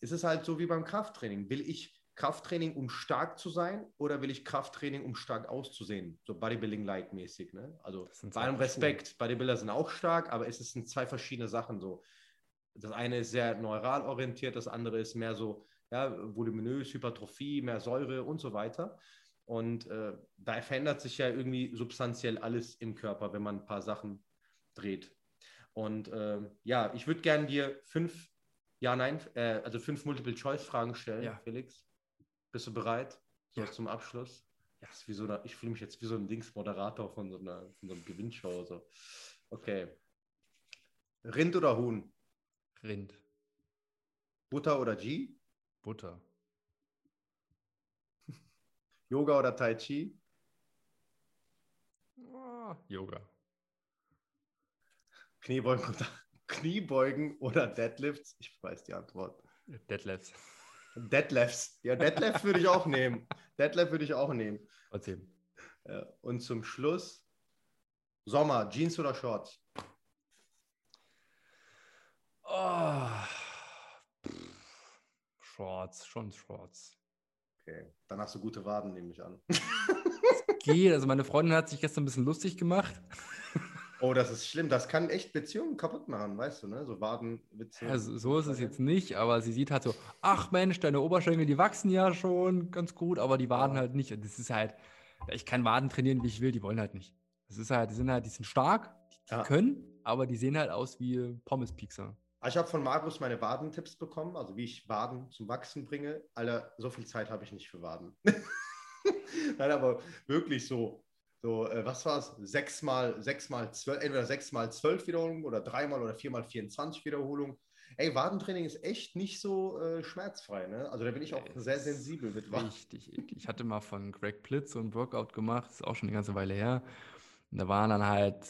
es ist halt so wie beim Krafttraining. Will ich Krafttraining, um stark zu sein, oder will ich Krafttraining, um stark auszusehen? So Bodybuilding-like mäßig. Ne? Also bei allem Respekt, Schuhe. Bodybuilder sind auch stark, aber es sind zwei verschiedene Sachen so. Das eine ist sehr neural orientiert, das andere ist mehr so ja, voluminös, Hypertrophie, mehr Säure und so weiter. Und äh, da verändert sich ja irgendwie substanziell alles im Körper, wenn man ein paar Sachen dreht. Und äh, ja, ich würde gerne dir fünf, ja, nein, äh, also fünf Multiple-Choice-Fragen stellen, ja. Felix. Bist du bereit? So ja. zum Abschluss? Ja, ist wie so eine, ich fühle mich jetzt wie so ein Dings-Moderator von so einer, von so einer Gewinnshow. So. Okay. Rind oder Huhn? Rind. Butter oder G? Butter. [laughs] Yoga oder Tai Chi? Oh, Yoga. Kniebeugen oder, [laughs] Kniebeugen oder Deadlifts? Ich weiß die Antwort. Deadlifts. Deadlifts. Ja, Deadlifts [laughs] würde ich auch nehmen. Deadlift würde ich auch nehmen. Ja, und zum Schluss Sommer, Jeans oder Shorts? Oh. Shorts, schon Shorts. Okay, dann hast du gute Waden, nehme ich an. Es geht. Also meine Freundin hat sich gestern ein bisschen lustig gemacht. Oh, das ist schlimm. Das kann echt Beziehungen kaputt machen, weißt du, ne? So Wadenwitze. Also, so ist es jetzt nicht, aber sie sieht halt so, ach Mensch, deine Oberschenkel, die wachsen ja schon ganz gut, aber die Waden ja. halt nicht. Und das ist halt, ich kann Waden trainieren, wie ich will, die wollen halt nicht. Das ist halt, die sind halt, die sind stark, die, die ja. können, aber die sehen halt aus wie Pommes-Piekser. Ich habe von Markus meine Wadentipps bekommen, also wie ich Waden zum Wachsen bringe. Alter, so viel Zeit habe ich nicht für Waden. [laughs] Nein, aber wirklich so so, äh, was war es? Sechs mal, sechs mal zwölf, entweder sechs mal zwölf Wiederholungen oder dreimal oder viermal 24 Wiederholungen. Ey, Wadentraining ist echt nicht so äh, schmerzfrei, ne? Also da bin ich auch ja, sehr sensibel mit Waden. Richtig. Ich hatte mal von Greg Plitz so ein Workout gemacht, ist auch schon eine ganze Weile her. Und da waren dann halt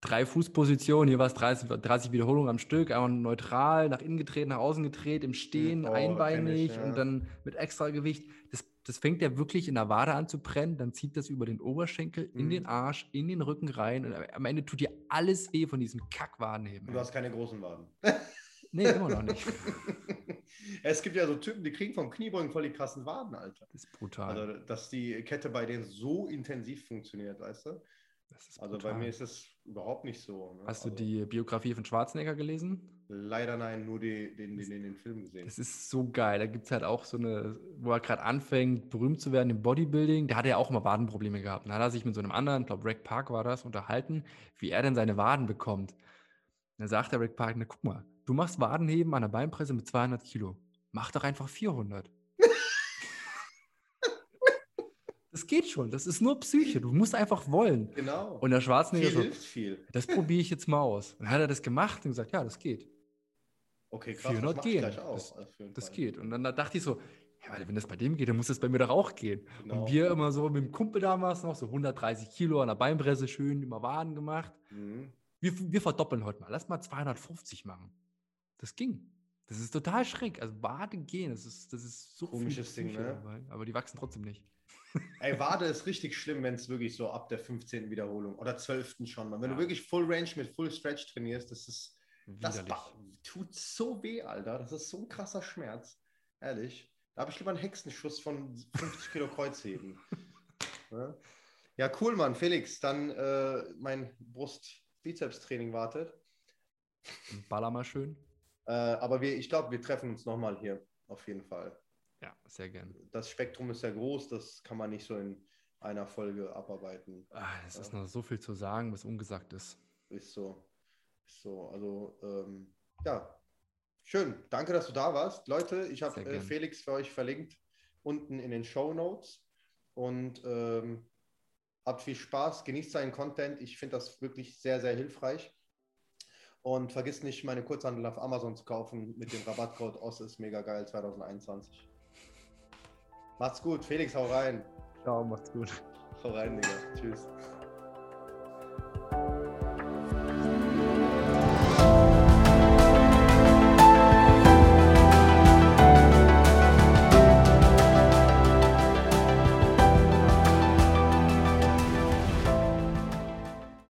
drei Fußpositionen, hier war es 30, 30 Wiederholungen am Stück, einmal neutral, nach innen gedreht, nach außen gedreht, im Stehen, oh, einbeinig ich, ja. und dann mit extra Gewicht. Das, das fängt ja wirklich in der Wade an zu brennen, dann zieht das über den Oberschenkel, mhm. in den Arsch, in den Rücken rein und am Ende tut dir alles weh von diesem Kackwadenheben. Du hast keine großen Waden. [laughs] Nee, immer noch nicht. [laughs] es gibt ja so Typen, die kriegen vom Kniebeugen voll die krassen Waden, Alter. Das ist brutal. Also, dass die Kette bei denen so intensiv funktioniert, weißt du? also bei mir ist es überhaupt nicht so. Ne? Hast du also, die Biografie von Schwarzenegger gelesen? Leider nein, nur die, den, den, den, den Film gesehen. Das ist so geil. Da gibt es halt auch so eine, wo er gerade anfängt, berühmt zu werden im Bodybuilding. Da hat er auch mal Wadenprobleme gehabt. Da hat er sich mit so einem anderen, ich glaube, Rick Park war das, unterhalten, wie er denn seine Waden bekommt. dann sagt der Rick Park, na guck mal, du machst Wadenheben an der Beinpresse mit 200 Kilo. Mach doch einfach 400. [laughs] Das geht schon. Das ist nur Psyche. Du musst einfach wollen. Genau. Und der Schwarzenegger viel hilft viel. Das probiere ich jetzt mal aus. Und dann hat er das gemacht und gesagt, ja, das geht. Okay, krass. 400 gehen. Das, das geht. Und dann dachte ich so, ja, wenn das bei dem geht, dann muss das bei mir doch auch gehen. Genau. Und wir immer so mit dem Kumpel damals noch so 130 Kilo an der Beinpresse schön immer Waden gemacht. Mhm. Wir, wir verdoppeln heute mal. Lass mal 250 machen. Das ging. Das ist total schräg. Also Waden gehen, das ist, das ist so Komisches Ding, ne? Dabei, aber die wachsen trotzdem nicht. [laughs] Ey, Wade ist richtig schlimm, wenn es wirklich so ab der 15. Wiederholung oder 12. schon mal. Wenn ja. du wirklich Full Range mit Full Stretch trainierst, das ist. Das tut so weh, Alter. Das ist so ein krasser Schmerz. Ehrlich. Da habe ich lieber einen Hexenschuss von 50 Kilo Kreuzheben. [laughs] ja? cool, Mann. Felix, dann äh, mein Brust-Bizeps-Training wartet. Baller mal schön. Äh, aber wir, ich glaube, wir treffen uns nochmal hier. Auf jeden Fall. Ja, sehr gern. Das Spektrum ist ja groß, das kann man nicht so in einer Folge abarbeiten. Ah, es ist noch so viel zu sagen, was ungesagt ist. Ist so. So. Also, ähm, ja, schön. Danke, dass du da warst. Leute, ich habe äh, Felix für euch verlinkt unten in den Show Notes. Und ähm, habt viel Spaß, genießt seinen Content. Ich finde das wirklich sehr, sehr hilfreich. Und vergiss nicht, meine Kurzhandel auf Amazon zu kaufen mit dem Rabattcode OS ist mega geil 2021. Macht's gut. Felix, hau rein. Ciao, macht's gut. Hau rein, Digga. Tschüss.